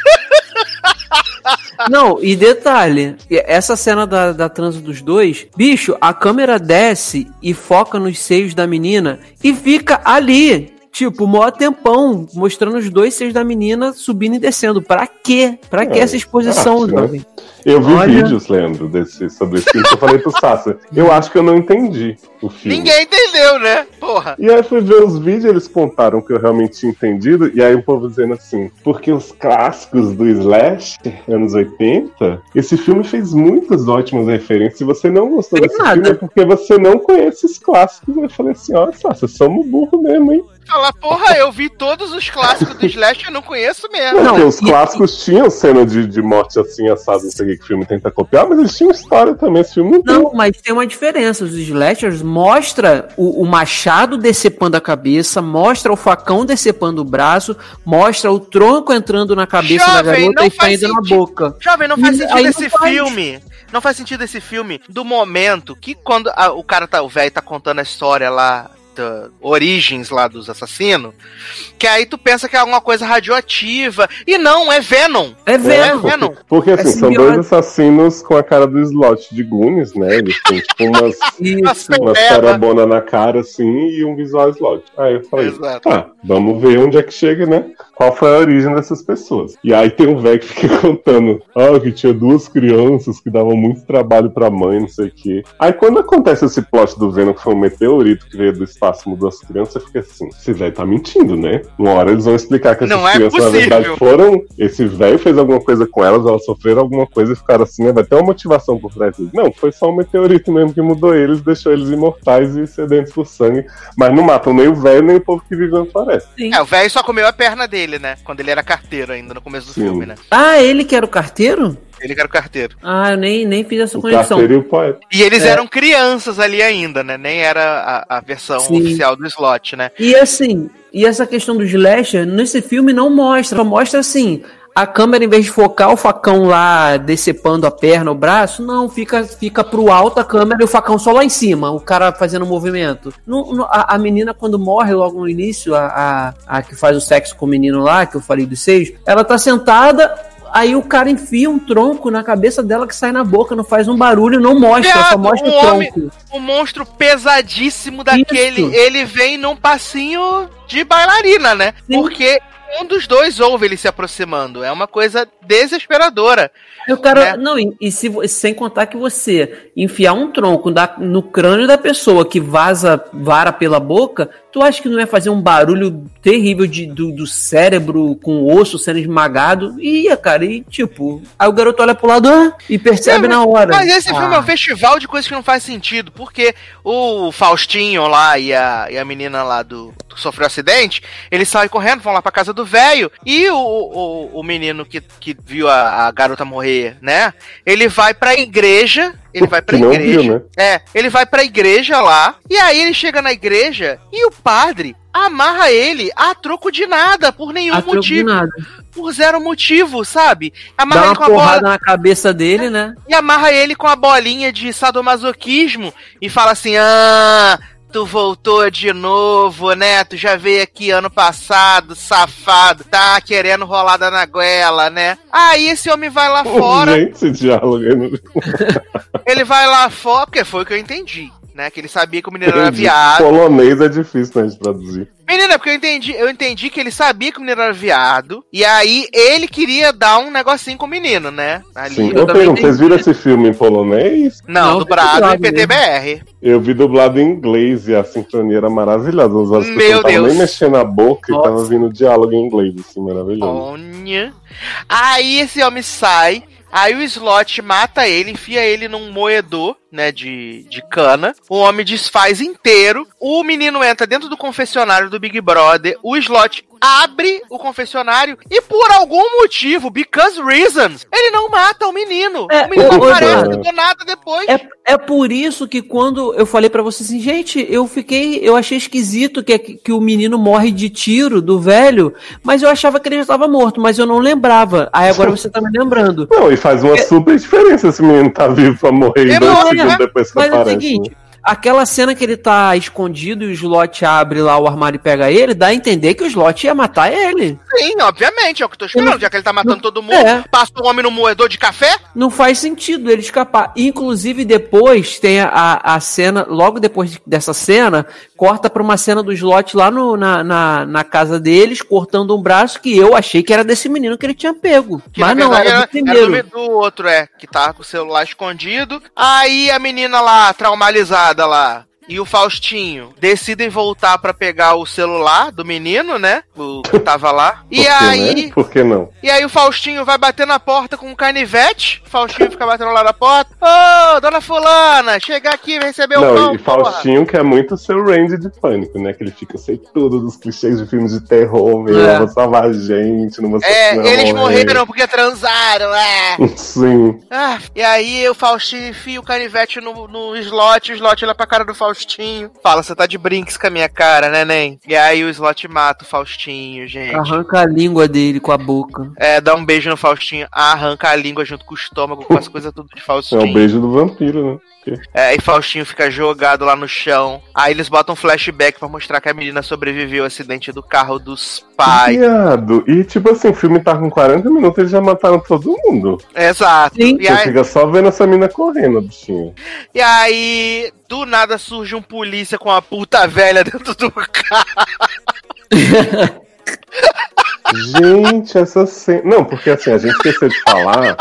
Não, e detalhe, essa cena da, da transa dos dois, bicho, a câmera desce e foca nos seios da menina e fica ali. Tipo, mó tempão, mostrando os dois seios da menina subindo e descendo. Pra quê? Pra que É, essa exposição, arte, né? jovem? Eu vi Olha. vídeos, Leandro, desse, sobre esse filme que eu falei pro Sassa. Eu acho que eu não entendi o filme. Ninguém entendeu, né? Porra. E aí fui ver os vídeos, eles contaram que eu realmente tinha entendido, e aí o povo dizendo assim, porque os clássicos do Slash, anos 80, esse filme fez muitas ótimas referências. Se você não gostou Tem desse nada. filme, é porque você não conhece os clássicos. Eu falei assim, ó, Sassa, somos burro mesmo, hein? Falar, porra, eu vi todos os clássicos do Slash eu não conheço mesmo. Não, porque os e- clássicos tinham cena de, de morte assim, assado, não sei o que o filme tenta copiar, mas eles tinham história também. Esse filme não tem. Não, mas tem uma diferença. Os slashers mostra o, o machado decepando a cabeça, mostra o facão decepando o braço, mostra o tronco entrando na cabeça da Jovem, garota não e faz saindo na boca. Jovem, não faz aí sentido esse faz. filme. Não faz sentido esse filme do momento que quando a- o cara tá, o velho tá contando a história lá, da origens lá dos assassinos, que aí tu pensa que é alguma coisa radioativa. E não, é Venom. É É vendo. Venom. Porque assim, É são dois assassinos com a cara do slot de Goonies, né? Eles têm tipo umas, Isso. uma Peba. cerebona na cara assim e um visual slot. Aí eu falei, Exato. tá, vamos ver onde é que chega, né? Qual foi a origem dessas pessoas. E aí tem um velho que fica contando, ah, que tinha duas crianças que davam muito trabalho pra mãe, não sei o quê. Aí quando acontece esse plot do Venom, que foi um meteorito que veio do espaço mudou as crianças, você fica assim, esse velho tá mentindo, né? Uma hora eles vão explicar que essas Não é crianças, na possível. verdade, foram. Esse velho fez alguma coisa com elas, elas sofreram alguma coisa e ficaram assim, né? Vai ter uma motivação por trás disso. Não, foi só um meteorito mesmo que mudou eles, deixou eles imortais e sedentos por sangue. Mas não matam nem o velho nem o povo que vive na floresta. Sim. É, o velho só comeu a perna dele, né? Quando ele era carteiro ainda, no começo do Sim. filme, né? Ah, ele que era o carteiro? Ele que era o carteiro. Ah, eu nem, nem fiz essa O conexão. carteiro e o poeta. E eles É. eram crianças ali ainda, né? Nem era a, a versão Sim. oficial do slot, né? E assim, e essa questão do slasher, nesse filme não mostra, só mostra assim, a câmera em vez de focar o facão lá decepando a perna, o braço, não, fica fica pro alto a câmera e o facão só lá em cima, o cara fazendo o movimento. Não- não- a, a menina quando morre logo no início, a, a, a que faz o sexo com o menino lá, que eu falei dos seis, ela tá sentada Aí o cara enfia um tronco na cabeça dela que sai na boca, não faz um barulho, não mostra, só Viado, mostra um o homem- tronco. Um monstro pesadíssimo daquele. Isso. Ele vem num passinho de bailarina, né? Sim. Porque um dos dois ouve ele se aproximando. É uma coisa desesperadora. Aí o cara, né? não, e, e se, sem contar que você enfiar um tronco da- no crânio da pessoa que vaza vara pela boca, tu acha que não ia fazer um barulho terrível de, do, do cérebro com o osso sendo esmagado? Ia, cara, e tipo, aí o garoto olha pro lado ah, e percebe É, na hora. Mas esse filme é Ah, um festival de coisas que não faz sentido, porque o Faustinho lá e a, e a menina lá do que sofreu acidente, eles saem correndo, vão lá pra casa do velho, e o, o, o menino que, que viu a, a garota morrer, né? Ele vai pra igreja, ele vai pra igreja. viu, né? É, ele vai pra igreja lá, e aí ele chega na igreja e o padre amarra ele a troco de nada, por nenhum a troco de motivo, nada. por zero motivo, sabe? Amarra Dá ele uma com a bola porrada na cabeça dele, né? e amarra ele com a bolinha de sadomasoquismo e fala assim: Ah, tu voltou de novo, né? Tu já veio aqui ano passado, safado, tá querendo rolada na goela, né? Aí esse homem vai lá fora, esse diálogo ele vai lá fora, porque foi o que eu entendi. Né, que ele sabia que o menino era entendi. viado. Polonês é difícil, né, de traduzir. Menina, porque eu entendi, eu entendi que ele sabia que o menino era viado. E aí ele queria dar um negocinho com o menino, né? Ali. Sim. eu Eu pergunto, vocês viram esse filme em polonês? Não, Não, dublado em PTBR. Eu vi dublado em inglês e a sincronia era maravilhosa. As horas que Meu eu não tava Deus. nem mexendo a boca Nossa. e tava vindo diálogo em inglês, assim, maravilhoso. Olha. Aí esse homem sai, aí o slot mata ele, enfia ele num moedor né, de, de cana. O homem desfaz inteiro. O menino entra dentro do confessionário do Big Brother. O slot abre o confessionário e por algum motivo, because reasons, ele não mata o menino. É, o menino ô, aparece Eduardo. do nada depois. É, é por isso que quando eu falei pra você assim, gente, eu fiquei, eu achei esquisito que, que o menino morre de tiro do velho, mas eu achava que ele já estava morto, mas eu não lembrava. Aí agora você tá me lembrando. Não, e faz uma super diferença esse menino tá vivo pra morrer É né? depois que Mas é o aparece. seguinte, né? Aquela cena que ele tá escondido e o slot abre lá o armário e pega ele, dá a entender que o slot ia matar ele. Sim, obviamente, é o que eu tô esperando. Já que ele tá matando todo mundo, É. passa o homem no moedor de café. Não faz sentido ele escapar. Inclusive, depois tem a, a cena, logo depois dessa cena, corta pra uma cena do slot lá no- na, na, na casa deles, cortando um braço que eu achei que era desse menino que ele tinha pego. Que Mas não, verdade era do era, primeiro. era do, outro, é, que tava com o celular escondido. Aí a menina lá, traumatizada lá, e o Faustinho decidem voltar pra pegar o celular do menino, né? O que tava lá. E aí. né? Por que não? E aí o Faustinho vai bater na porta com um canivete. O Faustinho fica batendo lá na porta. Ô, dona fulana, chega aqui, vai receber o Não, pão, e porra. Faustinho que é muito seu range de pânico, né? Que ele fica, sei tudo dos clichês de filmes de terror, meu, É. vou salvar a gente, não vou É, não eles morrer. morreram porque transaram, é. Sim. Ah, e aí o Faustinho enfia o canivete no, no slot, o slot olha pra cara do Faustinho. Fala, você tá de brinks com a minha cara, né, Nen? E aí o slot mata o Faustinho, gente. Arranca a língua dele com a boca. É, dá um beijo no Faustinho, arranca a língua junto com o estômago, com as coisas tudo de É Faustinho. o beijo do vampiro, né? É, e Faustinho fica jogado lá no chão. Aí eles botam um flashback pra mostrar que a menina sobreviveu ao acidente do carro dos pais. Viado. E tipo assim, o filme tá com 40 minutos, eles já mataram todo mundo. Exato. Sim. E Você aí, fica só vendo essa mina correndo, bichinho. e aí, do nada surge um polícia com a puta velha dentro do carro. Gente, essa cena. Não, porque assim, a gente esqueceu de falar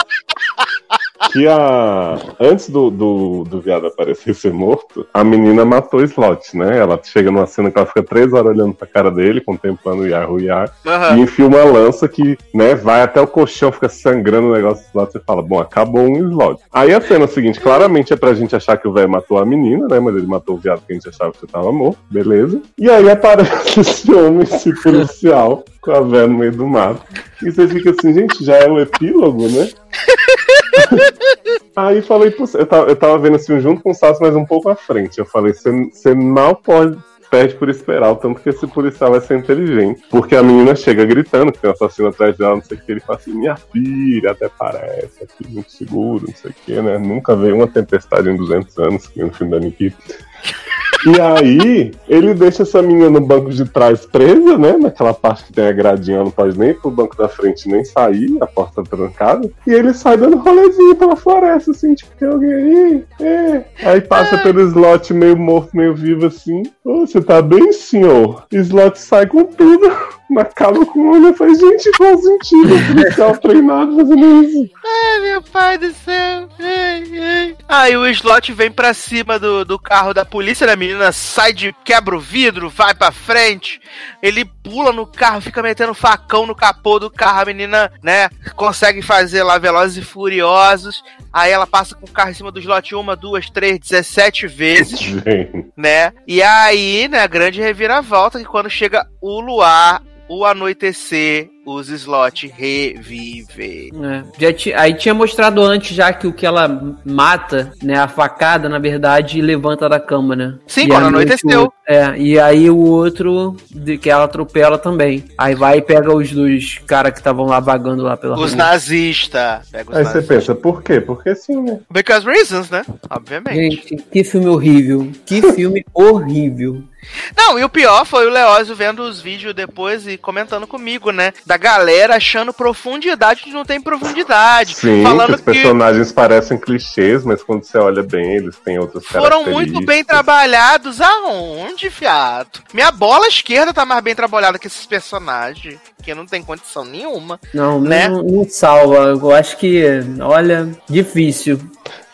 que a. Antes do, do, do viado aparecer ser morto, a menina matou o slot, né? Ela chega numa cena que ela fica três horas olhando pra cara dele, contemplando o Yahoo Yah, Aham. e enfia uma lança que, né, vai até o colchão, fica sangrando o negócio do slot. Você fala, bom, acabou um slot. Aí a cena seguinte, claramente é pra gente achar que o velho matou a menina, né? Mas ele matou o viado que a gente achava que tava morto, beleza. E aí aparece esse homem, esse policial, com a véia no meio do mato. E você fica assim, gente, já é o epílogo, né? Aí falei, pô, eu tava, eu tava vendo assim junto com o Sassi, mas um pouco à frente. Eu falei, você você mal pode. Perde por esperar, o tanto que esse policial vai ser inteligente. Porque a menina chega gritando que tem um assassino atrás dela, não sei o que. Ele fala assim: Minha filha, até parece, aqui muito seguro, não sei o que, né? Nunca veio uma tempestade em 200 anos, que no filme da Nikita. E aí, ele deixa essa menina no banco de trás presa, né? Naquela parte que tem a gradinha, ela não pode nem ir pro banco da frente nem sair, a porta trancada. E ele sai dando rolezinho pela floresta, assim, tipo, tem alguém aí? É. Aí passa pelo slot meio morto, meio vivo, assim. Ô, você tá bem, senhor? Slot sai com tudo. Acaba com o olho e faz, gente, qual sentido? O policial treinado fazendo isso. Ai, meu pai do céu. Ai, ai. Aí o slot vem pra cima do, do carro da polícia, né? A menina sai de quebra o vidro, vai pra frente. Ele pula no carro, fica metendo facão no capô do carro. A menina, né, consegue fazer lá Velozes e Furiosos. Aí ela passa com o carro em cima do slot uma, duas, três, 17 vezes, né? E aí, né, a grande reviravolta que quando chega o luar, o anoitecer, os slot revivem. É, já ti- aí tinha mostrado antes já que o que ela mata, né, a facada, na verdade, levanta da cama, né? Sim, E quando anoiteceu. É, e aí o outro de que ela atropela também. Aí vai e pega os dos caras que estavam lá vagando lá pela Os nazistas. Aí você nazistas. pensa, por quê? Porque sim, né? Because reasons, né? Obviamente. Gente, que filme horrível. Que filme horrível. Não, e o pior foi o Leózio vendo os vídeos depois e comentando comigo, né? Da galera achando profundidade onde não tem profundidade. Sim, falando que os personagens parecem clichês, mas quando você olha bem, eles têm outras foram muito bem trabalhados aonde, fiado? Minha bola esquerda tá mais bem trabalhada que esses personagens, que não tem condição nenhuma. Não, Né? não, não salva. Eu acho que, olha, difícil.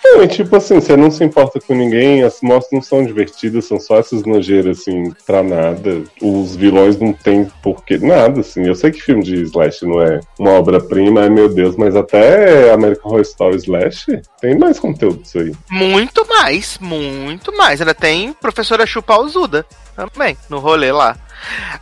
Não, e tipo assim, você não se importa com ninguém, as mortes não são divertidas, são só essas nojeiras, assim, pra nada. Os vilões não tem porquê, nada, assim. Eu sei que filme de Slash não é uma obra-prima, ai meu Deus, mas até American Horror Story Slash tem mais conteúdo disso aí. Muito mais, muito mais. Ainda tem professora Chupauzuda também, no rolê lá.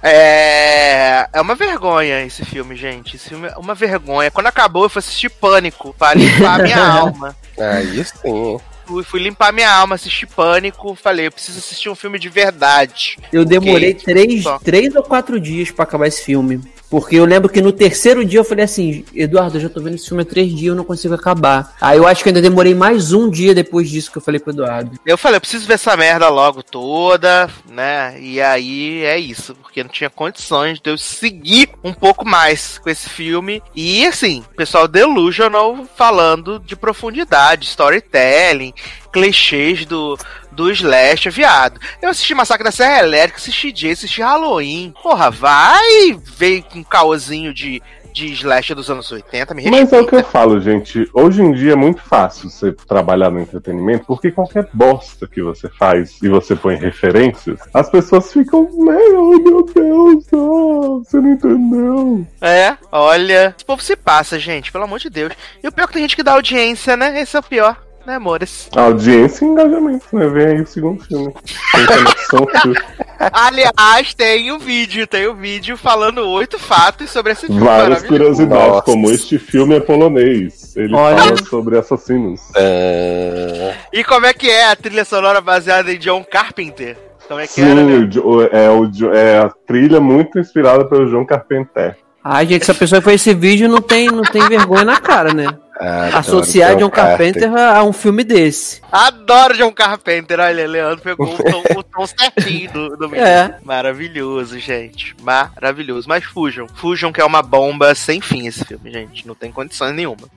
É... é uma vergonha esse filme, gente. Esse filme é uma vergonha. Quando acabou, eu fui assistir Pânico para limpar a minha alma. Aí sim. Fui, fui limpar minha alma, assisti Pânico. Falei, eu preciso assistir um filme de verdade. Eu demorei três, só. três ou quatro dias pra acabar esse filme. Porque eu lembro que no terceiro dia eu falei assim, Eduardo, eu já tô vendo esse filme há três dias, eu não consigo acabar. Aí eu acho que ainda demorei mais um dia depois disso que eu falei pro Eduardo. Eu falei, eu preciso ver essa merda logo toda, né? E aí é isso, porque não tinha condições de eu seguir um pouco mais com esse filme. E assim, pessoal delusional falando de profundidade, storytelling, clichês do, do Slash, viado. Eu assisti Massacre da Serra Elétrica, assisti Jay, assisti Halloween. Porra, vai ver com um caôzinho de, de Slash dos anos 80, me Mas é o que eu respeita. falo, gente. Hoje em dia é muito fácil você trabalhar no entretenimento, porque qualquer bosta que você faz e você põe referências, as pessoas ficam, meu, meu Deus, não, você não entendeu. É, olha. Esse povo se passa, gente, pelo amor de Deus. E o pior é que tem gente que dá audiência, né? Esse é o pior, né, amores? Audiência e engajamento, né? Vem aí o segundo filme. Aliás, tem um vídeo, tem um vídeo falando oito fatos sobre esse filme várias curiosidades, Nossa. como este filme é polonês. Ele Olha. fala sobre assassinos. Ah, E como é que é a trilha sonora baseada em John Carpenter? Como é que era, Sim, né? o o- é, o é a trilha muito inspirada pelo João Carpenter. Ai, gente, se a pessoa que fez esse vídeo não tem, não tem vergonha na cara, né? Adoro Associar John Carpenter a a um filme desse. Adoro John Carpenter, olha, Leandro pegou o tom, o tom certinho do, do menino. É. Maravilhoso, gente. Maravilhoso. Mas fujam. Fujam que é uma bomba sem fim esse filme, gente. Não tem condições nenhuma.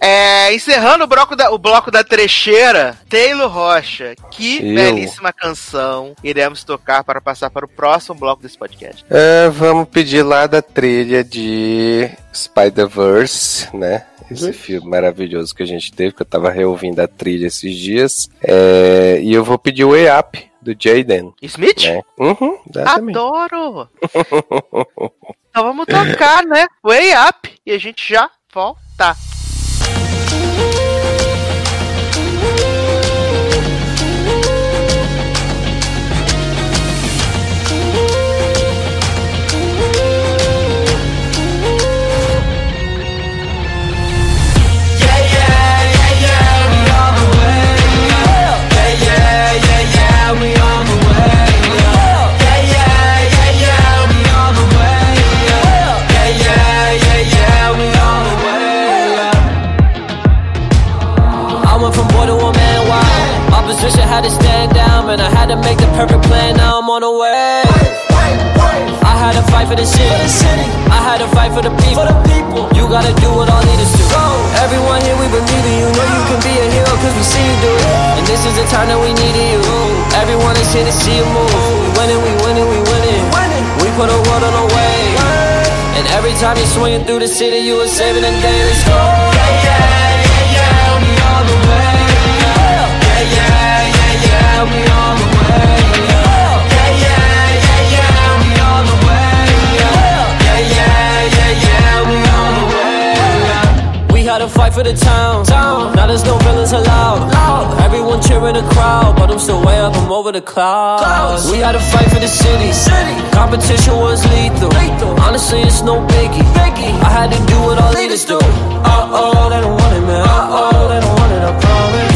É, encerrando o bloco, da, o bloco da trecheira, Taylor Rocha. Que Eu. belíssima canção iremos tocar para passar para o próximo bloco desse podcast. É, vamos pedir lá da trilha de Spider-Verse, né? Esse filme maravilhoso que a gente teve, que eu tava reouvindo a trilha esses dias. É, e eu vou pedir o Way Up, do Jaden, Smith? né? Uhum. Adoro! então vamos tocar, né? Way Up. E a gente já volta. Opposition had to stand down, man. I had to make the perfect plan, now I'm on the way. I had to fight for the city. I had to fight for the people. You gotta do what all leaders do. Everyone here, we believe in you. Know you can be a hero, cause we see you do it. And this is the time that we needed you. Everyone is here to see you move. We winning, we winning, we winning. We put a world on the way. And every time you're swinging through the city, you are saving the day. Let's go. Yeah, yeah, yeah, yeah, we on the way. Yeah, yeah, to fight for the town. Now there's no villains allowed. Everyone cheering the crowd, but I'm still way up, I'm over the clouds. We had to fight for the city. city. Competition was lethal. Honestly, it's no biggie. I had to do what all leaders do. Uh oh, they don't want it, man. Uh oh, they don't want it, I promise.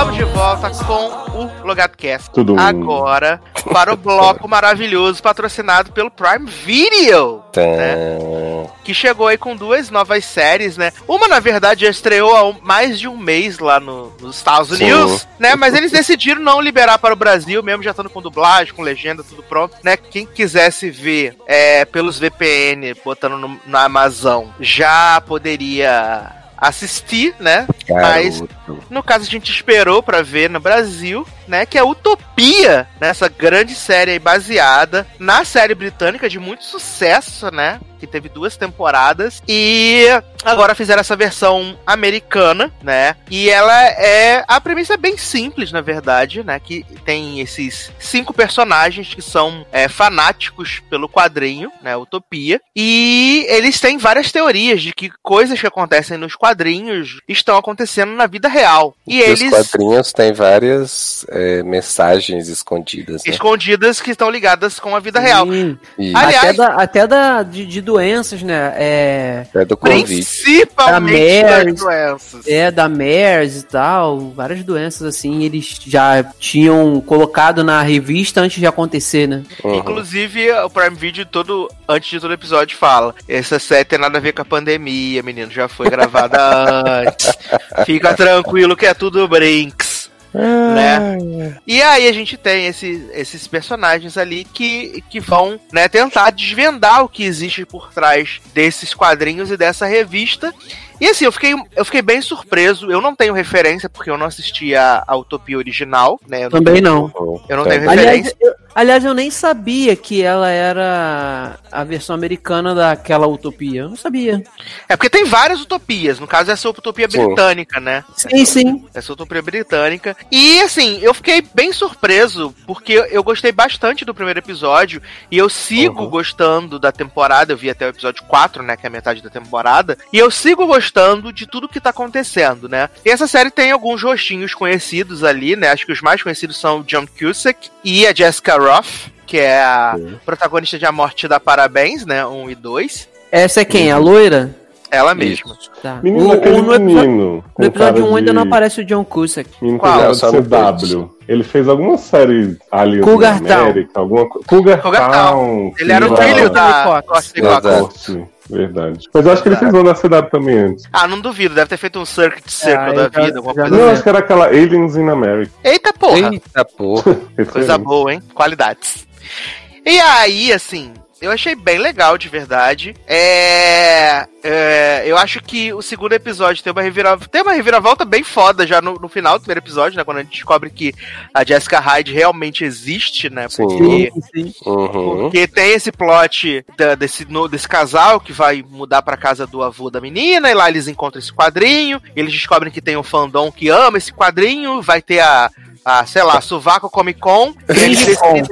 Estamos de volta com o LogadoCast. Tudo. Agora, para o bloco maravilhoso patrocinado pelo Prime Video. Tã. que chegou aí com duas novas séries, né? Uma, na verdade, já estreou há mais de um mês lá no- nos Estados Sim. Unidos, né? Mas eles decidiram não liberar para o Brasil, mesmo já estando com dublagem, com legenda, tudo pronto, né? Quem quisesse ver é, pelos VPN, botando no- na Amazon, já poderia assistir, né? Mas Garoto. no caso a gente esperou pra ver no Brasil, né, que é Utopia, nessa grande série aí baseada na série britânica de muito sucesso, né, que teve duas temporadas e agora fizeram essa versão americana, né? E ela é a premissa é bem simples, na verdade, né? Que tem esses cinco personagens que são é, fanáticos pelo quadrinho, né? Utopia, e eles têm várias teorias de que coisas que acontecem nos quadrinhos estão acontecendo na vida real. E Os eles quadrinhos têm várias é, mensagens escondidas, né? escondidas que estão ligadas com a vida real. Sim. E Aliás- até da, até da, de, de doenças, né? É, é do Covid. Principalmente Da das MERS. doenças. é da MERS e tal, várias doenças assim, eles já tinham colocado na revista antes de acontecer, né? Uhum. Inclusive, o Prime Video, todo, antes de todo episódio, fala: essa série tem nada a ver com a pandemia, menino, já foi gravada antes. Fica tranquilo que é tudo brinks. Né? E aí a gente tem esse- esses personagens ali que, que vão né, tentar desvendar o que existe por trás desses quadrinhos e dessa revista. E assim, eu fiquei, eu fiquei bem surpreso. Eu não tenho referência, porque eu não assisti a, a Utopia original, né? Não Também tenho- não. Eu não tenho Também. referência. Aliás eu, aliás, eu nem sabia que ela era a versão americana daquela utopia. Eu não sabia. É porque tem várias utopias. No caso, essa é a utopia Sim. britânica, né? Sim, sim. Essa utopia britânica. E assim, eu fiquei bem surpreso, porque eu gostei bastante do primeiro episódio. E eu sigo Uhum. gostando da temporada. Eu vi até o episódio 4, né? Que é a metade da temporada. E eu sigo gostando de tudo que tá acontecendo, né? E essa série tem alguns rostinhos conhecidos ali, né? Acho que os mais conhecidos são o John Cusack e a Jessica Roth. Que é a Sim. protagonista de A Morte da Parabéns, né? 1 e 2. Essa é quem? A loira? Ela mesma. Tá. Menino, O- o- no, episódio, menino. com no episódio cara 1 ainda de- não aparece o John Cusack. Menino Qual? só no CW. Ele fez alguma série ali Cougar na América, alguma. Cougar, Cougar Town. Ele era o filho da- da Verdade. Mas eu acho que ele fez uma na CW também antes. Ah, não duvido, deve ter feito um Circuit Circle Ah, da já- vida, alguma já coisa Não, assim. acho que era aquela Aliens in America. Eita porra, Eita porra. coisa boa, hein? Qualidades. E aí, assim, eu achei bem legal, de verdade. É, é, eu acho que o segundo episódio tem uma reviravolta, tem uma reviravolta bem foda já no, no final do primeiro episódio, né? Quando a gente descobre que a Jessica Hyde realmente existe, né? Sim. Porque sim. Uhum. Porque tem esse plot da- desse, no- desse casal que vai mudar pra casa do avô da menina, e lá eles encontram esse quadrinho, eles descobrem que tem um fandom que ama esse quadrinho, vai ter a. a sei lá, Suvaco Comic Con, e eles, decidem,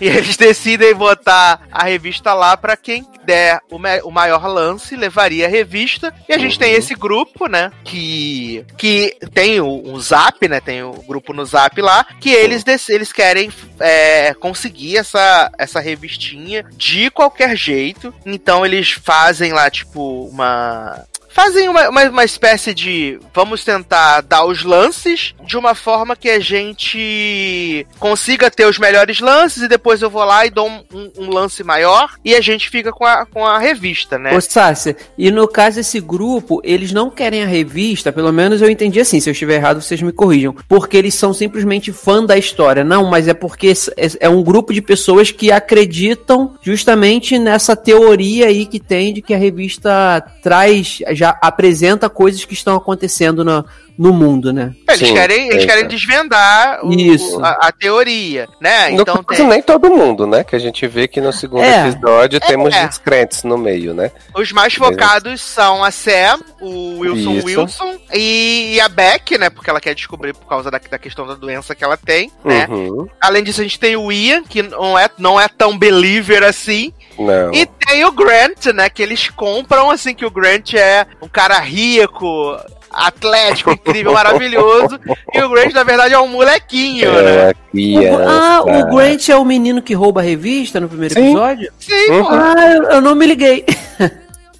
e eles decidem botar a revista lá pra quem der o, o maior lance, levaria a revista. E a gente tem esse grupo, né? Que, que tem o, um zap, né? Tem o grupo no zap lá, que eles, eles querem é, conseguir essa, essa revistinha de qualquer jeito. Então eles fazem lá, tipo, uma. Fazem uma, uma, uma espécie de. Vamos tentar dar os lances de uma forma que a gente consiga ter os melhores lances e depois eu vou lá e dou um, um- um lance maior e a gente fica com a, com a revista, né? Ô, Sácia, e no caso esse grupo, eles não querem a revista, pelo menos eu entendi assim, se eu estiver errado vocês me corrijam, porque eles são simplesmente fã da história. Não, mas é porque é- é um grupo de pessoas que acreditam justamente nessa teoria aí que tem de que a revista traz, já apresenta coisas que estão acontecendo no, no mundo, né? Eles Sim, querem, eles é, querem desvendar o- a, a teoria, né? No Então caso, tem nem todo mundo, né? Que a gente vê que no segundo É. episódio temos É. descrentes no meio, né? os mais focados são a Sam, o Wilson Isso. Wilson e, e a Beck, né? Porque ela quer descobrir por causa da, da questão da doença que ela tem, né? Uhum. Além disso, a gente tem o Ian, que não é, não é tão believer assim. Não. E tem o Grant, né? Que eles compram, assim, que o Grant é um cara rico, atlético, incrível, maravilhoso. E o Grant, na verdade, é um molequinho, É né? O- criança. ah, o Grant é o menino que rouba a revista no primeiro Sim. episódio? Sim, Uhum. pô. Ah, eu, eu não me liguei.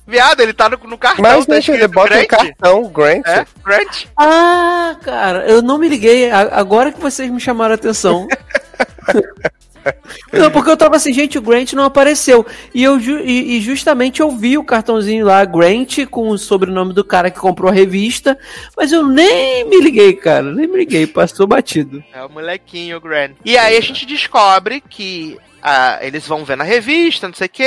Viado, ele tá no, no cartão, Mas, tá gente, ele bota Grant. cartão, Grant. É, Grant. Ah, cara, eu não me liguei. Agora que vocês me chamaram a atenção. Não, porque eu tava assim, gente, o Grant não apareceu. E eu e, e justamente eu vi o cartãozinho lá, Grant, com o sobrenome do cara que comprou a revista, mas eu nem me liguei, cara, nem me liguei, passou batido. É o molequinho, o Grant. E aí a gente descobre que ah, eles vão ver na revista, não sei o que.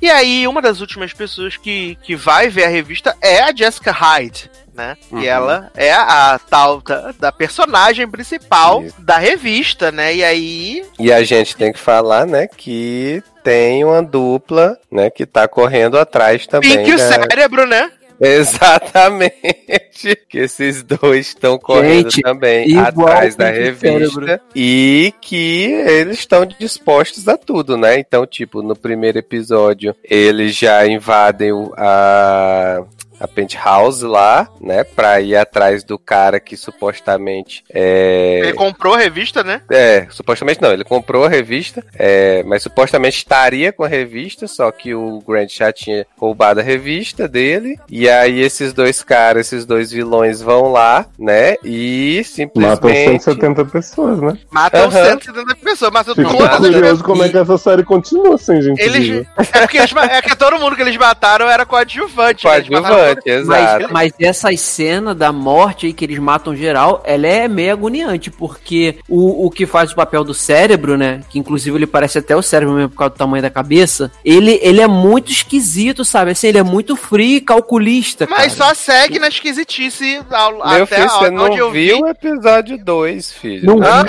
E aí uma das últimas pessoas que, que vai ver a revista é a Jessica Hyde. Né? Uhum. E ela é a tal da, da personagem principal Isso. da revista, né? E aí. E a gente tem que falar, né, que tem uma dupla, né, que tá correndo atrás também. Pink e o da- cérebro, né? Exatamente. Que esses dois estão correndo Gente, também atrás da revista. E que eles estão dispostos a tudo, né? Então, tipo, no primeiro episódio, eles já invadem a. A penthouse lá, né? Pra ir atrás do cara que supostamente é. Ele comprou a revista, né? É, supostamente não, ele comprou a revista, é, mas supostamente estaria com a revista, só que o Grant já tinha roubado a revista dele, e aí esses dois caras, esses dois vilões vão lá, né, e Matam simplesmente... 170 pessoas, né? Matam Aham. 170 pessoas, matam Fico todas as curioso como é que essa série continua sem gente Eles. É porque eles, é que todo mundo que eles mataram era coadjuvante. né? Coadjuvante, Mas, exato. mas essa cena da morte aí que eles matam geral, ela é meio agoniante, porque o, o que faz o papel do cérebro, né? Que inclusive ele parece até o cérebro mesmo por causa do tamanho da cabeça. Ele, ele é muito esquisito, sabe? Assim, ele é muito frio e calculista. Mas cara. só segue na esquisitice ao, Meu até filho, você onde não eu viu vi. o episódio 2, filho. Não Ah,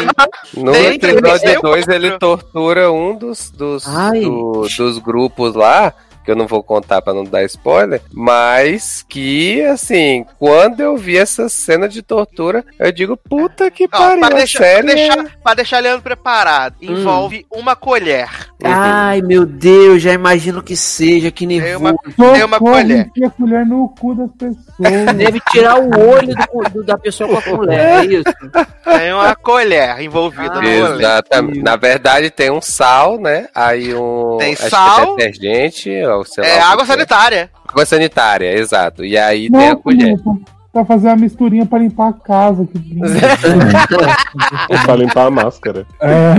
No Tem, episódio 2 tem. ele tortura um dos, dos, do- dos grupos lá, que eu não vou contar pra não dar spoiler, mas que, assim, quando eu vi essa cena de tortura, eu digo, puta que Ó, pariu, pra, deixar, pra, série é- deixar, pra deixar Leandro preparado, Hum. envolve uma colher. Ai, meu Deus, já imagino que seja, que Tem nervoso. uma, tem uma Socorro, colher. a colher no cu das pessoas. Deve tirar o olho do- do- da pessoa com a colher, é isso? Tem uma colher envolvida Ah, no. Exatamente. Na verdade, tem um sal, né? Aí um. Tem acho que sal. é detergente, ou sei É lá. água é. sanitária. Água sanitária, exato. E aí tem a Não, colher. pra, fazer uma misturinha pra limpar a casa. Que lindo. pra limpar a máscara. é.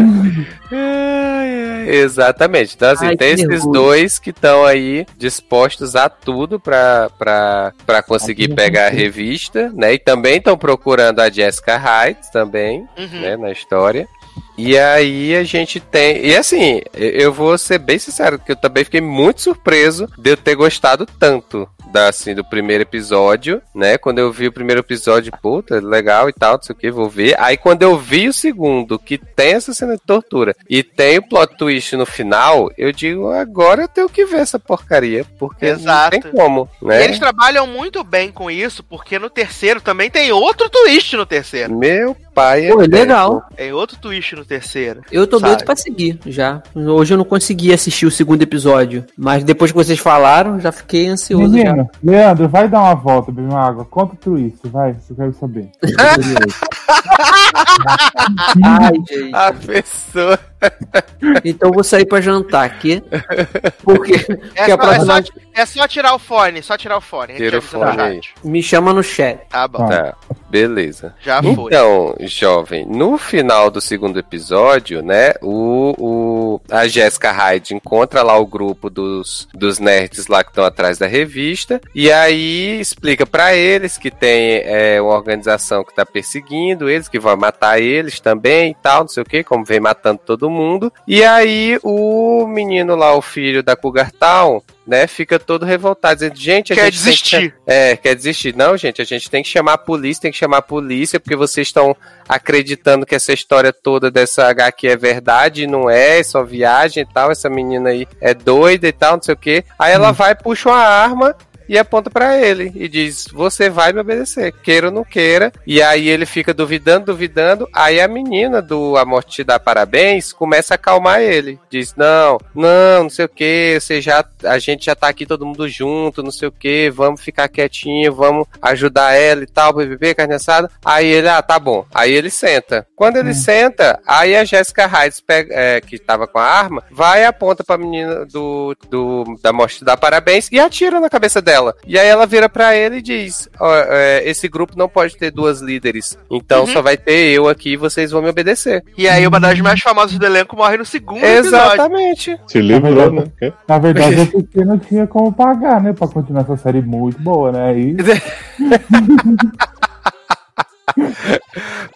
Exatamente. Então, assim, Ai, tem que esses nervoso. dois que estão aí dispostos a tudo pra, pra, pra conseguir Aqui pegar a não tem. revista, né? E também estão procurando a Jessica Hyde também, Uhum. né? Na história. E aí a gente tem. E assim, eu- vou ser bem sincero, que eu também fiquei muito surpreso de eu ter gostado tanto da, assim, do primeiro episódio, né? Quando eu vi o primeiro episódio, puta, legal e tal, não sei o que, vou ver. Aí quando eu vi o segundo, que tem essa cena de tortura e tem o plot twist no final, eu digo, agora eu tenho que ver essa porcaria, porque Exato. não tem como, E né? eles trabalham muito bem com isso, porque no terceiro também tem outro twist no terceiro. Meu pai Pô, é legal. Tem outro twist no terceiro. Eu tô Sabe? doido pra seguir já. Hoje eu não consegui assistir o segundo episódio, mas depois que vocês falaram, já fiquei ansioso já. Menino, Leandro, vai dar uma volta, beber uma água. Conta o twist, vai, eu quero saber. Eu. Ai, gente. A pessoa. Então eu vou sair pra jantar aqui. Porque, É, porque só, a é, próxima só, é só tirar o fone, só tirar o fone. Tira o fone me chama no chat. Tá bom, Tá, beleza. já foi. Então, jovem, no final do segundo episódio, né, o, o- a Jessica Hyde encontra lá o grupo dos, dos nerds lá que estão atrás da revista, e aí explica pra eles que tem é, uma organização que tá perseguindo eles, que vai matar eles também e tal, não sei o que, como vem matando todo mundo. E aí o menino lá, o filho da Cougar Town, né, fica todo revoltado, dizendo, gente, a Quer gente tem que desistir. é, quer desistir. Não, gente, a gente tem que chamar a polícia, tem que chamar a polícia, porque vocês estão acreditando que essa história toda dessa HQ é verdade, não é, é só viagem e tal, essa menina aí é doida e tal, não sei o quê. Aí ela vai, puxa uma arma e aponta pra ele e diz: Você vai me obedecer, queira ou não queira. E aí ele fica duvidando, duvidando. Aí a menina do A Morte Te Dá Parabéns começa a acalmar ele. Diz: Não, não, não sei o que, você já, a gente já tá aqui todo mundo junto, não sei o que, vamos ficar quietinho, vamos ajudar ela e tal, BBB, carne assada. Aí ele, ah, tá bom. Aí ele senta. Quando ele senta, aí a Jessica Hyde, é, que tava com a arma, vai e aponta pra menina do, do, da Morte Te Dá Parabéns e atira na cabeça dela. E aí ela vira pra ele e diz: "Ó, é, esse grupo não pode ter duas líderes, então Uhum. só vai ter eu aqui e vocês vão me obedecer. E aí uma das mais famosas do elenco morre no segundo episódio. Exatamente. Te livrou, né? Quê? Na verdade é porque não tinha como pagar, né? Pra continuar essa série muito boa, né? Aí,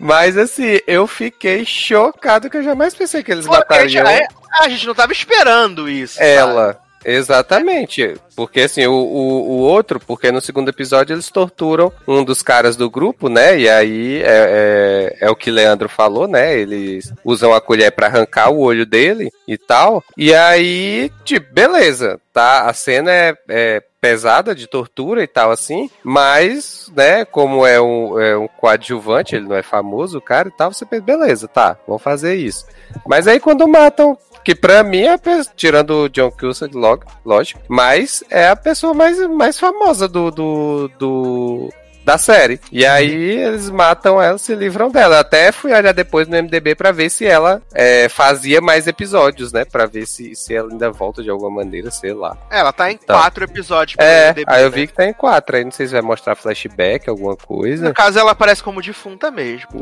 Mas assim, eu fiquei chocado que eu jamais pensei que eles Porque matariam já é- a gente não tava esperando isso. ela. Exatamente. Porque assim, o, o, o outro, porque no segundo episódio eles torturam um dos caras do grupo, né? E aí é, é, é o que Leandro falou, né? Eles usam a colher pra arrancar o olho dele e tal. E aí, tipo, beleza, tá? A cena é, é pesada de tortura e tal, assim, mas, né, como é um, é um coadjuvante, ele não é famoso, o cara e tal, você pensa, beleza, tá, vamos fazer isso. Mas aí quando matam, que pra mim é, tirando o John Cusack, log- lógico, mas é a pessoa mais, mais famosa do, do, do- da série. E aí eles matam ela, se livram dela. Eu Até fui olhar depois no MDB pra ver se ela é, fazia mais episódios, né, Pra ver se, se ela ainda volta de alguma maneira, sei lá. Ela tá em Tá. quatro episódios. É, IMDb, aí eu né? vi que tá em quatro. Aí não sei se vai mostrar flashback, alguma coisa. No caso, ela aparece como defunta mesmo.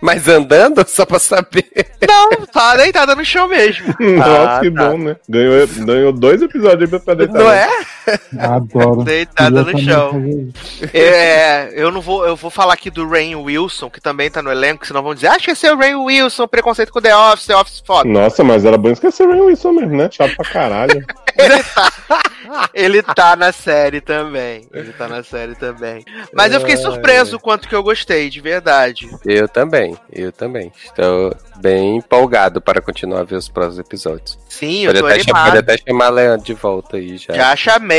Mas andando, só pra saber. Não, tá deitada no chão mesmo. Nossa, que tá. bom, né? Ganhou, ganhou dois episódios aí pra deitar. Não é? Adoro. Deitada no chão. É, eu não vou, eu vou falar aqui do Rain Wilson, que também tá no elenco, senão vão dizer, acho que esse é o Rain Wilson, preconceito com The Office, The Office foda. Nossa, mas era bom esquecer o Rain Wilson mesmo, né? Chato pra caralho. Ele tá, ele tá na série também. Ele tá na série também. Mas eu fiquei surpreso o quanto que eu gostei, de verdade. Eu também, eu também. Estou bem empolgado para continuar a ver os próximos episódios. Sim, eu Pode tô até, chamar, animado. pode até chamar a Leandro de volta aí já. Já chamei.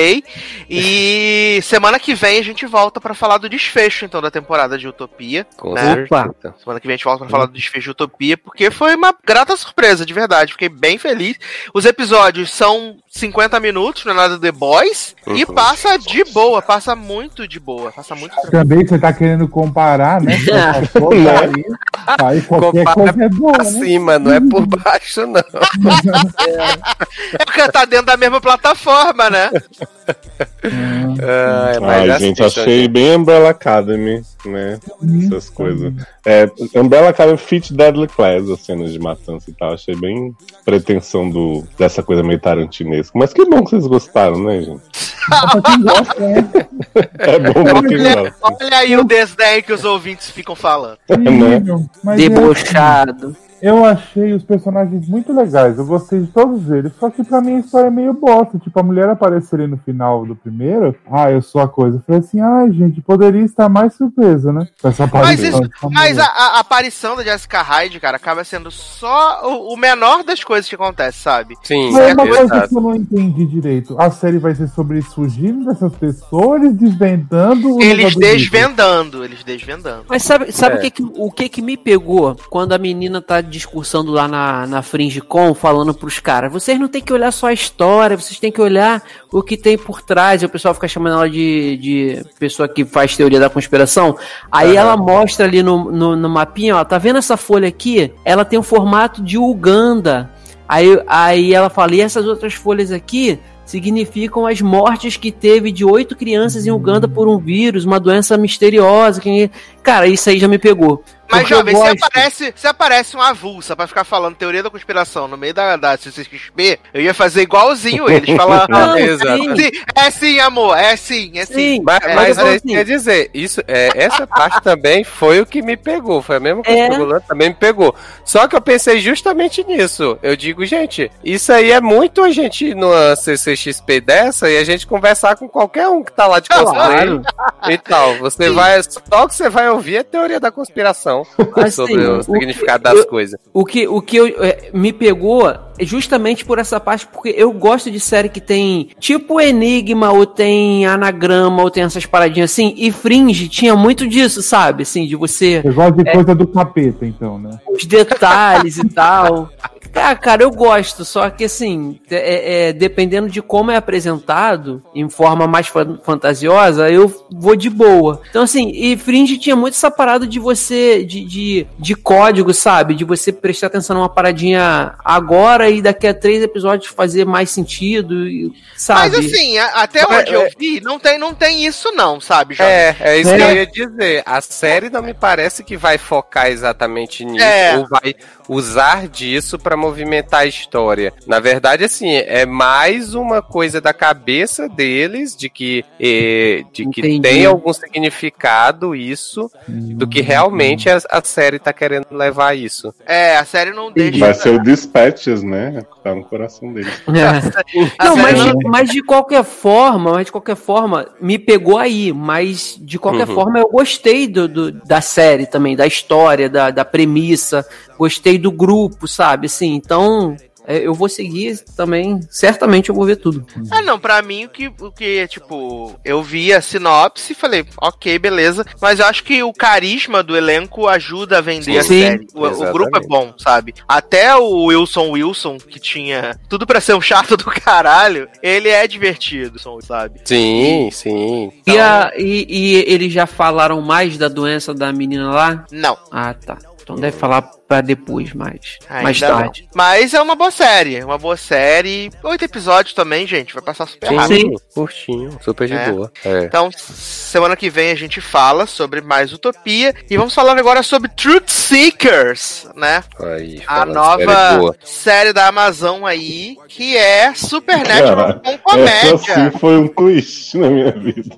E semana que vem a gente volta pra falar do desfecho, então, da temporada de Utopia. Com né? certeza. Semana que vem a gente volta pra falar do desfecho de Utopia, porque foi uma grata surpresa, de verdade. Fiquei bem feliz. Os episódios são 50 minutos, não é nada The Boys. E Uhum. passa de boa, passa muito de boa. Passa muito tranquilo. Também você tá querendo comparar, né? Tá aí, aí qualquer Compara coisa é boa, né? Acima, não é por baixo, não. É porque tá dentro da mesma plataforma, né? Ai, Ai, assim, gente, achei bem Umbrella Academy, né? Essas coisas. É, Umbrella Academy Fit Deadly Class, as cenas de matança e tal. Achei bem pretensão do, dessa coisa meio tarantinesca. Mas que bom que vocês gostaram, né, gente? Gosta, né? É bom pra quem Olha, gosta. olha aí o desdém que os ouvintes ficam falando. Né? Terrível, mas é Debochado. Eu achei os personagens muito legais, eu gostei de todos eles, só que pra mim a história é meio bosta. Tipo, a mulher aparecer ali no final do primeiro, ah, eu sou a coisa. Eu falei assim, ai, gente, poderia estar mais surpresa, né? Essa Mas, isso, mas a, a aparição da Jessica Hyde, cara, acaba sendo só o, o menor das coisas que acontece, sabe? Sim, Mas é uma coisa que eu não entendi direito. A série vai ser sobre eles fugindo dessas pessoas, eles desvendando o Eles desvendando, eles desvendando. Mas sabe, sabe É. o, que, que- o que que me pegou quando a menina tá discursando lá na, na FringeCon, falando pros caras, vocês não tem que olhar só a história, vocês têm que olhar o que tem por trás, e o pessoal fica chamando ela de, de pessoa que faz teoria da conspiração. Aí ela mostra ali no, no, no mapinha, ó, tá vendo essa folha aqui? Ela tem o formato de Uganda. Aí, aí ela fala, e essas outras folhas aqui significam as mortes que teve de oito crianças em Uganda por um vírus, uma doença misteriosa. Que... Cara, isso aí já me pegou. Mas, jovem, se aparece, se aparece uma avulsa pra ficar falando teoria da conspiração no meio da, da CCXP, eu ia fazer igualzinho eles, falar. Não, Exato. sim, "Sim, é sim, amor, é sim, é sim. sim. Mas, É, mas é isso que assim- quer dizer, isso, é, essa parte também foi o que me pegou. Foi a mesma coisa É. que o Golan também me pegou. Só que eu pensei justamente nisso. Eu digo, gente, isso aí é muito a gente ir numa CCXP dessa e a gente conversar com qualquer um que tá lá de cosplay Claro. e tal. Você vai. Só que você vai ouvir é teoria da conspiração Assim, sobre o o significado que- das eu- coisas. O que, o que eu, é, me pegou é justamente por essa parte, porque eu gosto de série que tem tipo Enigma, ou tem anagrama, ou tem essas paradinhas assim, e Fringe tinha muito disso, sabe? Assim, de você. Você gosta de coisa do capeta, então, né? os detalhes e tal. Ah, cara, eu gosto, só que assim, é, é, dependendo de como é apresentado, em forma mais fan- fantasiosa, eu vou de boa. Então, assim, e Fringe tinha muito essa parada de você, de, de, de código, sabe? De você prestar atenção numa paradinha agora e daqui a três episódios fazer mais sentido, e- sabe? Mas assim, a- até Mas, onde eu é- vi, não tem, não tem isso não, sabe, jovem? É, é isso É. que eu ia dizer. A série não me parece que vai focar exatamente nisso, É. ou vai usar disso pra movimentar a história. Na verdade, assim, é mais uma coisa da cabeça deles, de que, eh, de que Entendi. tem algum significado isso, do que realmente a, a série tá querendo levar isso. É, a série não deixa. Vai ser o Dispatches, né? Tá no coração dele. É. Não, mas, não- de- mas de qualquer forma, mas de qualquer forma, me pegou aí. Mas de qualquer Uhum. forma, eu gostei do, do- da série também, da história, da, da premissa, gostei do grupo, sabe? Assim, então é, eu vou seguir também. Certamente eu vou ver tudo. Ah, não, pra mim o que, o que, tipo, eu vi a sinopse e falei, ok, beleza, mas eu acho que o carisma do elenco ajuda a vender a Sim. série. O, o grupo é bom, sabe? Até o Wilson Wilson, que tinha tudo pra ser um chato do caralho, ele é divertido, sabe? Sim, sim. E, a, e, e eles já falaram mais da doença da menina lá? Não. Ah, tá. Então deve falar pra depois, mais, mais ainda não. tarde. Mas é uma boa série, é uma boa série. Oito episódios também, gente, vai passar super Sim, rápido. Sim. curtinho, super de É. boa. É. Então, semana que vem a gente fala sobre mais Utopia e vamos falar agora sobre Truth Seekers, né? Aí, A nova série série da Amazon aí, que é Supernatural Cara, com Essa comédia. sim foi um twist na minha vida.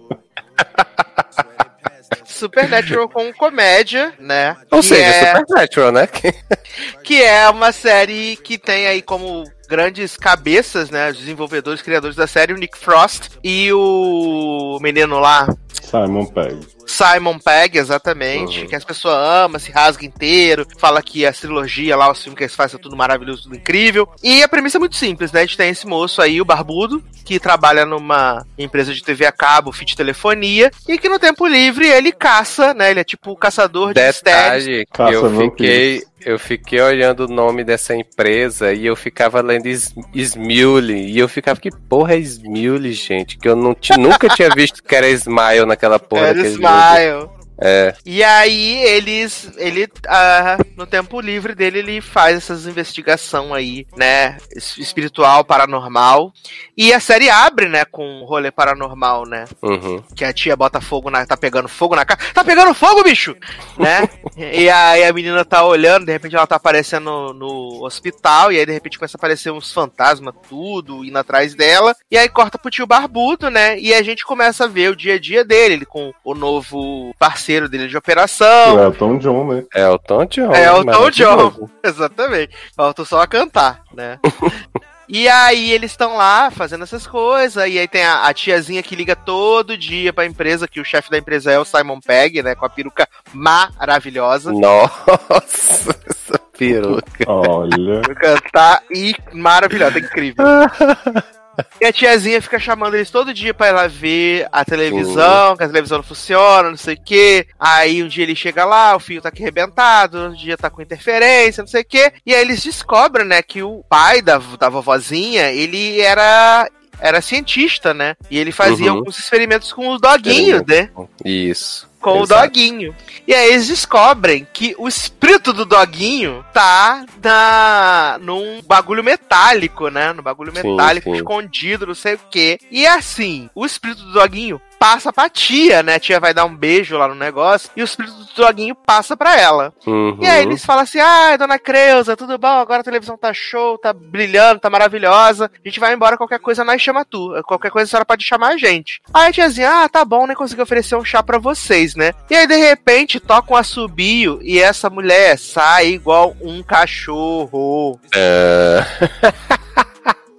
Supernatural com comédia, né? Ou que seja, é, Supernatural, né? que é uma série que tem aí como grandes cabeças, né? Os desenvolvedores, criadores da série, o Nick Frost e o menino lá, Simon Pegg. Simon Pegg, exatamente, Uhum. que as pessoas amam, se rasga inteiro, fala que a trilogia lá, os filmes que eles fazem, é tudo maravilhoso, tudo incrível. E a premissa é muito simples, né? A gente tem esse moço aí, o Barbudo, que trabalha numa empresa de TV a cabo, fit telefonia, e que no tempo livre ele caça, né? Ele é tipo o caçador de. Detalhe que Caça eu fiquei, eu fiquei olhando o nome dessa empresa e eu ficava lendo Smule. E eu ficava, que porra é Smule, gente? Que eu não nunca tinha visto que era Smile naquela porra Era jogo. É, E aí eles, ele, ah, no tempo livre dele, ele faz essas investigação aí, né, es- espiritual, paranormal. E a série abre, né, com um rolê paranormal, né, uhum. que a tia bota fogo na, tá pegando fogo na casa, tá pegando fogo, bicho, né? e aí a menina tá olhando, de repente ela tá aparecendo no, no hospital e aí de repente começa a aparecer uns fantasmas tudo indo atrás dela. E aí corta pro tio barbudo, né? E a gente começa a ver o dia a dia dele, ele com o novo parceiro dele de operação. É o Tom John, né? Elton John. É o Tom John. Exatamente. Falta só cantar, né? E aí eles estão lá fazendo essas coisas, e aí tem a, a tiazinha que liga todo dia pra empresa, que o chefe da empresa é o Simon Pegg, né? Com a peruca maravilhosa. Nossa, essa peruca. Olha. Peruca tá e maravilhosa, incrível. E a tiazinha fica chamando eles todo dia pra ir lá ver a televisão, que a televisão não funciona, não sei o quê. Aí um dia ele chega lá, o fio tá aqui arrebentado, outro dia tá com interferência, não sei o quê. E aí eles descobrem, né, que o pai da, da vovozinha, ele era. Era cientista, né? E ele fazia Uhum. alguns experimentos com os doguinhos, né? Isso. Com Exato. o doguinho. E aí eles descobrem que o espírito do doguinho tá na num bagulho metálico, né? No bagulho Sim, metálico sim. escondido, não sei o quê. E assim, o espírito do doguinho passa pra tia, né? A tia vai dar um beijo lá no negócio e o espírito do doguinho passa pra ela. Uhum. E aí eles falam assim: ai, dona Creuza, tudo bom? Agora a televisão tá show, tá brilhando, tá maravilhosa. A gente vai embora, qualquer coisa nós chama tu. Qualquer coisa a senhora pode chamar a gente. Aí a tiazinha, ah, tá bom, nem consegui oferecer um chá pra vocês, né? E aí, de repente, toca um assobio e essa mulher sai igual um cachorro. É,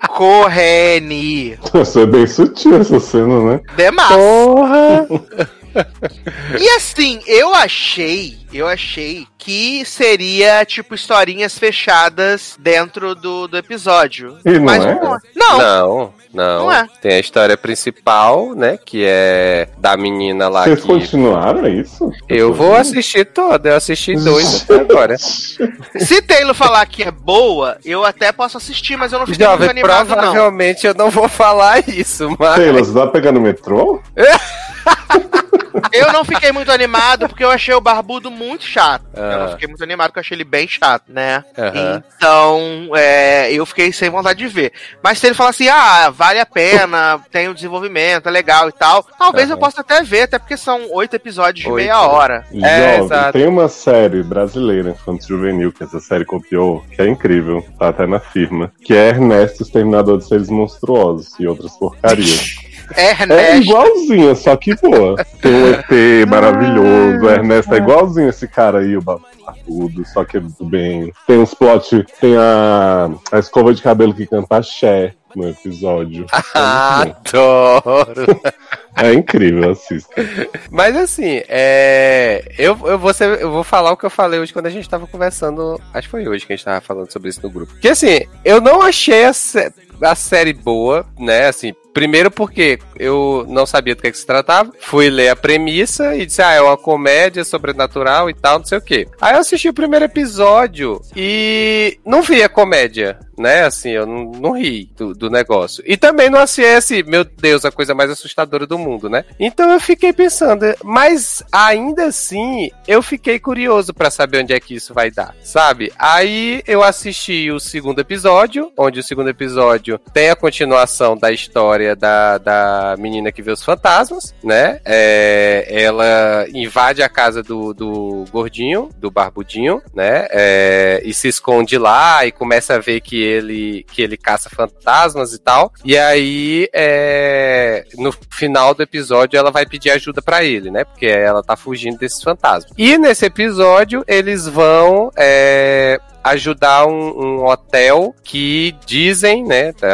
Correne. Isso é bem sutil essa cena, né? Demais. Porra! E assim, eu achei, eu achei que seria tipo historinhas fechadas dentro do, do episódio. E não Mas é? não, não, Não, não. Não é. Tem a história principal, né? Que é da menina lá Vocês que. continuaram é isso? Eu vou assistir toda, eu assisti dois até agora. Se Taylor falar que é boa, eu até posso assistir, mas eu não fiquei muito Jovem, animado, não. provavelmente eu não vou falar isso, mas. Taylor, você tá pegando metrô? Eu não fiquei muito animado porque eu achei o Barbudo muito chato. Eu não fiquei muito animado porque eu achei ele bem chato, né? Aham. Então, é, eu fiquei sem vontade de ver. Mas se ele falar assim, ah, vale a pena, tem um desenvolvimento, é legal e tal, talvez Aham. eu possa até ver, até porque são oito episódios de Oito. meia hora. É, Jovem, exato. tem uma série brasileira, Infanto Juvenil, que essa série copiou, que é incrível, tá até na firma, que é Ernesto, Exterminador de Seres Monstruosos e outras porcarias. É, É né? igualzinha, só que boa. Tem um ET maravilhoso, o Ernesto é igualzinho esse cara aí, o barbudo, só que é bem. Tem uns plot, tem a, a escova de cabelo que canta axé no episódio. É muito bom. Adoro. É incrível, assista. Mas assim, é. Eu, eu, vou ser- eu vou falar o que eu falei hoje quando a gente tava conversando. Acho que foi hoje que a gente tava falando sobre isso no grupo. Que assim, eu não achei a, sé- a série boa, né? Assim, primeiro porque eu não sabia do que, é que se tratava. Fui ler a premissa e disse, ah, é uma comédia sobrenatural e tal, não sei o quê. Aí eu assisti o primeiro episódio e não vi a comédia, né? Assim, eu não, não ri do, do negócio. E também não achei assim, meu Deus, a coisa mais assustadora do mundo, né? Então eu fiquei pensando, mas ainda assim, eu fiquei curioso pra saber onde é que isso vai dar, sabe? Aí eu assisti o segundo episódio, onde o segundo episódio tem a continuação da história da, da menina que vê os fantasmas, né? É, ela invade a casa do, do gordinho, do barbudinho, né? É, e se esconde lá e começa a ver que ele, que ele caça fantasmas e tal. E aí, é, no final do episódio, ela vai pedir ajuda pra ele, né? Porque ela tá fugindo desses fantasmas. E nesse episódio, eles vão. é, ajudar um, um hotel que dizem, né? a-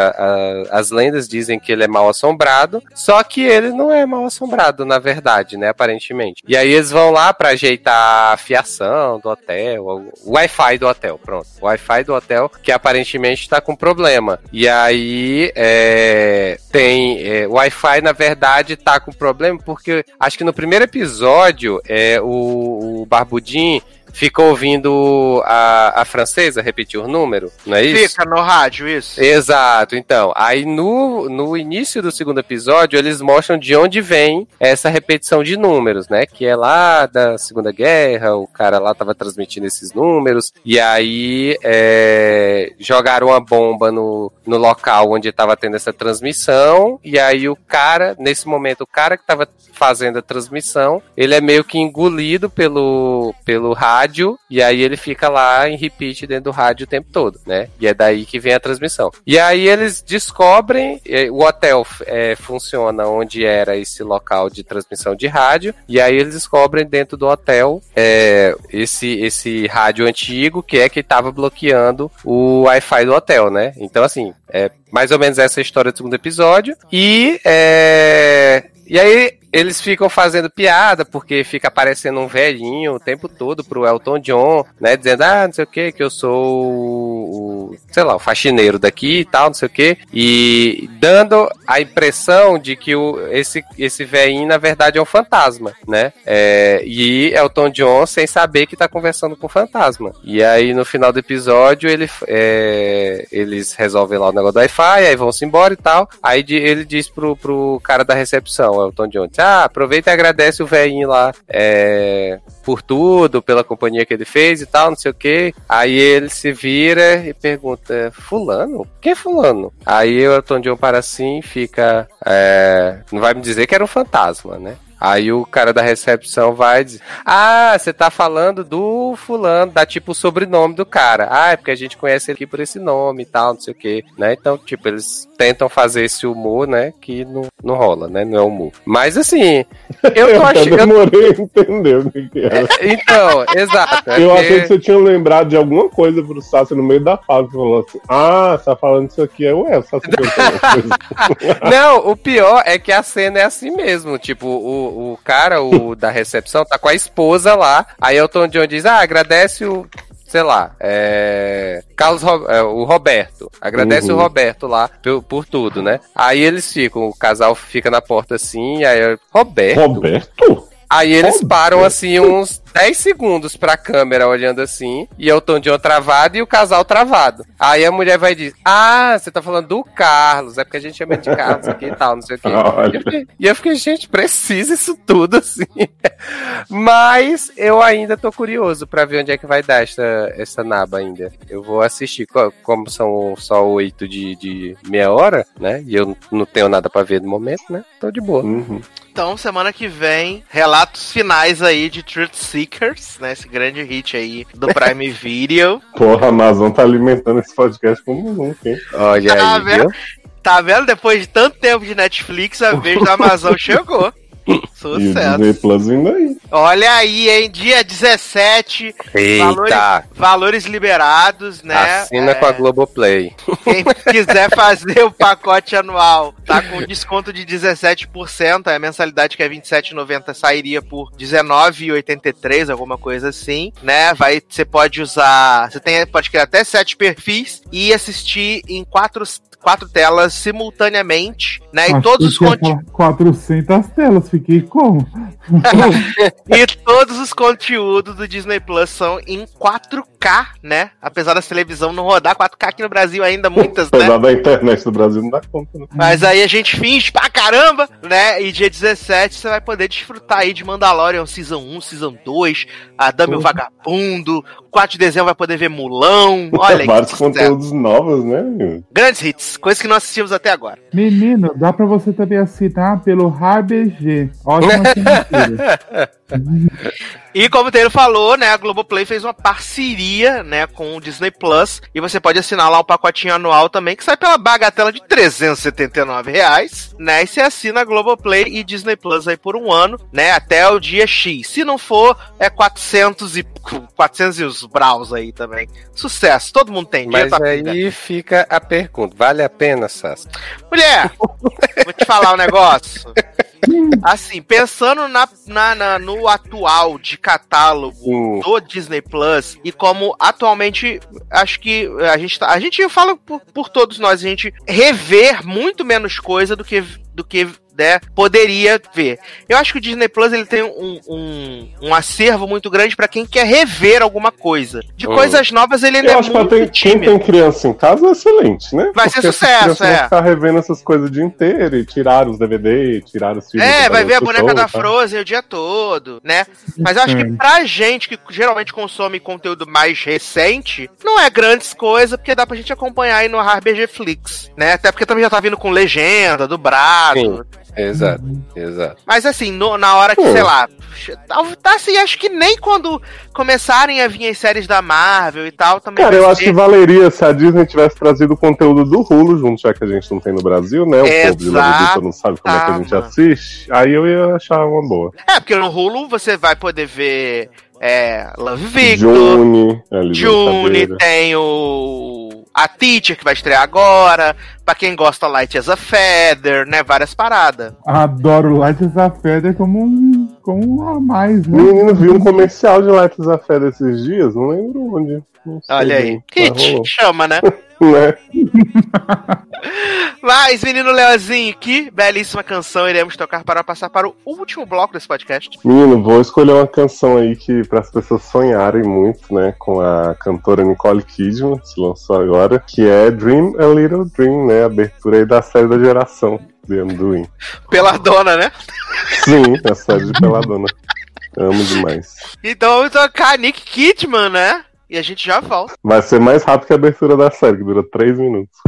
a- as lendas dizem que ele é mal assombrado, só que ele não é mal assombrado, na verdade, né? Aparentemente. E aí eles vão lá pra ajeitar a fiação do hotel, o Wi-Fi do hotel, pronto. O Wi-Fi do hotel que aparentemente tá com problema. E aí é, tem. é, o Wi-Fi, na verdade, tá com problema porque acho que no primeiro episódio é, o, o Barbudinho fica ouvindo a, a francesa repetir o número, não é isso? Fica no rádio, isso. Exato, então. Aí no, no início do segundo episódio, eles mostram de onde vem essa repetição de números, né? Que é lá da Segunda Guerra, o cara lá tava transmitindo esses números, e aí é, jogaram uma bomba no, no local onde tava tendo essa transmissão, e aí o cara, nesse momento, o cara que tava fazendo a transmissão, ele é meio que engolido pelo, pelo rádio, e aí ele fica lá em repeat dentro do rádio o tempo todo, né? E é daí que vem a transmissão. E aí eles descobrem, o hotel eh, funciona onde era esse local de transmissão de rádio, e aí eles descobrem dentro do hotel eh, esse, esse rádio antigo que é que estava bloqueando o Wi-Fi do hotel, né? Então, assim, é mais ou menos essa história do segundo episódio. E é, e aí eles ficam fazendo piada, porque fica aparecendo um velhinho o tempo todo pro Elton John, né? Dizendo, ah, não sei o que, que eu sou o, sei lá, o faxineiro daqui e tal, não sei o que. E dando a impressão de que o, esse, esse velhinho, na verdade, é um fantasma, né? É, e Elton John sem saber que tá conversando com o fantasma. E aí, no final do episódio, ele, é, eles resolvem lá o negócio do Wi-Fi, aí vão-se embora e tal. Aí de- ele diz pro, pro cara da recepção, Elton John, diz, ah, aproveita e agradece o velhinho lá é, por tudo, pela companhia que ele fez e tal, não sei o que. Aí ele se vira e pergunta, fulano? Quem é fulano? Aí o Elton John para assim fica, é, não vai me dizer que era um fantasma, né? Aí o cara da recepção vai dizer: Ah, você tá falando do fulano, dá tipo o sobrenome do cara. Ah, é porque a gente conhece ele aqui por esse nome e tal, não sei o que, né? Então, tipo, eles tentam fazer esse humor, né? Que não, não rola, né? Não é humor. Mas assim, eu Eu tô achando. demorei a entender o que, que era. Então, exato. é Eu porque- achei que você tinha lembrado de alguma coisa pro Sassi no meio da fala. Falou assim: Ah, você tá falando isso aqui. É ué, o Sassi. Não, o pior é que a cena é assim mesmo. Tipo, o, o cara, o da recepção, tá com a esposa lá. Aí Elton John diz: Ah, agradece o. Sei lá, é. Carlos Ro- é, o Roberto. Agradece Uhum. o Roberto lá por, por tudo, né? Aí eles ficam, o casal fica na porta assim, aí eu, Roberto. Roberto? Aí eles Roberto? param assim uns 10 segundos pra câmera olhando assim, e Elton John travado e o casal travado. Aí a mulher vai dizer: Ah, você tá falando do Carlos, é porque a gente chama de Carlos aqui e tal, não sei o quê. Olha. E eu fiquei- E eu fiquei, gente, precisa isso tudo assim. Mas eu ainda tô curioso pra ver onde é que vai dar essa, essa naba ainda. Eu vou assistir, co- como são só oito de, de meia hora, né? E eu não tenho nada pra ver no momento, né? Tô de boa. Uhum. Então, semana que vem, relatos finais aí de Truth Seekers, né? Esse grande hit aí do Prime Video. Porra, a Amazon tá alimentando esse podcast como nunca, hein? Olha Tá aí, vendo? viu? Tá vendo? Depois de tanto tempo de Netflix, a vez da Amazon chegou. E o Sucesso. Disney Plus vindo aí. Olha aí, hein? Dia 17, valores, Eita! valores liberados, né? Assina É, com a Globoplay. Quem quiser fazer o pacote anual, tá com desconto de 17%. A mensalidade que é 27,90 sairia por 19,83, alguma coisa assim, né? Vai, você pode usar, você tem, pode criar até sete perfis e assistir em quatro, quatro telas simultaneamente, né? E todos os conteúdos falar 400 telas, fiquei como? E todos os conteúdos do Disney Plus são em 4K, né? Apesar da televisão não rodar 4K aqui no Brasil ainda, muitas, né? Apesar da internet do Brasil, não dá conta, né? Mas aí a gente finge pra caramba, né? E dia 17 você vai poder desfrutar aí de Mandalorian Season 1, Season 2, a Dame o Vagabundo, 4 de dezembro vai poder ver Mulão, olha Vários conteúdos novos, né? Grandes hits, coisas que não assistimos até agora. Menino, dá pra você também assinar pelo RBG. Ótima assinatura. E como o Taylor falou, né, a Globoplay fez uma parceria, né, com o Disney Plus, e você pode assinar lá o pacotinho anual também, que sai pela bagatela de 379 reais, né, e você assina a Globoplay e Disney Plus aí por um ano, né, até o dia X. Se não for, é 400 e 400 e os braus aí também. Sucesso, todo mundo tem. Mas pra vida. aí fica a pergunta: vale a pena, Sassi? Mulher, vou te falar um negócio. Assim, pensando na, na- na- no atual de catálogo Hum. do Disney Plus e como atualmente acho que a gente tá, a gente fala por, por todos nós, a gente rever muito menos coisa do que do que né, poderia ver. Eu acho que o Disney Plus ele tem um, um, um acervo muito grande pra quem quer rever alguma coisa. De Hum. coisas novas ele ainda Eu é acho que muito ter- quem tem criança em casa é excelente, né? Vai ser Porque essas sucesso, é. Ficar revendo essas coisas o dia inteiro e tirar os DVD, tirar os filmes. É, vai ver a boneca show, da tá? Frozen o dia todo, né? Mas eu acho que pra gente que geralmente consome conteúdo mais recente, não é grandes coisas, porque dá pra gente acompanhar aí no RBG Flix, né? Até porque também já tá vindo com legenda, dublado. Sim. Exato, exato. Mas assim, no- na hora que, Hum. sei lá, tá, tá assim, acho que nem quando começarem a vir as séries da Marvel e tal, também Cara, eu acho que valeria se a Disney tivesse trazido o conteúdo do Hulu junto, já que a gente não tem no Brasil, né? O povo de Lavadita não sabe como é que a gente Exato. assiste. Aí eu ia achar uma boa. É, porque no Hulu você vai poder ver é, Love Victor, June, ali June, tem o. A Teacher que vai estrear agora. Pra quem gosta, Light as a Feather, né? Várias paradas. Adoro Light as a Feather como um, como um a mais, né? Menino, vi um comercial de Lights a Fé desses dias, não lembro onde. Não sei Olha aí. Hit, rolou. chama, né? Né? Mas, menino Leozinho, que belíssima canção iremos tocar para passar para o último bloco desse podcast. Menino, vou escolher uma canção aí que para as pessoas sonharem muito, né, com a cantora Nicole Kidman, que se lançou agora, que é Dream a Little Dream, né, a abertura aí da série da geração de Anduin. Pela dona, né? Sim, a série de Peladona. Amo demais. Então vamos tocar Nick Kidman, né? E a gente já volta. Vai ser mais rápido que a abertura da série, que dura 3 minutos.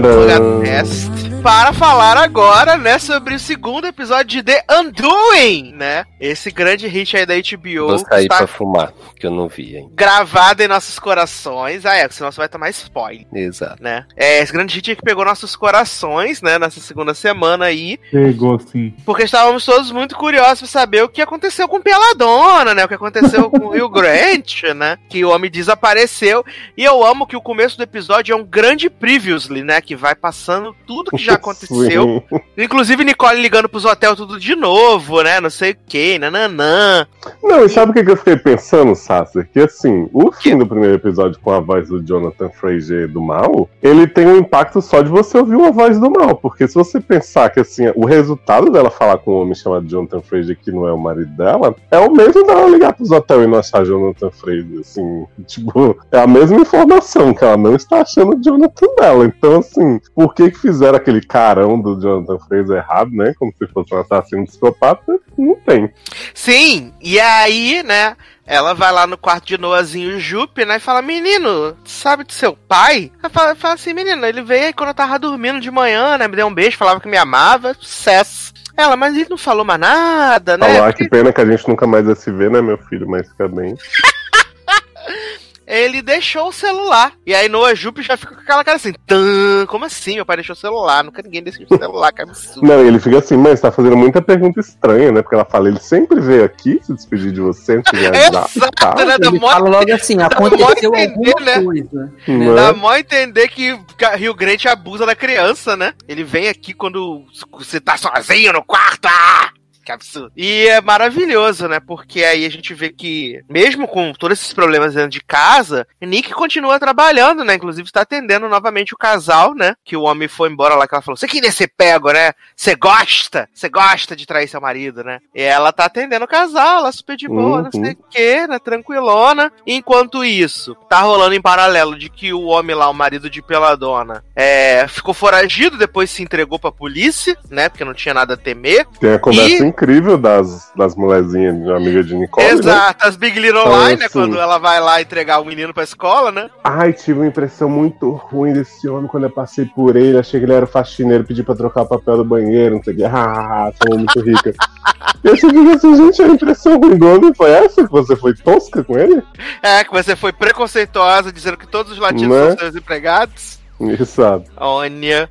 Bloco para falar agora, né, sobre o segundo episódio de The Undoing, né? Esse grande hit aí da HBO Vou que sair pra fumar, que eu não vi ainda. gravado em nossos corações. Ah, é, senão você vai tomar spoiler, Exato. né? É, esse grande hit que pegou nossos corações, né, nessa segunda semana aí, Pegou assim. porque estávamos todos muito curiosos pra saber o que aconteceu com Peladona, né? O que aconteceu com o Rio Grant, né? Que o homem desapareceu. E eu amo que o começo do episódio é um grande previously, né? Que vai passando tudo que já aconteceu. Sim. Inclusive Nicole ligando pros hotéis tudo de novo, né? Não sei o que, nananã. Não, e sabe o que eu fiquei pensando, Sasser? Que assim, o fim do primeiro episódio com a voz do Jonathan Fraser do mal, ele tem um impacto só de você ouvir uma voz do mal. Porque se você pensar que assim, o resultado dela falar com um homem chamado Jonathan Fraser, que não é o marido dela, é o mesmo dela ligar pros hotéis e não achar Jonathan Fraser. Assim, tipo, é a mesma informação que ela não está achando o Jonathan dela. Então, assim, por que que fizeram aquele carão do Jonathan Fraser errado, né? Como se fosse um assassino psicopata? Não tem. Sim, e aí, né? Ela vai lá no quarto de Noazinho Jupe, né? E fala: Menino, sabe do seu pai? Ela fala, fala assim: Menino, ele veio aí quando eu tava dormindo de manhã, né? Me deu um beijo, falava que me amava. Sucesso. Ela, mas ele não falou mais nada, né? Falar que pena que a gente nunca mais vai se ver, né, meu filho? Mas fica bem. Ele deixou o celular. E aí Noah Jupe já fica com aquela cara assim: como assim? Meu pai deixou o celular. Nunca ninguém deixou o celular, que absurdo. Não, ele fica assim, mas tá fazendo muita pergunta estranha, né? Porque ela fala, ele sempre veio aqui se despedir de você antes de viajar. Exato, né? Dá Ele mó, fala logo assim, aconteceu entender, alguma né? coisa. Dá é? mó entender que Rio Grande abusa da criança, né? Ele vem aqui quando você tá sozinho no quarto. Ah! Que absurdo. E é maravilhoso, né? Porque aí a gente vê que, mesmo com todos esses problemas dentro de casa, Nick continua trabalhando, né? Inclusive está atendendo novamente o casal, né? Que o homem foi embora lá, que ela falou: Você queria ser pego, né? Você gosta? Você gosta de trair seu marido, né? E ela tá atendendo o casal, ela super de boa, não Uhum. sei o quê, né? Tranquilona. Enquanto isso, tá rolando em paralelo de que o homem lá, o marido de Peladona, é, ficou foragido, depois se entregou pra polícia, né? Porque não tinha nada a temer. Tem a conversa E- incrível das, das mulherzinhas, de amiga de Nicole, né? Exato, as Big Little Então, Lie, né? assim- Quando ela vai lá entregar o menino pra escola, né? Ai, tive uma impressão muito ruim desse homem quando eu passei por ele. Achei que ele era faxineiro, pedi pra trocar o papel do banheiro, não sei o que. Ah, sou muito rica. Eu fiquei assim, gente, a impressão ruim do homem foi essa? Que você foi tosca com ele? É, que você foi preconceituosa, dizendo que todos os latinos Né? são seus Exato. Olha.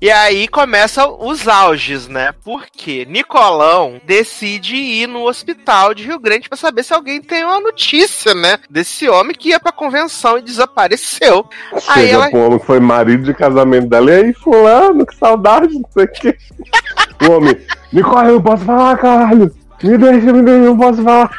E aí começam os auges, né? Porque Nicolão decide ir no hospital de Rio Grande pra saber se alguém tem uma notícia, né? Desse homem que ia pra convenção e desapareceu. Aí Chega ela- pro homem que foi marido de casamento dela. E aí, fulano, que saudade, não sei o que. O homem, Nicole, eu posso falar, caralho. Me deixa, me deixa, eu não posso falar.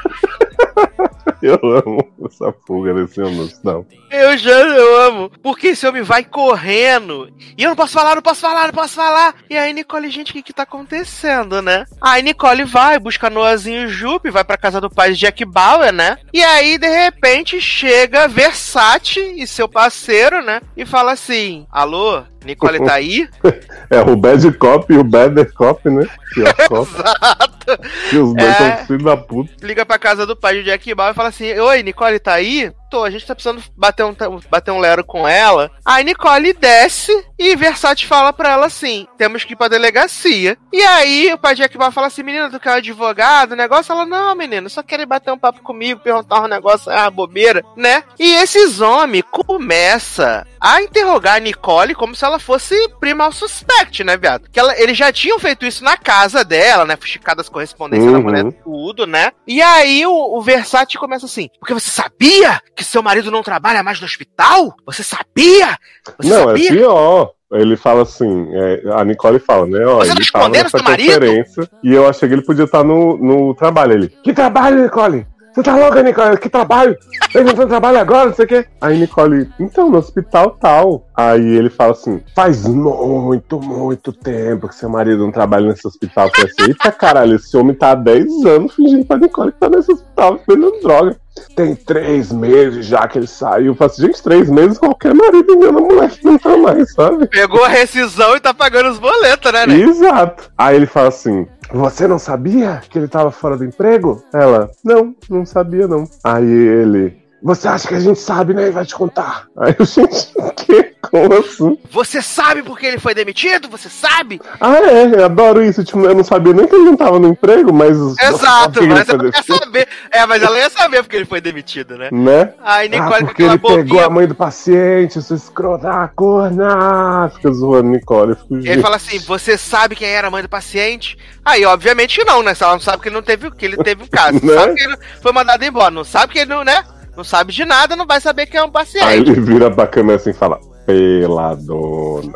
Eu amo essa fuga desse homem, não. Eu já eu amo. Porque esse homem vai correndo. E eu não posso falar, não posso falar, não posso falar. E aí, Nicole, gente, o que que tá acontecendo, né? Aí Nicole vai, busca Noazinho Jupe, vai pra casa do pai de Jack Bauer, né? E aí, de repente, chega Versace e seu parceiro, né? E fala assim: Alô, Nicole tá aí? É o Bad Cop e o Better Cop, né? Pior cop. Exato. Que os dois É. são filhos da puta. Liga pra casa do pai de Jack Bauer e fala assim: Oi, Nicole tá aí? Tô, a gente tá precisando bater um, bater um lero com ela. Aí Nicole desce e Versace fala pra ela assim: temos que ir pra delegacia. E aí o pai de Jack Bauer fala assim: menina, tu quer um advogado? O negócio? Ela, não, menino, só querem bater um papo comigo, perguntar um negócio, ah, bobeira, né? E esses homens começa a interrogar a Nicole como se ela fosse prima ao suspect, né, viado? Que ela, eles já tinham feito isso na casa dela, né? Fuxicado as correspondências da Uhum. mulher, tudo, né? E aí o, o Versace começa assim: porque você sabia que seu marido não trabalha mais no hospital? Você sabia? Você Não, sabia? é pior. Ele fala assim, é, a Nicole fala, né? Ó, Você tá ele tava escondendo nessa seu marido? conferência e eu achei que ele podia estar no, no trabalho. Ele, que trabalho, Nicole? Você tá louca, Nicole? Que trabalho? Tá no trabalho agora, não sei o quê. Aí Nicole, então, no hospital tal. Aí ele fala assim: faz muito, muito tempo que seu marido não trabalha nesse hospital. Eu falei assim, eita caralho, esse homem tá há 10 anos fingindo pra Nicole que tá nesse hospital vendendo droga. Tem três meses já que ele saiu. Eu falo assim, gente, três meses qualquer marido engana a mulher que não tá mais, sabe? Pegou a rescisão e tá pagando os boletos, né, né? Exato. Aí ele fala assim: Você não sabia que ele tava fora do emprego? Ela, não, não sabia não. Aí ele, Você acha que a gente sabe, né? E vai te contar. Aí eu, gente, o quê? Como assim? Você sabe por que ele foi demitido? Você sabe? Ah, é, eu adoro isso. Tipo, eu não sabia nem que ele não tava no emprego, mas. Exato, ele mas ela demitido? saber. É, mas ela ia saber porque ele foi demitido, né? Né? Aí Nicole ah, porque ele pegou a mãe do paciente, seu escroto, ah, corna! Fica zoando Nicole. Fico, Ele fala assim: você sabe quem era a mãe do paciente? Aí, obviamente não, né? Se ela não sabe que ele não teve, que ele teve um caso. Não Né? sabe que ele foi mandado embora. Não sabe que ele não, né? Não sabe de nada, não vai saber quem é um Aí paciente. ele vira pra câmera assim e fala: Peladona.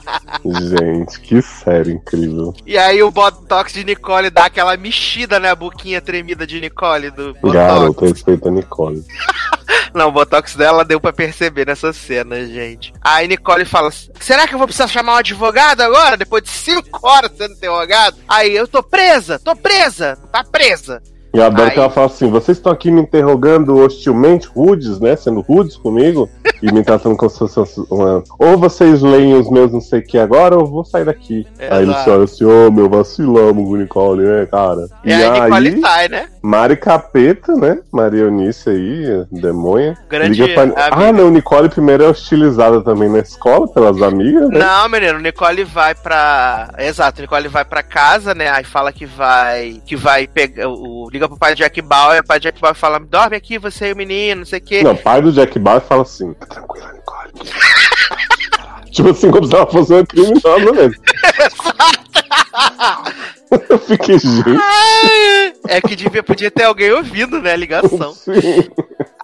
Gente, que série incrível. e aí o Botox de Nicole dá aquela mexida, né? A boquinha tremida de Nicole do Botox. Garoto, respeita a Nicole. Não, o Botox dela deu pra perceber nessa cena, gente. Aí Nicole fala: Será que eu vou precisar chamar um advogado agora? Depois de cinco horas sendo interrogado? Aí eu tô presa, tô presa, tá presa. E Aí- que ela fala assim: vocês estão aqui me interrogando hostilmente, rudes, né? Sendo rudes comigo, e me tratando como se fosse uma. Ou vocês leem os meus não sei o que agora, ou eu vou sair daqui. Aí ele Exato. olha assim: ô meu, vacilamos, Nicole, né, cara? E aí Nicole sai, né? Mari Capeta, né? Maria Eunice aí, demônia. Grande Liga pra... Ah, não, Nicole primeiro é hostilizada também na escola pelas amigas, né? Não, menino, Nicole vai pra. Exato, Nicole vai pra casa, né? Aí fala que vai. Que vai pegar. O... Liga pro pai de Jack Bauer, o pai de Jack Bauer fala: dorme aqui, você e o menino, não sei o quê. Não, o pai do Jack Bauer fala assim: tranquila, Nicole. tipo assim, como se ela fosse uma criminosa mesmo. Eu fiquei, gente. É que devia, podia ter alguém ouvindo, né? A ligação. Sim.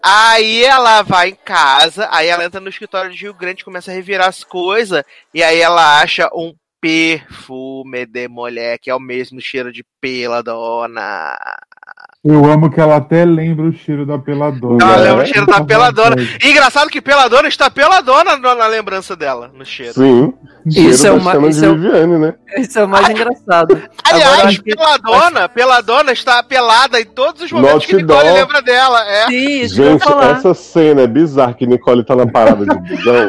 Aí ela vai em casa, aí ela entra no escritório de Rio Grande, começa a revirar as coisas, e aí ela acha um perfume de mulher, que é o mesmo cheiro de pela dona. Eu amo que ela até lembra o cheiro da peladona. Ela É. lembra o cheiro da peladona. E engraçado que peladona está peladona na na lembrança dela, no cheiro. Sim. Isso Cheiro é uma- isso de é Viviane, né? Isso é o mais engraçado. Aliás, Agora, acho que- peladona, peladona está pelada em todos os momentos que Outdoor. Nicole lembra dela. É. Sim, isso que Gente, essa cena é bizarra que Nicole tá na parada de busão.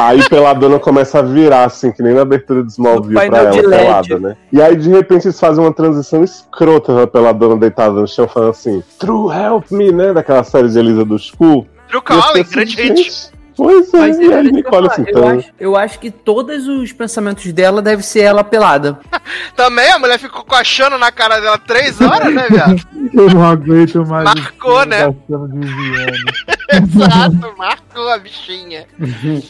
Aí Peladona começa a virar, assim, que nem na abertura do Smallville pra ela, pelada, né? E aí, de repente, eles fazem uma transição escrota da Peladona deitada no chão, falando assim, True Help Me, né? Daquela série de Elisa do School. E fiquei assim, grande gente, hit. Pois é, Mas e eu Nicole falar, assim, eu, acho, eu acho que todos os pensamentos dela deve ser ela pelada. Também a mulher ficou coachando na cara dela três horas, né, viado? Eu não aguento mais. Marcou, né? Exato, marcou a bichinha.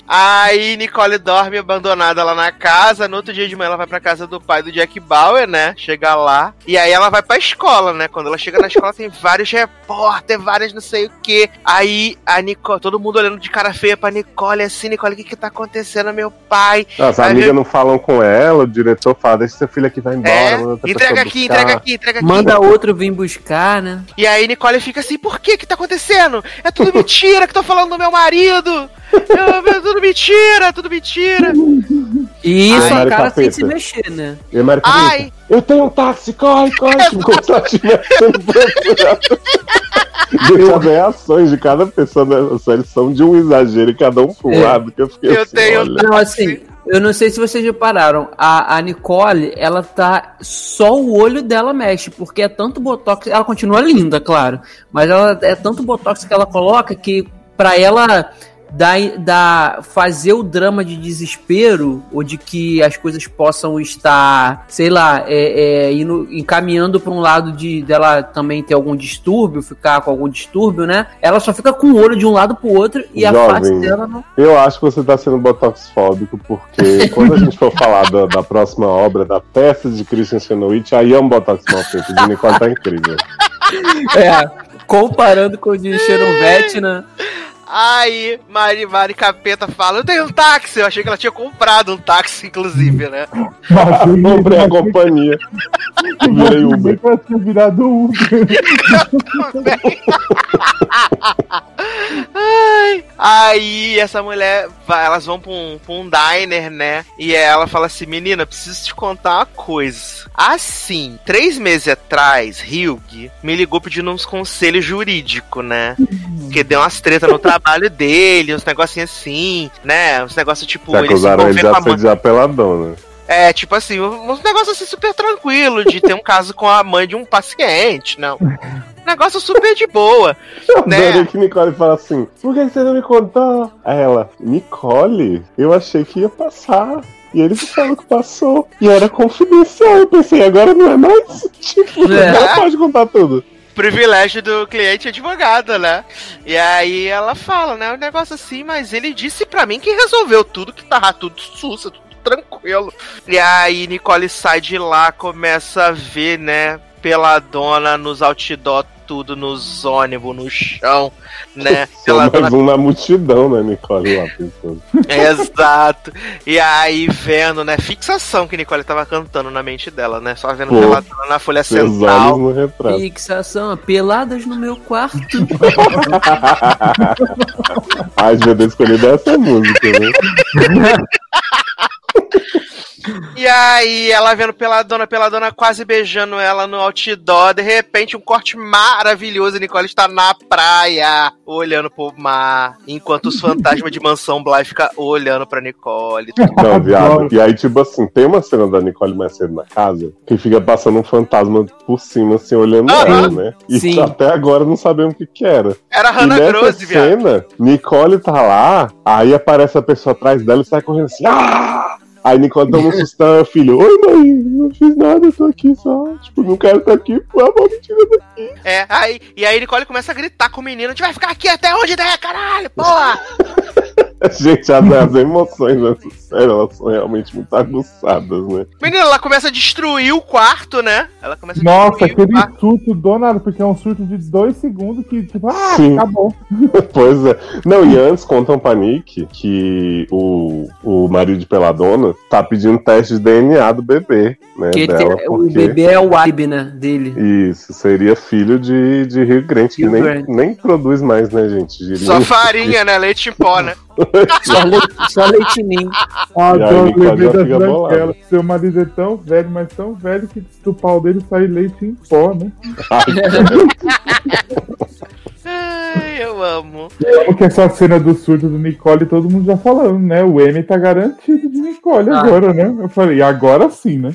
Aí Nicole dorme abandonada lá na casa. No outro dia de manhã ela vai pra casa do pai do Jack Bauer, né? Chega lá. E aí ela vai pra escola, né? Quando ela chega na escola tem vários repórteres, vários não sei o que. Aí a Nicole, todo mundo olhando de cara feia pra Nicole, assim, Nicole, o que que tá acontecendo, meu pai? As Aí amigas vem- não falam com ela, o diretor fala, deixa seu filho aqui, vai embora. É, entrega aqui, buscar. entrega aqui, entrega aqui. Manda outro vir buscar, né? E aí Nicole fica assim, por que que tá acontecendo? É tudo mentira que tô falando do meu marido! É tudo mentira, é tudo mentira! E isso Ai, a cara sem capeta. se mexer, né? E a Mary Ai. Capeta, eu tenho um táxi, corre, corre, como se ela estivesse sendo procurada. Gente, as reações de cada pessoa da série são de um exagero e cada um pro É. lado, que eu fiquei Eu assim, tenho- olha. Não, assim, eu não sei se vocês repararam, a, a Nicole, ela tá. Só o olho dela mexe, porque é tanto botox. Ela continua linda, claro. Mas ela é tanto botox que ela coloca que pra ela dar, dar, fazer o drama de desespero, ou de que as coisas possam estar, sei lá, é, é, indo, encaminhando pra um lado de dela também ter algum distúrbio, ficar com algum distúrbio, né? Ela só fica com o olho de um lado pro outro e a Jovem. face dela não. Eu acho que você tá sendo botoxfóbico, porque quando a gente for falar da, da próxima obra, da peça de Christian Chenoweth, aí é um botox mal feito. O de Nicole tá incrível. É, comparando com o de Cherovete, né? Aí Mari, Mari Capeta fala, eu tenho um táxi! Eu achei que ela tinha comprado um táxi, inclusive, né? Comprei a companhia. Virei Uber. Pra ter virado Uber. Ai. Aí essa mulher, vai, elas vão pra um, pra um diner, né? E ela fala assim, menina, preciso te contar uma coisa. Assim, três meses atrás, Hugh me ligou pedindo uns conselhos jurídicos, né? Porque deu umas tretas no trabalho dele, uns negocinhos assim, né? Uns negócios tipo, Se ele se acusaram ele de envolver com É, tipo assim, um, um negócio assim super tranquilo de ter um caso com a mãe de um paciente, não. Negócio super de boa. Eu Né? adorei que Nicole fala assim: por que você não me contou? Aí ela, Nicole, eu achei que ia passar. E ele falou que passou. E era confidencial. Eu pensei, agora não é mais? Tipo, É. ela pode contar tudo. privilégio do cliente advogado, né? E aí ela fala, né? Um negócio assim, mas ele disse pra mim que resolveu tudo, que tava tudo sussa, tudo tranquilo. E aí Nicole sai de lá, começa a ver, né? Pela dona nos outdoor, tudo nos ônibus, no chão, né? Pela dona mais um na multidão, né, Nicole? Lá. Exato. E aí, vendo, né? Fixação que Nicole tava cantando na mente dela, né? Só vendo Pô, pela dona na folha central. Fixação, peladas no meu quarto. Ai, devia ter escolhido essa música, né? E aí, ela vendo pela dona, pela dona quase beijando ela no outdoor. De repente, um corte maravilhoso. Nicole está na praia, olhando pro mar. Enquanto os fantasmas de Mansão Bly ficam olhando pra Nicole. Não, viado. E aí, tipo assim, tem uma cena da Nicole mais cedo na casa que fica passando um fantasma por cima, assim, olhando Aham. ela, né? E Sim. até agora não sabemos o que que era. Era E Hannah nessa Grosse, viado. cena, Nicole tá lá, aí aparece a pessoa atrás dela e sai correndo assim, ah! Aí Nicole toma um sustão, filho, oi mãe, não fiz nada, eu tô aqui só, tipo, não quero estar aqui, por favor, me tira daqui. É, aí, e aí Nicole começa a gritar com o menino: a gente vai ficar aqui até onde der, caralho, porra! Gente, as, as emoções dessa série, elas são realmente muito aguçadas, né? Menina, ela começa a destruir o quarto, né? Ela começa a Nossa, destruir aquele o quarto. surto do nada, porque é um surto de dois segundos que, tipo, ah, Sim. acabou. Pois é. Não, e antes contam pra Nick que o, o marido de Peladona tá pedindo teste de DNA do bebê, né? Que dela, tem- o porque bebê é o vibe, né? Dele. Isso, seria filho de, de Rio Grande, que Rio nem, Grande. nem produz mais, né, gente? De Só farinha, né? Leite em pó, né? Só, leite, só leitinho. Ah, lembrei da branquela. Seu marido é tão velho, mas tão velho que do pau dele sai leite em pó, né? Ai, eu amo. Porque essa cena do surto do Nicole, todo mundo já falando, né? O M tá garantido de Nicole Ah. agora, né? Eu falei, agora sim, né?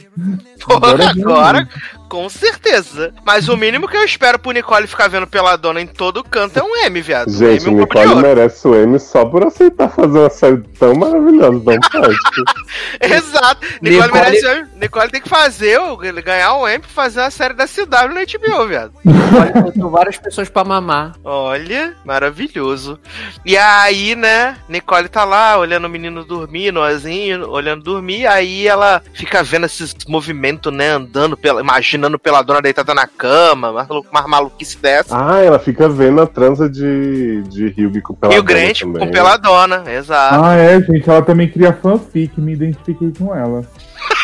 Porra, Agora agora, com certeza. Mas o mínimo que eu espero pro Nicole ficar vendo pela dona em todo canto é um M, viado. Um Gente, M, um Nicole merece o M só por aceitar fazer uma série tão maravilhosa, tão prática. Exato. Nicole, Nicole- merece um M. Nicole tem que fazer, o- ganhar um M pra fazer uma série da CW na HBO, viado. Olha, botou várias pessoas pra mamar. Olha, maravilhoso. E aí, né, Nicole tá lá olhando o menino dormir, nozinho, olhando dormir, aí ela fica vendo esses movimentos, né, andando, pela, imaginando pela dona deitada na cama, mais, malu- mais maluquice dessa. Ah, ela fica vendo a transa de, de Hugh com Peladona Rio Grande também. com peladona, exato. Ah, é, gente, ela também cria fanfic, me identifiquei com ela.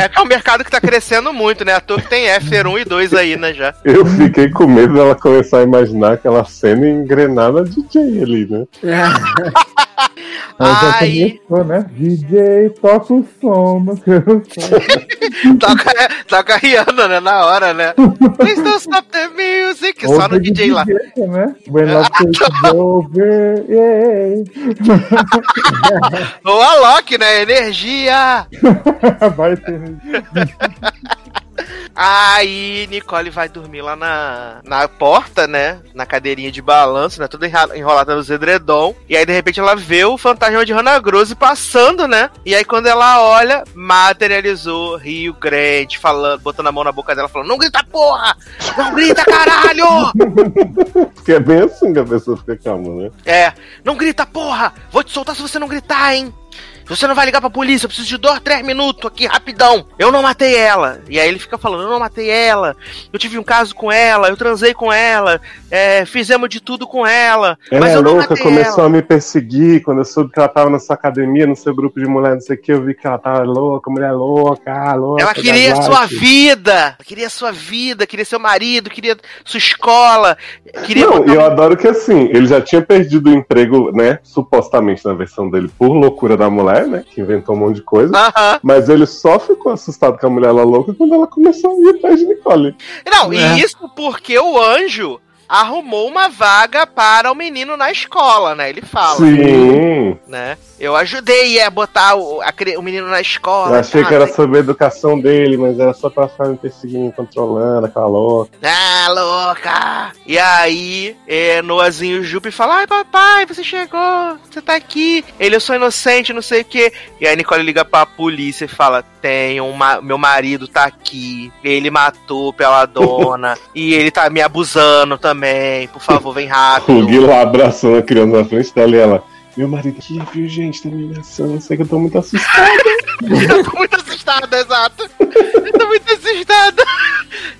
É que é um mercado que tá crescendo muito, né? Toa que tem After 1 e 2 aí, né, já. Eu fiquei com medo dela começar a imaginar aquela cena e engrenar na DJ ali, né? Aí, começou, né? DJ, toca o som, toca, toca a Rihanna, né, na hora, né? Please don't stop the music, só no Outra DJ de lá. né? When love takes over, yeah. Ou a Loki, né? Energia! Vai ter. Aí Nicole vai dormir lá na, na porta, né? Na cadeirinha de balanço, né? Toda enrolada nos edredom. E aí, de repente, ela vê o fantasma de Hannah Grosse passando, né? E aí, quando ela olha, materializou Rio Grande, falando, botando a mão na boca dela, falando: Não grita, porra! Não grita, caralho! Porque é bem assim que a pessoa fica calma, né? É, não grita, porra! Vou te soltar se você não gritar, hein? Você não vai ligar pra polícia, eu preciso de dois, três minutos aqui, rapidão. Eu não matei ela. E aí ele fica falando, eu não matei ela. Eu tive um caso com ela, eu transei com ela, é, fizemos de tudo com ela. Ela mas é eu não louca, matei começou ela. a me perseguir. Quando eu soube que ela tava na sua academia, no seu grupo de mulher, não sei o que, eu vi que ela tava louca, mulher louca, ah, louca. Ela queria das sua vida, ela queria sua vida, queria seu marido, queria sua escola, queria Não, botar e eu adoro que assim, ele já tinha perdido o emprego, né? Supostamente na versão dele, por loucura da mulher, né? Que inventou um monte de coisa. Aham. Mas ele só ficou assustado com a mulher lá louca quando ela começou a ir atrás de Nicole. Não, É. e isso porque o anjo arrumou uma vaga para o menino na escola, né? Ele fala. Sim. né? Eu ajudei a botar o, a o menino na escola. Eu achei tá? que era sobre a educação dele, mas era só pra ficar me perseguindo, me controlando, aquela louca. Ah, louca! E aí, é, Noazinho Jupe fala: Ai, papai, você chegou, você tá aqui. Ele, eu sou inocente, não sei o quê. E aí, Nicole liga pra polícia e fala: Tem um meu marido tá aqui, ele matou pela dona, e ele tá me abusando também. Por favor, vem O rápido. Gui lá abraçando a criança na frente dela e ela. Meu marido aqui, viu, gente? Tá me ameaçando. Eu sei que eu tô muito assustada. Eu tô muito assustada, exato. Eu tô muito assustada.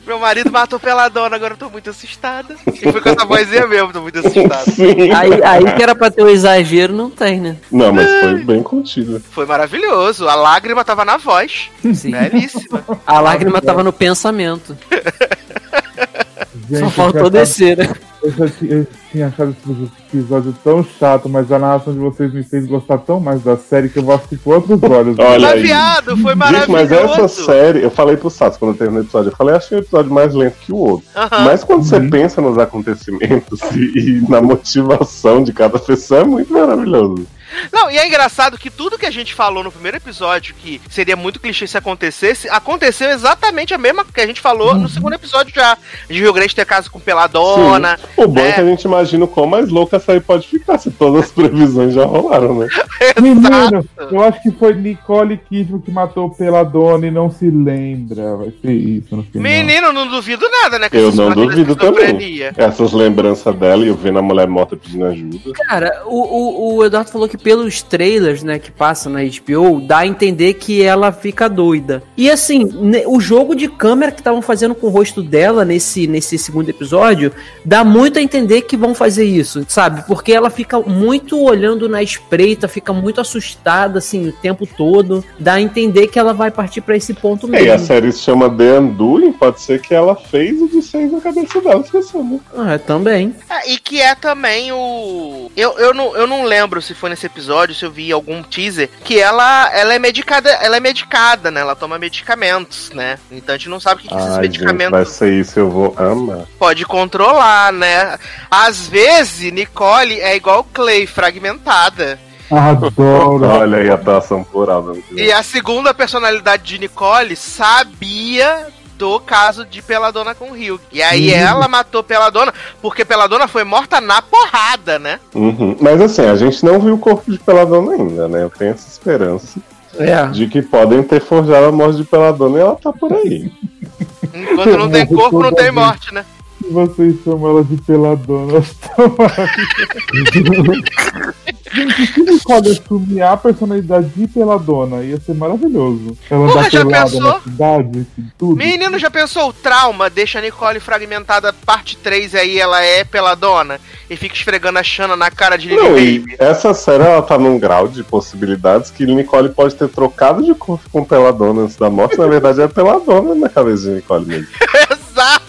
Meu marido matou pela dona, agora eu tô muito assustada. E foi com essa vozinha mesmo, tô muito assustada. Sim. Aí, aí que era pra ter o exagero, não tem, né? Não, mas foi bem contido. Foi maravilhoso. A lágrima tava na voz. Sim. Belíssima. A lágrima tava no pensamento. Gente, Só faltou descer, né? Eu, já tinha, eu tinha achado esse episódio tão chato, mas a narração de vocês me fez gostar tão mais da série que eu vou assistir com outros olhos. Olha Mas, aí. viado, foi Gente, maravilhoso. mas essa série, eu falei pro Sato quando eu terminei o episódio, eu falei, achei o episódio mais lento que o outro. Aham. Mas quando você pensa nos acontecimentos e, e na motivação de cada pessoa, é muito maravilhoso. Não, e é engraçado que tudo que a gente falou no primeiro episódio, que seria muito clichê se acontecesse, aconteceu exatamente a mesma que a gente falou no segundo episódio já. De Rio Grande ter casa com Peladona. O bom é É. que a gente imagina o quão mais louca essa aí pode ficar, se todas as previsões já rolaram, né? Menino, eu acho que foi Nicole Kidman que matou Peladona e não se lembra. Vai ser isso no final. Menino, não duvido nada, né? Eu não duvido também. Essas lembranças dela e eu vendo a mulher morta pedindo ajuda. Cara, o, o, o Eduardo falou que pelos trailers, né, que passam na HBO, dá a entender que ela fica doida. E assim, o jogo de câmera que estavam fazendo com o rosto dela nesse, nesse segundo episódio, dá muito a entender que vão fazer isso, sabe? Porque ela fica muito olhando na espreita, fica muito assustada, assim, o tempo todo. Dá a entender que ela vai partir pra esse ponto É, e a mesmo. série se chama The Undoing, pode ser que ela fez o de seis na cabeça dela, esqueceu, né? Ah, também. É, e que é também o. Eu, eu, não, eu não lembro se foi nesse episódio, se eu vi algum teaser, que ela, ela é medicada, ela é medicada, né? Ela toma medicamentos, né? Então a gente não sabe o que, que esses Ai, gente, medicamentos vai ser isso, eu vou amar. pode controlar, né? Às vezes, Nicole é igual Clay, fragmentada. Adoro. Olha aí a atuação plural. E a segunda personalidade de Nicole sabia do caso de Peladona com o Rio. E aí ela matou Peladona, porque Peladona foi morta na porrada, né? Uhum. Mas assim, a gente não viu o corpo de Peladona ainda, né? Eu tenho essa esperança É. de que podem ter forjado a morte de Peladona e ela tá por aí. Enquanto não tem corpo, não tem morte, né? Se vocês chamam ela de Peladona. Gente, se Nicole assumir a personalidade de Peladona, ia ser maravilhoso. Ela Porra, dá já pelada pensou? na cidade, assim, tudo. Menino, já pensou o trauma? Deixa a Nicole fragmentada parte 3 aí, ela é Peladona e fica esfregando a Xana na cara de Lily Não, Baby. essa série ela tá num grau de possibilidades que Nicole pode ter trocado de corpo com Peladona antes da morte. Na verdade, é Peladona na cabeça de Nicole mesmo. Exato!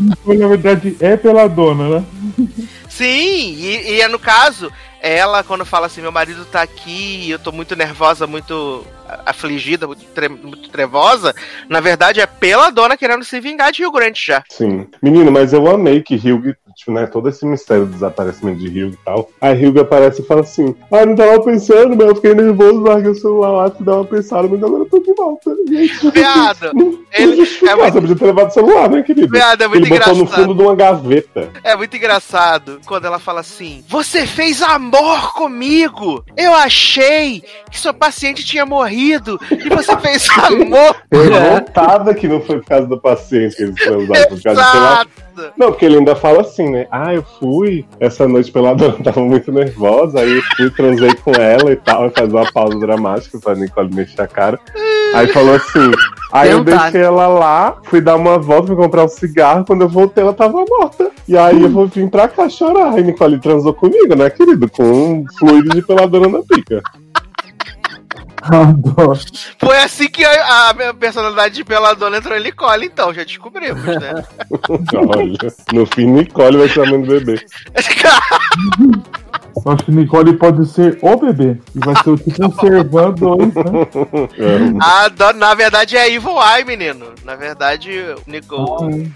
Nicole, na verdade, é Peladona, né? Sim, e, e é no caso, ela quando fala assim, meu marido tá aqui, eu tô muito nervosa, muito afligida, muito, tre muito trevosa, na verdade é pela dona querendo se vingar de Rio Grande já. Sim. Menino, mas eu amei que Hilg, tipo, né, todo esse mistério do desaparecimento de Hilg e tal. Aí Hilg aparece e fala assim: Ah, não tava pensando, mas eu fiquei nervoso, larguei o celular lá, fui dar uma pensada, mas agora eu tô de volta. Gente, Viado, ele- é muito- Você podia ter levado o celular, né, querido? Viado, é muito Ele botou no engraçado. fundo de uma gaveta. É muito engraçado quando ela fala assim: Você fez amor comigo! Eu achei que seu paciente tinha morrido e você fez amor! Revoltada que não foi por causa do paciente que eles transaram, foi por causa do celular. Exato! Não, porque ele ainda fala assim, né? Ah, eu fui essa noite pela dona, tava muito nervosa, aí eu fui, transei com ela e tal, e faz uma pausa dramática pra Nicole mexer a cara. Aí falou assim. Aí eu Tentar. deixei ela lá, fui dar uma volta, fui comprar um cigarro, quando eu voltei ela tava morta. E aí eu vou vir pra cá chorar. Aí Nicole transou comigo, né, querido? Com um fluido de peladora na pica. Foi assim que a, a minha personalidade de Peladona entrou em Nicole, então, já descobrimos, né? Olha, no fim, Nicole vai ser a mãe do bebê. Eu acho que Nicole pode ser o bebê. E vai ser o tipo um servão dois, né? Ah, da- na verdade é Evil Eye, menino. Na verdade, o, Nico-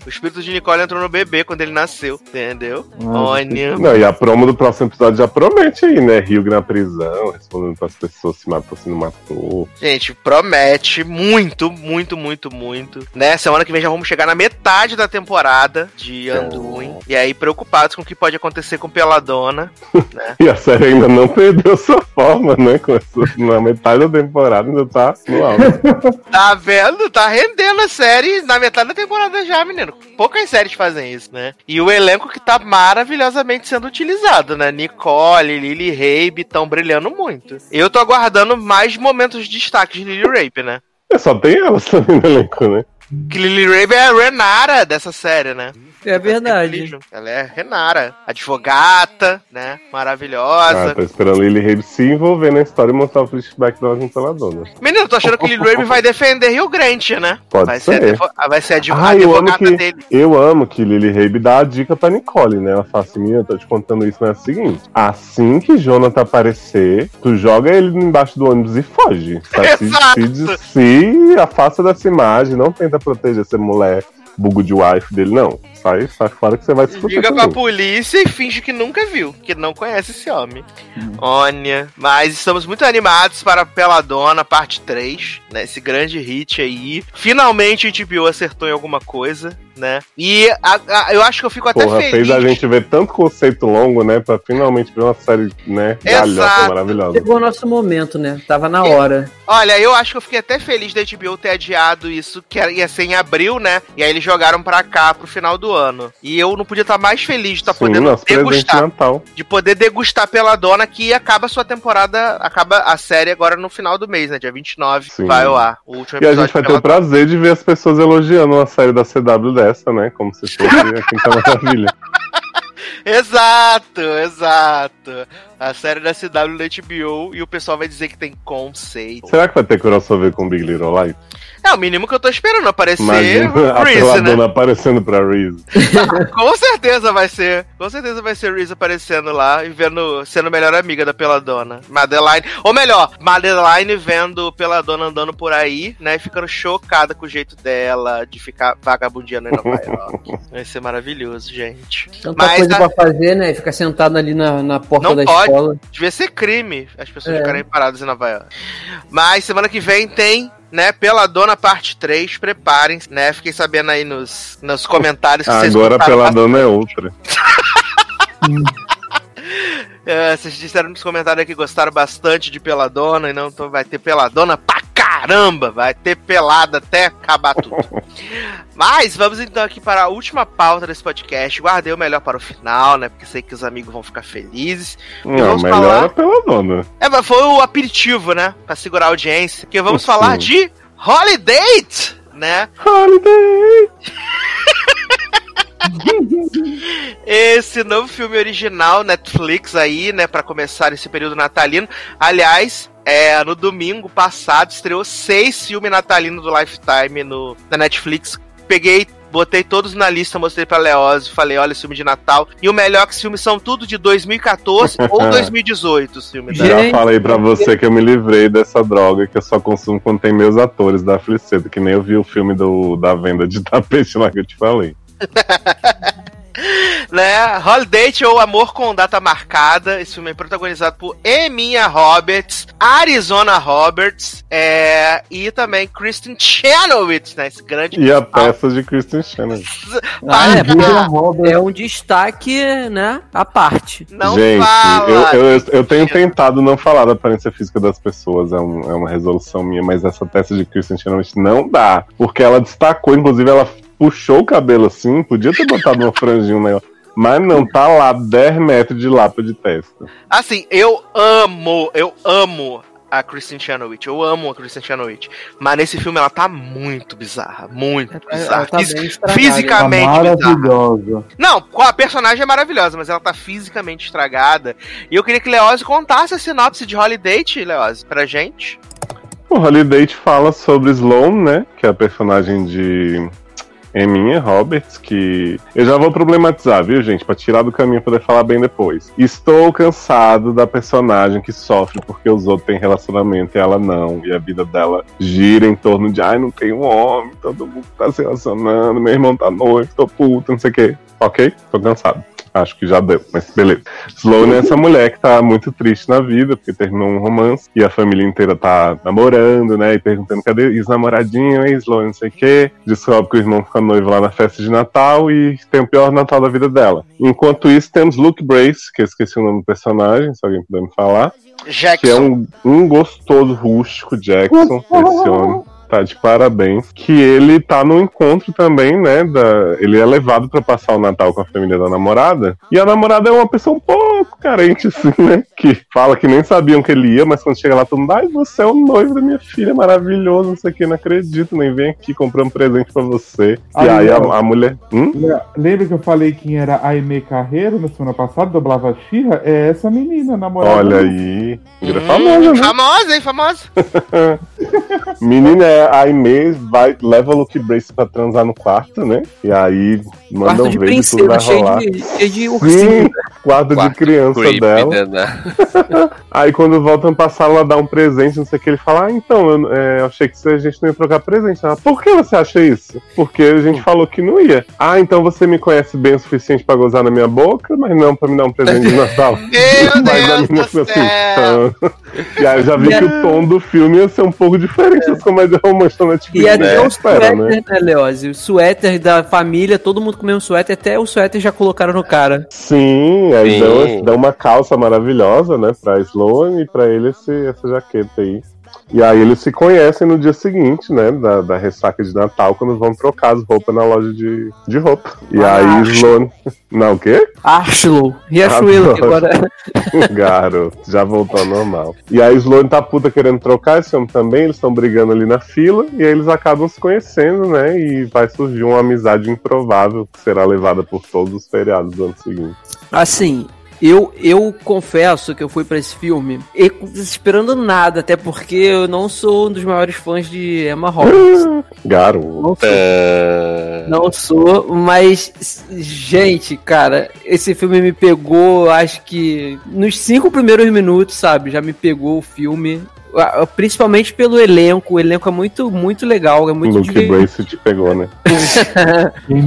o espírito de Nicole entrou no bebê quando ele nasceu, entendeu? Ah, Olha. Não, e a promo do próximo episódio já promete aí, né? Rio na prisão, respondendo pras pessoas se matou, se não matou. Gente, promete muito, muito, muito, muito. Né? Semana que vem já vamos chegar na metade da temporada de Anduin. E aí, preocupados com o que pode acontecer com Peladona. E a série ainda não perdeu sua forma, né? Começou na metade da temporada, ainda tá no alto. Tá vendo? Tá rendendo a série na metade da temporada já, menino. Poucas séries fazem isso, né? E o elenco que tá maravilhosamente sendo utilizado, né? Nicole, Lily Rabe estão brilhando muito. Eu tô aguardando mais momentos de destaque de Lily Rabe, né? É, só tem elas também no elenco, né? Que Lily Rabe é a Renara dessa série, né? É verdade. Ela é Renara, advogata, né? Ah, Maravilhosa. tô esperando Lily Rabe se envolver na história e mostrar o flashback dela junto pela dona. Menino, tô achando que Lily Rabe vai defender Rio Grande, né? Pode vai ser. Ser vai ser advo- Ah, eu amo advogata que dele. eu amo que Lily Rabe dá a dica pra Nicole, né? Ela fala assim, minha, eu tô te contando isso, mas é o seguinte: assim que Jonathan aparecer, tu joga ele embaixo do ônibus e foge. Tá? Se, Exato. se, se afasta dessa imagem, não tenta proteger essa mulher bugo de wife dele, não. Sai, sai fora que você vai se fuder. Liga pra polícia e finge que nunca viu, que não conhece esse homem. Olha, mas estamos muito animados para Peladona, parte 3, né? Esse grande hit aí. Finalmente a HBO acertou em alguma coisa, né? E a- a- eu acho que eu fico até Porra, feliz. fez a gente ver tanto conceito longo, né? Pra finalmente ver uma série, né? Galhofa maravilhosa. Chegou o nosso momento, né? Tava na hora. Olha, eu acho que eu fiquei até feliz da HBO ter adiado isso, que ia ser em abril, né? E aí eles jogaram pra cá pro final do ano. E eu não podia estar mais feliz de estar Sim, podendo nosso degustar. Natal. De poder degustar pela dona que acaba a sua temporada, acaba a série agora no final do mês, né? Dia 29 Sim. vai ao ar. O último E a gente vai ter o prazer de ver as pessoas elogiando uma série da CW dessa, né? Como se fosse a Quinta Maravilha. Exato, exato. A série da CW da HBO e o pessoal vai dizer que tem conceito. Será que vai ter crossover com Big Little Lies? É o mínimo que eu tô esperando aparecer Imagina a Reese, né? peladona aparecendo pra Reese. Com certeza vai ser. Com certeza vai ser Reese aparecendo lá e vendo, sendo melhor amiga da Peladona. Madeline. Ou melhor, Madeline vendo Peladona andando por aí, né? E ficando chocada com o jeito dela de ficar vagabundeando em Nova York. Vai ser maravilhoso, gente. Tanta Mas coisa a- pra fazer, né? Ficar sentado ali na, na porta Não da pode. escola. Devia ser crime as pessoas É. ficarem paradas em Nova York. Mas semana que vem tem. Né, Peladona parte 3, preparem-se, né? Fiquei sabendo aí nos, nos comentários que vocês Agora a gostaram peladona é outra. É, vocês disseram nos comentários que gostaram bastante de Peladona e não vai ter Peladona pra caramba, vai ter pelada até acabar tudo. Mas vamos então aqui para a última pauta desse podcast. Guardei o melhor para o final, né? Porque sei que os amigos vão ficar felizes. Não, vamos melhor falar- a peladona. É, mas foi o aperitivo, né? Pra segurar a audiência. Que vamos Sim. falar de Holiday, né? Holiday! Esse novo filme original Netflix aí, né, Pra começar esse período natalino. Aliás, é, no domingo passado estreou seis filmes natalinos do Lifetime no, na Netflix. Peguei, botei todos na lista, mostrei pra Leose, falei, olha, esse filme de Natal. E o melhor é que os filmes são tudo de 2014 ou 2018, os filmes da Já Gente, falei pra você que eu me livrei dessa droga que eu só consumo quando tem meus atores da Fliceta, que nem eu vi o filme do, da venda de tapete lá que eu te falei. né? Holiday ou Amor com Data Marcada. Esse filme é protagonizado por Eminha Roberts, Arizona Roberts é, e também Kristen Chenoweth, né? Esse grande. E a peça de Kristen Shannon. Ah, é, pô, Roberts. é um destaque, né? À parte. Não Gente, fala. eu, eu, eu tenho tentado não falar da aparência física das pessoas, é, um- é uma resolução minha, mas essa peça de Kristen Chenoweth não dá. Porque ela destacou, inclusive ela puxou o cabelo assim, podia ter botado uma franjinha nela. Mas não tá lá 10 metros de lapa de testa. Assim, eu amo, eu amo a Kristen Chenoweth. Eu amo a Kristen Chenoweth. Mas nesse filme ela tá muito bizarra. Muito Ela bizarra. tá Fis- bem estragada. Tá fisicamente bizarra. maravilhosa. Não, a personagem é maravilhosa, mas ela tá fisicamente estragada. E eu queria que Leose contasse a sinopse de Holiday, Leose, pra gente. O Holiday fala sobre Sloane, né? Que é a personagem de Eminha Roberts, que eu já vou problematizar, viu, gente? Pra tirar do caminho poder falar bem depois. Estou cansado da personagem que sofre porque os outros têm relacionamento e ela não. E a vida dela gira em torno de, ai, não tem um homem, todo mundo tá se relacionando, meu irmão tá noivo, tô puta, não sei o quê. Ok? Tô cansado. Acho que já deu, mas beleza. Sloane é essa mulher que tá muito triste na vida, porque terminou um romance e a família inteira tá namorando, né? E perguntando cadê os namoradinhos, hein, Sloane, não sei o quê. Descobre que o irmão fica noivo lá na festa de Natal e tem o pior Natal da vida dela. Enquanto isso, temos Luke Brace, que eu esqueci o nome do personagem, se alguém puder me falar. Jackson. Que é um, um gostoso rústico Jackson, esse homem. Tá de parabéns. Que ele tá no encontro também, né? Da, ele é levado pra passar o Natal com a família da namorada. E a namorada é uma pessoa um pouco carente, assim, né? Que fala que nem sabiam que ele ia, mas quando chega lá, todo mundo, ai, você é o noivo da minha filha, maravilhoso, não sei o que, não acredito, nem vem aqui comprar um presente pra você. Aí, e aí a, a mulher. Hum? Lembra que eu falei quem era a Aimee Carreiro na semana passada, dublava a Xirra? É essa menina, namorada. Olha aí. Hum, famosa, né? Famosa, hein? Famosa. Menina, é, a Aimee vai, leva o Luke Brace pra transar no quarto, né? E aí manda Quarto um se tudo vai cheio rolar. de, cheio de ursinho. Sim, quarto, Quarto de criança creepy, dela. né? Aí quando voltam pra sala, ela dá um presente, não sei o que, ele fala, ah, então, eu, é, eu achei que a gente não ia trocar presente. Ela, por que você acha isso? Porque a gente falou que não ia. Ah, então você me conhece bem o suficiente pra gozar na minha boca, mas não pra me dar um presente de Natal. Meu Mas a Deus menina do assim, céu. "Ah." E aí eu já vi que o tom do filme ia ser um pouco diferente das comédias românticas da Netflix. E até né? o suéter, né? né, Leose? O suéter da família, todo mundo com o mesmo suéter, até o suéter já colocaram no cara. Sim, aí Sim. dão, dão uma calça maravilhosa, né, pra Sloane e pra ele esse, essa jaqueta aí. E aí eles se conhecem no dia seguinte, né, da, da ressaca de Natal, quando vão trocar as roupas na loja de, de roupa. E Ah, aí. Sloane... Não, o quê? Archlow, Riachuelo, que agora Garoto, já voltou ao normal. E aí Sloane tá puta querendo trocar esse homem também, eles estão brigando ali na fila, e aí eles acabam se conhecendo, né, e vai surgir uma amizade improvável que será levada por todos os feriados do ano seguinte. Assim, eu, eu confesso que eu fui pra esse filme e- esperando nada, até porque eu não sou um dos maiores fãs de Emma Roberts. Garoto. Não sou. Ah, Não sou, mas, gente, cara, esse filme me pegou, acho que nos cinco primeiros minutos, sabe? Já me pegou o filme. Principalmente pelo elenco. O elenco é muito, muito legal. É muito Luke. Brace te pegou, né?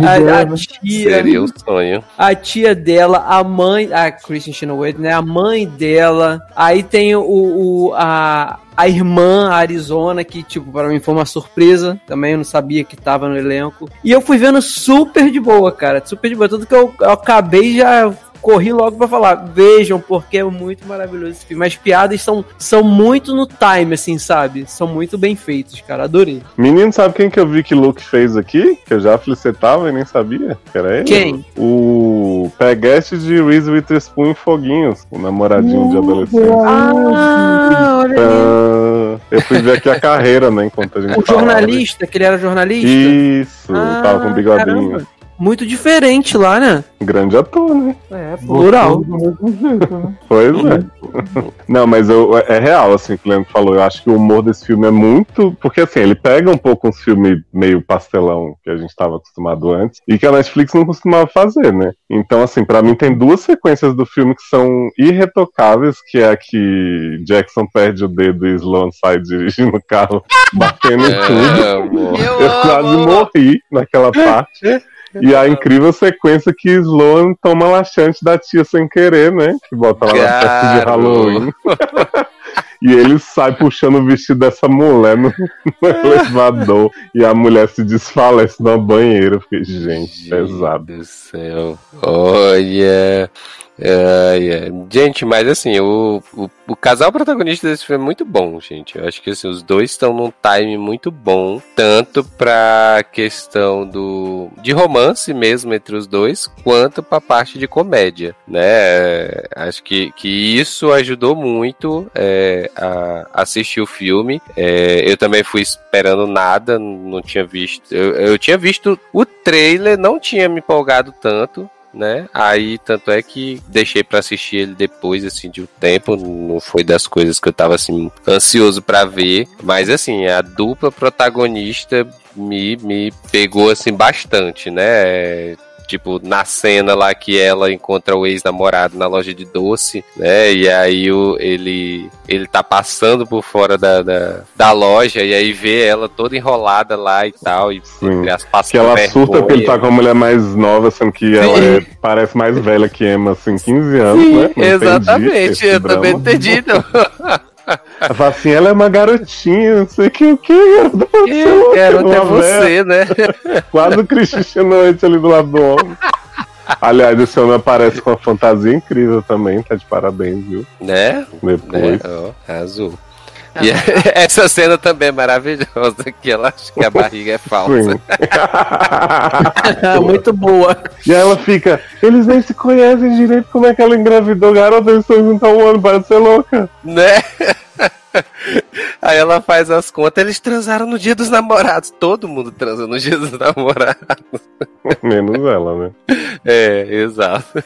A, a né? tia, seria o sonho. a tia dela, a mãe, a Kristen Chenoweth, né? A mãe dela. Aí tem o, o- a, a irmã, a Arizona, que, tipo, para mim foi uma surpresa. Também eu não sabia que tava no elenco. E eu fui vendo super de boa, cara. Super de boa. Tudo que eu, eu acabei já. Corri logo pra falar, vejam, porque é muito maravilhoso esse filme. As piadas são, são muito no time, assim, sabe? São muito bem feitos, cara. Adorei. Menino, sabe quem que eu vi que Luke fez aqui? Que eu já felicitava e nem sabia que era ele? Quem? O Peguete de Reese Witherspoon em Foguinhos, o namoradinho de adolescente. Ah, olha aí. Ah, eu fui ver aqui a carreira, né, enquanto a gente O falava. jornalista, que ele era jornalista. Isso, Ah, tava com bigodinho. caramba. Muito diferente lá, né? Grande ator, né? É, plural. Gostoso do mesmo jeito, né? Pois é. Não, mas eu, é real, assim, o que o Leandro falou. Eu acho que o humor desse filme é muito. Porque, assim, ele pega um pouco uns filmes meio pastelão que a gente estava acostumado antes e que a Netflix não costumava fazer, né? Então, assim, pra mim tem duas sequências do filme que são irretocáveis, que é a que Jackson perde o dedo e Sloan sai dirigindo o carro, batendo em tudo. É, amor. Eu, Eu amo. quase morri naquela parte. E a incrível sequência que Sloan toma laxante da tia sem querer, né? Que bota lá na festa de. Halloween. E ele sai puxando o vestido dessa mulher no, no elevador. E a mulher se desfalece na banheira. Eu fiquei, gente, pesado. do céu. Olha. Ai, ai. Gente, mas assim, o, o, o casal protagonista desse filme é muito bom, gente. Eu acho que assim, os dois estão num time muito bom, tanto pra questão do de romance mesmo entre os dois, quanto pra parte de comédia, né? Acho que, que isso ajudou muito é, a assistir o filme. É, eu também fui esperando nada, não tinha visto. Eu, eu tinha visto o trailer, não tinha me empolgado tanto. Né? Aí, tanto é que deixei pra assistir ele depois, assim, de um tempo. Não foi das coisas que eu tava, assim, ansioso pra ver. Mas, assim, a dupla protagonista me, me pegou, assim, bastante, né? Tipo, na cena lá que ela encontra o ex-namorado na loja de doce, né? E aí o, ele, ele tá passando por fora da, da, da loja e aí vê ela toda enrolada lá e tal. E Sim. as passas Que ela vergonha. assusta porque ele tá com uma mulher mais nova, sendo que ela é- parece mais velha que Emma, assim, 15 anos, Sim, né? Não exatamente, eu drama. também entendi. Não. Ela fala assim, ela é uma garotinha, não sei o que, o que, garota. Você é Eu louca, quero até você, né? Quase o Cristiano Noite ali do lado do homem. Aliás, esse homem aparece com uma fantasia incrível também, tá de parabéns, viu? Né? né? Depois. Ó, azul. E essa cena também é maravilhosa, que ela acha que a barriga é falsa. Sim. Muito boa. E aí ela fica, eles nem se conhecem direito, como é que ela engravidou, garota? Eles estão juntos há um ano, parece ser louca. Né? Aí ela faz as contas, eles transaram no dia dos namorados. Todo mundo transa no dia dos namorados. Menos ela, né? É, exato.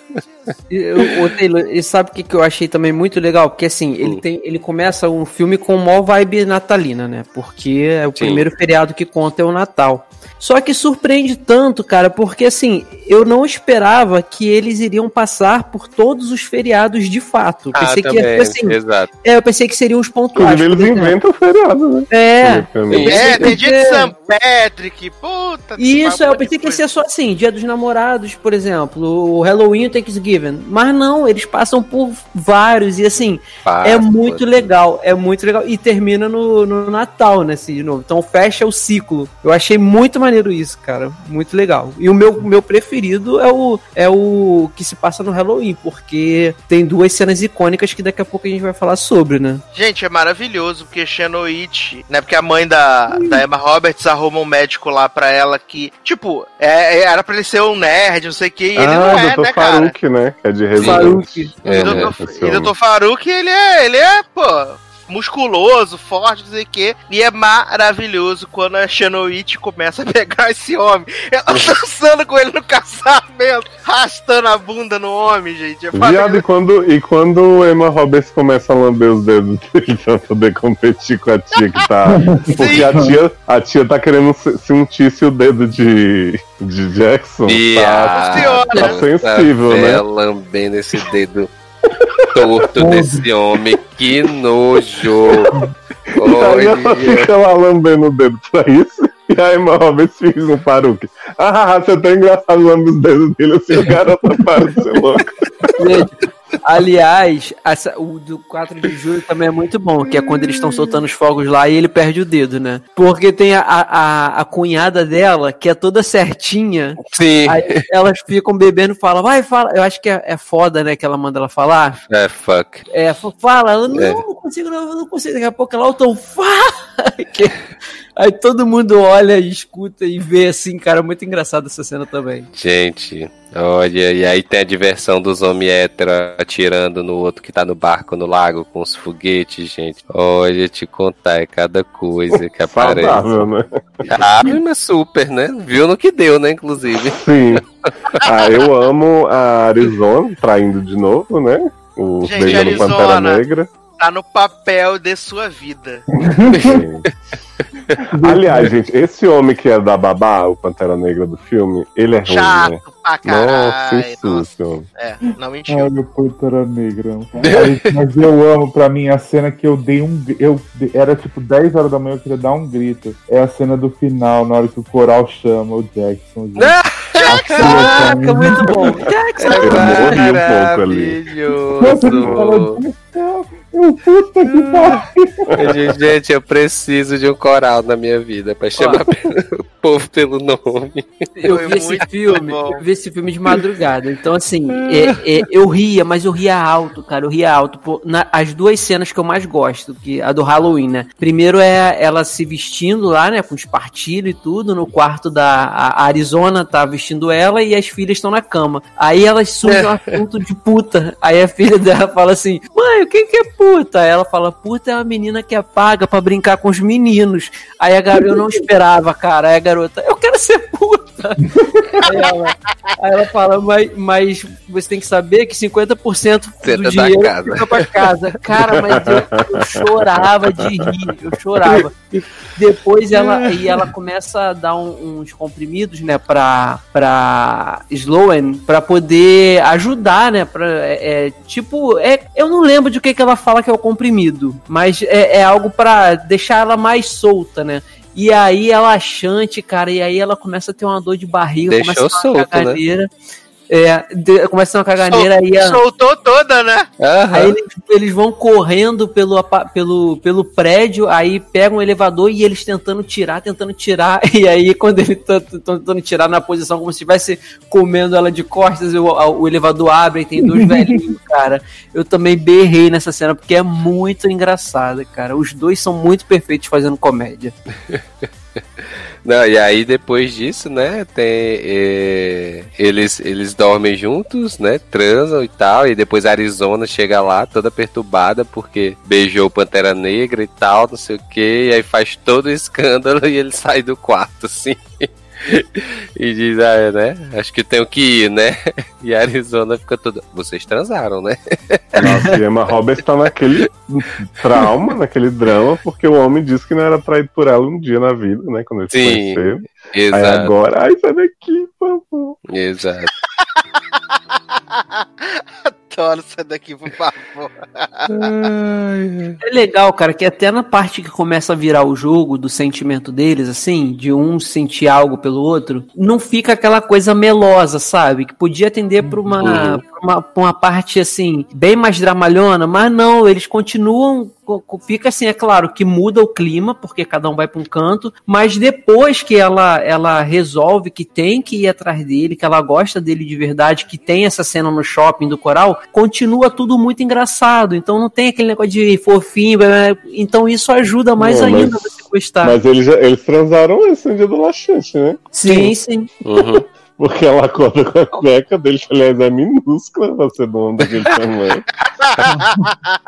E, o- Taylor, e sabe o que, que eu achei também muito legal? Porque assim, ele, Hum. tem, ele começa um filme com maior vibe natalina, né? Porque é o Sim. primeiro feriado que conta é o Natal. Só que surpreende tanto, cara, porque assim, eu não esperava que eles iriam passar por todos os feriados de fato. Ah, Pensei que também, ia ser assim. exato. É, eu pensei que seriam os pontuais. Eles inventam o feriado, né? É. É, tem dia de. St. Patrick, puta. Isso, é, eu pensei que ia ser só assim, dia dos namorados, por exemplo, o Halloween e o Thanksgiving. Mas não, eles passam por vários, e assim, Passa, é muito legal, é muito legal. E termina no, no Natal, né, assim, de novo. Então fecha o ciclo. Eu achei muito maneiro isso, cara. Muito legal. E o meu, meu preferido é o, é o que se passa no Halloween, porque tem duas cenas icônicas que daqui a pouco a gente vai falar sobre, né? Gente, é maravilhoso, porque Xenoit, né? Porque a mãe da, da Emma Roberts arruma um médico lá pra ela que, tipo, é, é- era pra ele ser um nerd, não sei o que, e ele ah, não é, Dr. né, cara? Farouk, né? É de Resident. É, e? Dr. Dr. Farouk, ele é, ele é, pô, musculoso, forte, não sei o que. E é maravilhoso quando a Xenoit começa a pegar esse homem. Ela dançando com ele no casamento, arrastando a bunda no homem, gente. É Viado, e quando, e quando Emma Roberts começa a lamber os dedos dele pra poder competir com a tia que tá. Porque a tia, a tia tá querendo se- sentir se o dedo de, de Jackson E tá, a- tá sensível, né? Ela lambendo esse dedo torto desse homem. Que nojo. Aí ela Olha. fica lá lambendo o dedo pra isso. E a Emma Roberts fica um Farouk. Ah, você tá engraçado lamber os dedos dele assim, o garota para de ser louco. Gente, Aliás, essa- o do 4 de julho também é muito bom, que é quando eles estão soltando os fogos lá e ele perde o dedo, né? Porque tem a, a, a cunhada dela, que é toda certinha, Sim. aí elas ficam bebendo e falam, vai, fala. Eu acho que é, é foda, né, que ela manda ela falar. É, fuck. É, fa- fala, ela, não, É. não consigo, não, não consigo. Daqui a pouco ela, o tom, fala! Que- Aí todo mundo olha e escuta e vê assim, cara, muito engraçado essa cena também. Gente, olha, e aí tem a diversão dos homens héteros atirando no outro que tá no barco no lago com os foguetes, gente. Olha, te contar, é cada coisa que aparece. Saudável, né? Ah, mas super, né? Viu no que deu, né, inclusive. Sim. Ah, eu amo a Arizona traindo de novo, né? O Gente, beijando Arizona. Pantera Negra. Tá no papel de sua vida. Aliás, gente, esse homem que é da babá, o Pantera Negra do filme, ele é ruim, né? Chato pra Nossa, caralho. isso, Nossa, é, não mentiu. Ai, meu Pantera Negra. Mas, mas eu amo, pra mim, a cena que eu dei um. Eu, era tipo 10 horas da manhã, eu queria dar um grito. É a cena do final, na hora que o coral chama o Jackson. gente. Caraca, muito bom. Jackson! Eu morri um pouco ali. Maravilhoso. Fala, "Jackson, eu puta que pariu. Gente, eu preciso de um coral na minha vida pra chamar o povo pelo nome. Eu vi esse filme, bom. eu vi esse filme de madrugada. Então, assim, é- é, eu ria, mas eu ria alto, cara. Eu ria alto. Pô, na- as duas cenas que eu mais gosto, que a do Halloween, né? Primeiro é ela se vestindo lá, né? Com espartilho e tudo. No quarto da a Arizona tá vestindo ela e as filhas estão na cama. Aí elas surgem um assunto de puta. Aí a filha dela fala assim: Mãe, o que, que é puta? Aí ela fala: Puta é uma menina que é paga pra brincar com os meninos. Aí a garota, eu não esperava, cara. Aí a garota, eu quero você é puta. aí, ela, aí ela fala, mas, mas você tem que saber que 50% Senta do da dinheiro casa. fica pra casa. Cara, mas eu, eu chorava de rir, eu chorava. Depois ela, e ela começa a dar um- uns comprimidos, né, pra, pra Sloan, pra poder ajudar, né, pra, é, é, tipo, é, eu não lembro de o que, que ela fala que é o comprimido, mas é, é algo pra deixar ela mais solta, né. E aí ela chante, cara, e aí ela começa a ter uma dor de barriga, Deixou começa a ter uma solto, né? É, de- começa uma caganeira aí. a- Soltou toda, né? Aham. Aí eles, eles vão correndo pelo, pelo, pelo prédio, aí pegam o elevador e eles tentando tirar, tentando tirar. E aí, quando eles estão tentando tirar na posição como se estivesse comendo ela de costas, o, o elevador abre e tem dois velhinhos, cara. Eu também berrei nessa cena porque é muito engraçada, cara. Os dois são muito perfeitos fazendo comédia. Não, e aí depois disso, né, tem é, eles eles dormem juntos, né, transam e tal, e depois a Arizona chega lá toda perturbada porque beijou Pantera Negra e tal, não sei o que, e aí faz todo o escândalo e ele sai do quarto assim. E diz, ah, é, né? Acho que tenho que ir, né? E a Arizona fica toda. Vocês transaram, né? Nossa, e Emma Roberts tá naquele trauma, naquele drama, porque o homem disse que não era traído por ela um dia na vida, né? Quando eles se Sim. conheceram. Aí Exato. agora, ai, sai daqui, por favor. Exato. Adoro sair daqui, por favor. É legal, cara, que até na parte que começa a virar o jogo do sentimento deles, assim, de um sentir algo pelo outro, não fica aquela coisa melosa, sabe? Que podia tender pra uma, pra uma, pra uma parte, assim, bem mais dramalhona, mas não, eles continuam. co- co- Fica assim, é claro, que muda o clima, porque cada um vai pra um canto, mas depois que ela, ela resolve que tem que ir atrás dele, que ela gosta dele de verdade, que tem essa cena no shopping do coral, continua tudo muito engraçado. Então não tem aquele negócio de fofinho. blá, blá, blá. Então isso ajuda mais Não, mas- ainda você gostar. Mas eles, eles transaram no dia do laxante, né? Sim, sim. Uhum. Porque ela acorda com a cueca dele, que aliás é minúscula pra ser do homem daquele tamanho.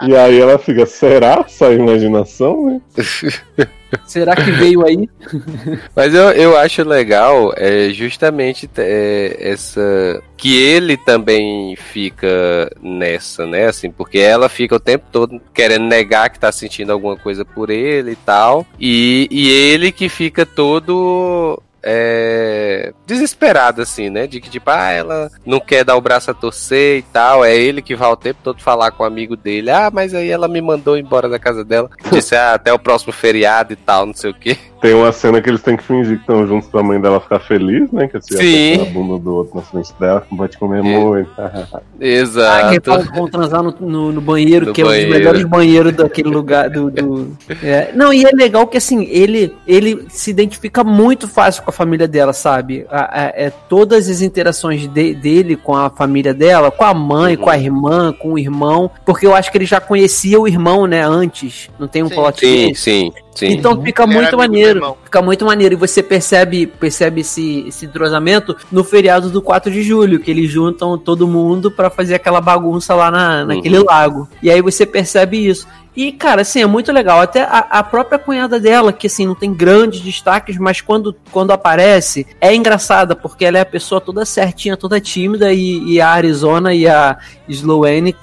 e aí ela fica, será? Só imaginação, né? Será que veio aí? Mas eu, eu acho legal é, justamente é, essa. Que ele também fica nessa, né? Assim, porque ela fica o tempo todo querendo negar que tá sentindo alguma coisa por ele e tal. E, e ele que fica todo. É, desesperado, assim, né? De que, tipo, ah, ela não quer dar o braço a torcer e tal. É ele que vai o tempo todo falar com o amigo dele. Ah, mas aí ela me mandou embora da casa dela. Disse, ah, até o próximo feriado e tal, não sei o quê. Tem uma cena que eles têm que fingir que estão juntos pra mãe dela ficar feliz, né? Que assim, Sim. aperta a bunda do outro na frente dela, vai te comer É. muito. Ah, que Exato. vão, vão transar no, no, no banheiro, No que é um banheiro. dos melhores banheiros daquele lugar. Do, do- É. Não, e é legal que assim, ele, ele se identifica muito fácil com a família dela, sabe? A- a- é, todas as interações de- dele com a família dela, com a mãe, Uhum. com a irmã, com o irmão, porque eu acho que ele já conhecia o irmão, né, antes. Não tem um Sim. plot Sim, sim, sim. Então fica Ele era muito maneiro. Fica muito maneiro. E você percebe, percebe esse, esse entrosamento no feriado do 4 de julho, que eles juntam todo mundo pra fazer aquela bagunça lá na, naquele Uhum. lago. E aí você percebe isso. E, cara, assim, é muito legal. Até a, a própria cunhada dela, que assim, não tem grandes destaques, mas quando, quando aparece, é engraçada, porque ela é a pessoa toda certinha, toda tímida, e, e a Arizona e a Sloane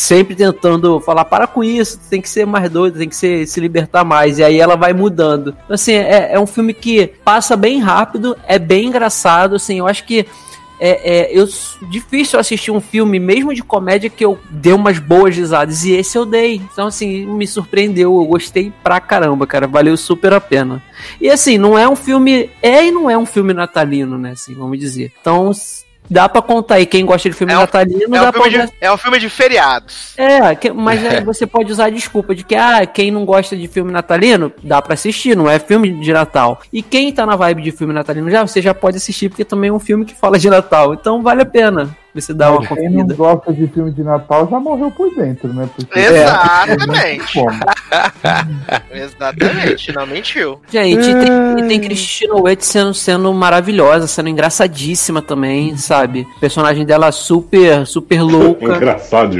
sempre tentando falar, para com isso, tem que ser mais doido, tem que ser, se libertar mais. E aí ela vai mudando. Então, assim, é, é um filme que passa bem rápido, é bem engraçado, assim, eu acho que é, é, eu, difícil assistir um filme, mesmo de comédia, que eu dei umas boas risadas. E esse eu dei. Então, assim, me surpreendeu. Eu gostei pra caramba, cara. Valeu super a pena. E assim, não é um filme. É e não é um filme natalino, né? Assim, vamos dizer. Então, dá pra contar aí. Quem gosta de filme É um- natalino, É dá um, pra filme de, é um filme de feriados. é, que- mas aí você pode usar a desculpa de que, ah, quem não gosta de filme natalino, dá pra assistir, não é filme de Natal. E quem tá na vibe de filme natalino já, você já pode assistir, porque também é um filme que fala de Natal. Então vale a pena. Ver se dá uma Quem não conferida. gosta de filme de Natal já morreu por dentro, né? Porque Exatamente. Como? Exatamente, não mentiu. Gente, e tem, e tem Christina Witt sendo, sendo maravilhosa, sendo engraçadíssima também, sabe? O personagem dela super, super louca. Engraçado.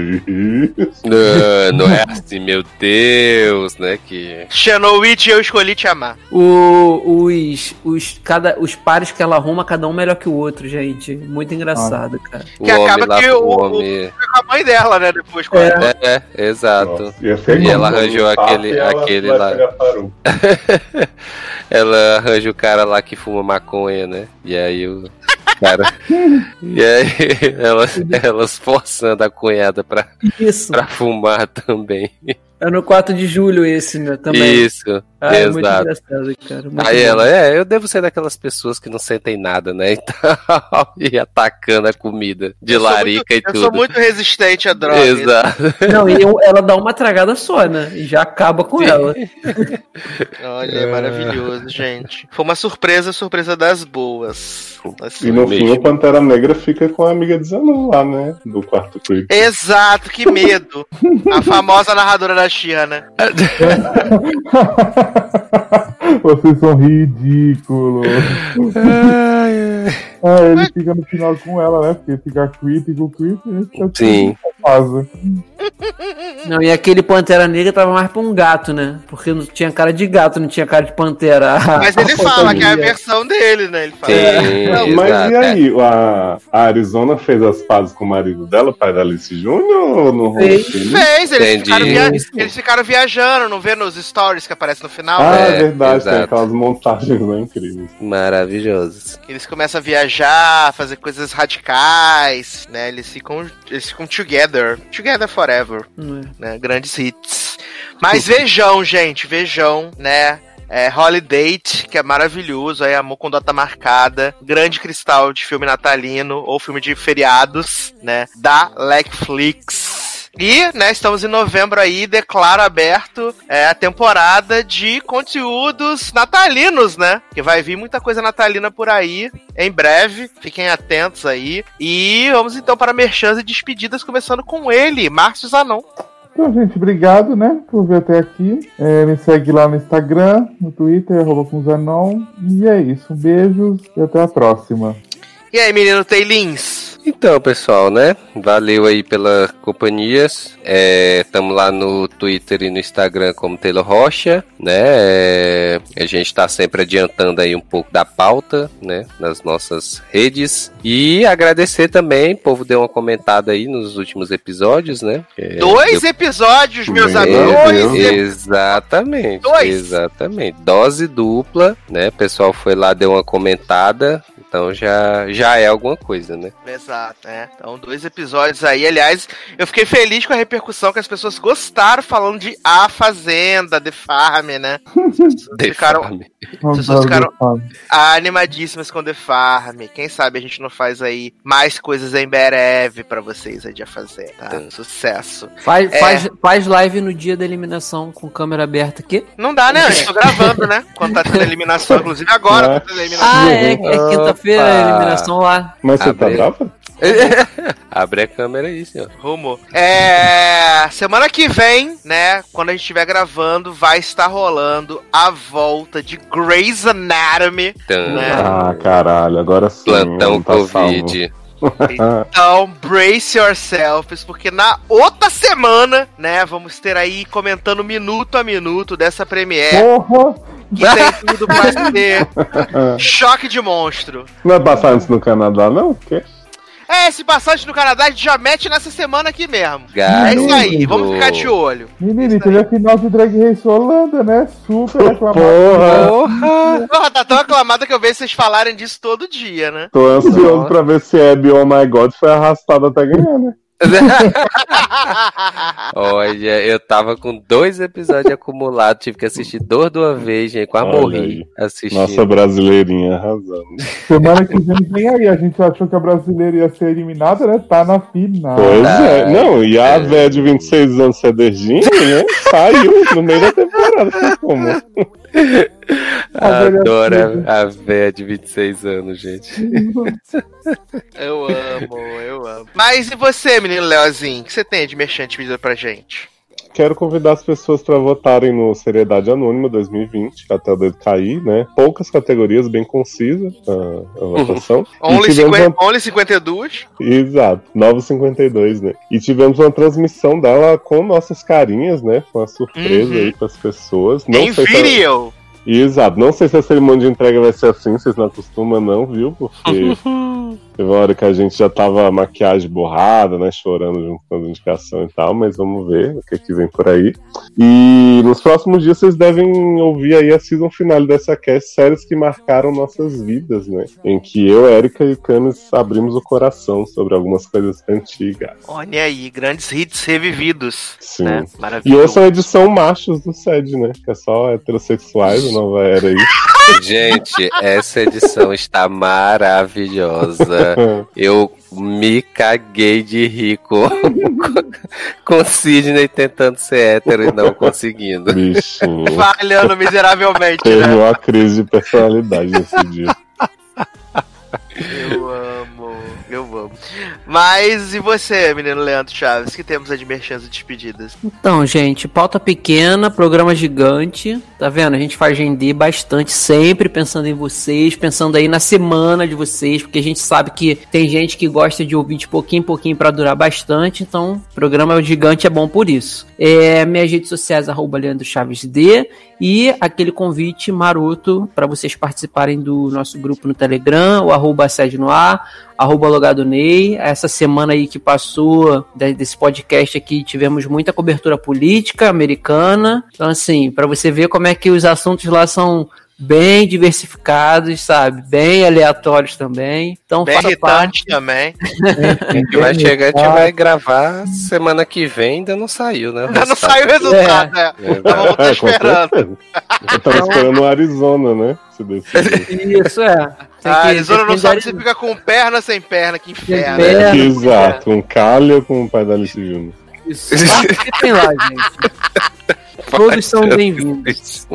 Não, não é assim, meu Deus, né? Que. Xenowitch, eu escolhi te amar. O, os, os, cada, os pares que ela arruma, cada um melhor que o outro, gente. Muito engraçado, cara. O Que acaba lá, que o, o- homem. Fica com a mãe dela, né? Depois com ela. É, exato. Nossa, E ela né? arranjou papo, aquele- ela aquele lá. Ela arranja o cara lá que fuma maconha, né? E aí o cara. e aí elas, elas forçando a cunhada pra, Isso. pra fumar também. É no 4 de julho esse, né? Também. Isso, Ah, é muito engraçado, cara. muito Aí bom. ela, é, eu devo ser daquelas pessoas que não sentem nada, né? E tal. E atacando a comida de Eu larica muito- e Eu tudo. sou muito resistente a drogas. Exato. Não, e eu- ela dá uma tragada só, né? E já acaba com ela. Olha, é maravilhoso, gente. Foi uma surpresa, surpresa das boas. Assim. E no Mesmo. fim o Pantera Negra fica com a amiga de Zanon lá, né? Do quarto creep. Exato, que medo. A famosa narradora da Xia, né? Vocês são ridículos. Ah, ele fica no final com ela, né? Porque fica creepy com creepy, né? Fica Sim. Casa. Não, e aquele Pantera Negra tava mais pra um gato, né? Porque não tinha cara de gato, não tinha cara de pantera. Mas ele fala que é a versão dele, né? Ele fala. Sim, Não, mas exato, e aí? A, a Arizona fez as pazes com o marido dela, o pai da Alice Júnior, ou não Fez. Fez, eles ficaram, via... eles ficaram viajando, não vê nos stories que aparece no final? Ah, É, é verdade, tem exato. aquelas montagens lá incríveis. Maravilhosos. Eles começam a viajar, fazer coisas radicais, né? Eles ficam, eles ficam together, together forever, Não é. né? Grandes hits. Mas vejam, gente, vejam, né? É, Holiday, que é maravilhoso, aí Amor com Data Marcada, grande cristal de filme natalino ou filme de feriados, né? Da Netflix. E, né, estamos em novembro aí, declaro aberto é, a temporada de conteúdos natalinos, né? Que vai vir muita coisa natalina por aí em breve, fiquem atentos aí. E vamos então para merchans e despedidas, começando com ele, Márcio Zanon. Então, gente, obrigado, né, por ver até aqui. É, me segue lá no Instagram, no Twitter, arroba com Zanon. E é isso. Beijos e até a próxima. E aí, menino Tailins? Então, pessoal, né? Valeu aí pela companhias. Estamos lá no Twitter e no Instagram como Taylor Rocha, né? É, a gente está sempre adiantando aí um pouco da pauta, né? Nas nossas redes. E agradecer também, o povo deu uma comentada aí nos últimos episódios, né? É, Dois episódios, meus Meu amigos. Exatamente. Dois. Exatamente. Dose dupla, né? O pessoal foi lá, deu uma comentada. Então já, já é alguma coisa, né? Exato, né? Então, dois episódios aí. Aliás, eu fiquei feliz com a repercussão que as pessoas gostaram falando de A Fazenda, The Farm, né? As pessoas ficaram Defame. pessoas ficaram- animadíssimas com The Farm. Quem sabe a gente não faz aí mais coisas em breve pra vocês aí de A Fazenda, tá? Sucesso. Faz, É. faz, faz live no dia da eliminação com câmera aberta aqui. Não dá, né? Eu tô gravando, né? Quando tá tendo eliminação, inclusive agora É. tá tendo eliminação. Ah, é, é quinta-feira a eliminação lá. Mas você tá Abre. brava? Abre a câmera aí, senhor. Rumo. É. Semana que vem, né? Quando a gente estiver gravando, vai estar rolando a volta de Grey's Anatomy. Então, Né? Ah, caralho, agora sim. plantão tá Covid. Então, brace yourselves, porque na outra semana, né, vamos ter aí comentando minuto a minuto dessa premiere. Porra! Que tem tudo pra ser choque de monstro. Não é passar antes no Canadá, não? O quê? É, esse passagem no Canadá a gente já mete nessa semana aqui mesmo. É Garoto. isso aí, vamos ficar de olho. Menino, teve a final de Drag Race Holanda, né? Super aclamado. Porra! Porra! Porra, tá tão aclamada que eu vejo vocês falarem disso todo dia, né? Tô ansioso pra ver se Abby Oh My God foi arrastado até ganhar, né? Olha, eu tava com dois episódios acumulados, tive que assistir dois de uma vez, gente. Quase Olha morri assistindo. Nossa brasileirinha arrasando. Semana que vem vem aí. A gente achou que a brasileira ia ser eliminada, né? Tá na final. Pois Ah, é. Não, e a é. véia de 26 anos Cederginho, né? Saiu no meio da temporada. Como? Velha Adoro a, a véia de 26 anos, gente. Eu amo, eu amo. Mas e você, menino Leozinho? O que você tem de merchante pedido pra gente? Quero convidar as pessoas para votarem no Seriedade Anônima 2020, até o dedo cair, né? Poucas categorias, bem concisa a, a votação. E Only, tivemos 50, uma- Only 52? Exato, Novo 52, né? E tivemos uma transmissão dela com nossas carinhas, né? Foi uma surpresa Uhum. aí pras pessoas. Em sei se a- video! Exato, não sei se a cerimônia de entrega vai ser assim, vocês não acostumam não, viu? Porque teve uma hora que a gente já tava maquiagem borrada, né? Chorando junto com as indicações e tal, mas vamos ver o que, que vem por aí. E nos próximos dias vocês devem ouvir aí a season final dessa cast, séries que marcaram nossas vidas, né? Em que eu, Erika e Camis abrimos o coração sobre algumas coisas antigas. Olha aí, grandes hits revividos. Sim. Né? E Maravilhoso. ouçam a edição Machos do SED, né? Que é só heterossexuais, a nova era aí. Gente, essa edição está maravilhosa. Eu me caguei de rico com Sidney tentando ser hétero e não conseguindo. Bichinho. Falhando miseravelmente, Teve né? uma crise de personalidade nesse dia. Eu amo, eu amo. Mas e você, menino Leandro Chaves? que temos aí de e despedidas? Então, gente, pauta pequena, programa gigante. Tá vendo? A gente faz render bastante, sempre pensando em vocês, pensando aí na semana de vocês, porque a gente sabe que tem gente que gosta de ouvir de pouquinho em pouquinho pra durar bastante. Então, programa gigante é bom por isso. É, minhas redes sociais, arroba Leandro Chaves D. E aquele convite maroto para vocês participarem do nosso grupo no Telegram, o arroba sede no ar, arroba logado Ney. Essa semana aí que passou de- desse podcast aqui, tivemos muita cobertura política americana. Então, assim, para você ver como é que os assuntos lá são bem diversificados, sabe? Bem aleatórios também. Então, Bem faça parte. irritante também. A gente vai chegar, a gente vai gravar semana que vem, ainda não saiu, né? Ainda não saiu o resultado, né? É. Então vamos estar É, com esperando. Eu tava esperando o Arizona, né? Isso é. Tem A que- Arizona não sabe se fica com perna sem perna, que inferno. Sem perna. Exato, um calha com o pai da Alice Júnior. Isso. Participem lá, gente. Todos são bem-vindos.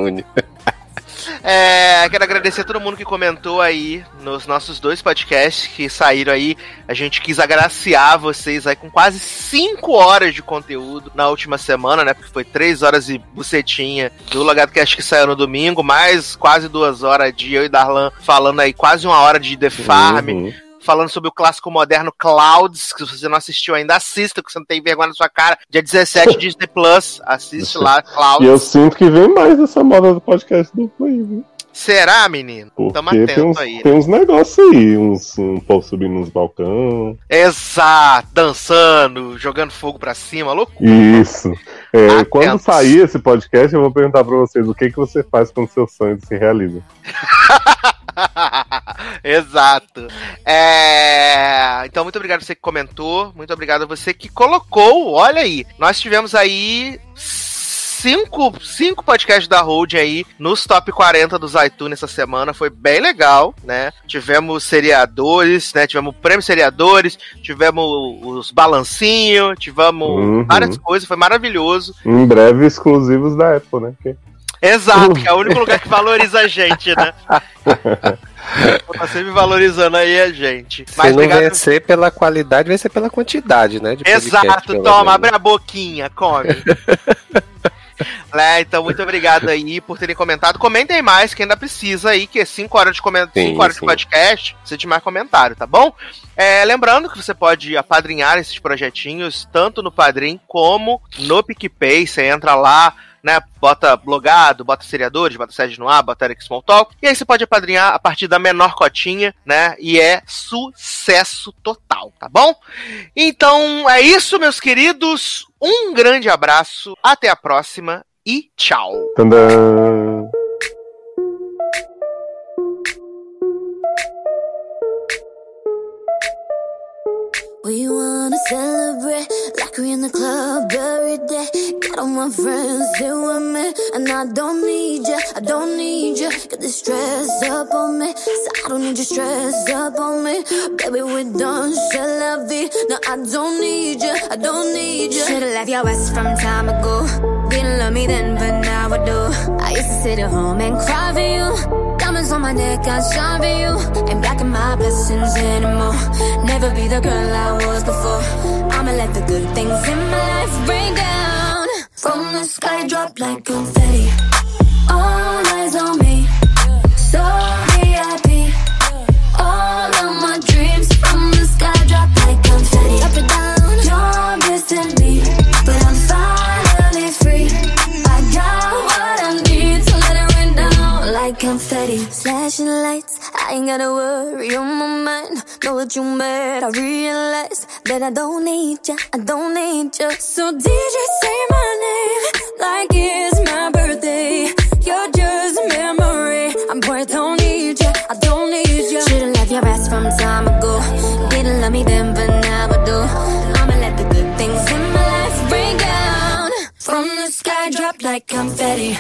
É, quero agradecer a todo mundo que comentou aí nos nossos dois podcasts que saíram aí. A gente quis agraciar vocês aí com quase 5 horas de conteúdo na última semana, né? Porque foi 3 horas e bucetinha do LogadoCast que saiu no domingo, mais quase duas horas de eu e Darlan falando aí quase uma hora de The Farm. Uhum. Falando sobre o clássico moderno Clouds, que se você não assistiu ainda, assista, que você não tem vergonha na sua cara. Dia 17, Disney Plus, assiste lá, E Clouds. eu sinto que vem mais essa moda do podcast duplo aí, viu? Será, menino? Tamo Porque tem uns, atento aí. tem uns negócios aí, uns, um povo subindo nos balcão. Exato, dançando, jogando fogo pra cima, loucura. Isso. É, quando sair esse podcast, eu vou perguntar pra vocês o que, que você faz quando seu sonho se realiza. Exato. É, Então, muito obrigado a você que comentou. Muito obrigado a você que colocou. Olha aí, nós tivemos aí cinco, cinco podcasts da Hold aí nos top 40 dos iTunes essa semana. Foi bem legal, né? Tivemos seriadores, né? Tivemos prêmio seriadores, tivemos os balancinhos, tivemos Uhum. várias coisas. Foi maravilhoso. Em breve, exclusivos da Apple, né? Que- Exato, que é o único lugar que valoriza a gente, né? tá sempre valorizando aí a gente. Se Mas não obrigado. vencer pela qualidade, vai ser pela quantidade, né? podcast, Exato, pelo toma, menos. abre a boquinha, come. É, então, muito obrigado aí por terem comentado. Comentem mais, que ainda precisa aí, que é 5 horas de coment... Sim, cinco horas de podcast, precisa de mais comentário, tá bom? É, lembrando que você pode apadrinhar esses projetinhos, tanto no Padrim como no PicPay. Você entra lá, né? Bota blogado, bota seriadores, bota sede no ar, bota Eric Small Talk. E aí você pode apadrinhar a partir da menor cotinha, né? E é sucesso total, tá bom? Então é isso, meus queridos. Um grande abraço, até a próxima e tchau. Tandã! We wanna celebrate in the club every day. Got all my friends with me, and I don't need you, I don't need you. Got this stress up on me, so I don't need you stress up on me. Baby, we're done, shall la vie. No, I don't need you, I don't need you. Should've left your ass from time ago. Didn't love me then, but now I do. I used to sit at home and cry for you. That got shine for you. Ain't blocking my blessings anymore. Never be the girl I was before. I'ma let the good things in my life rain down. From the sky, drop like confetti. All eyes on me. So Flashing lights, I ain't gotta worry on my mind. Know what you mad, I realize that I don't need ya, I don't need ya. So DJ say my name like it's my birthday. You're just a memory. I'm boy, don't need ya, I don't need ya. Should've left your ass from time ago. Didn't love me then, but now I do. I'ma let the good things in my life rain down. From the sky, drop like confetti.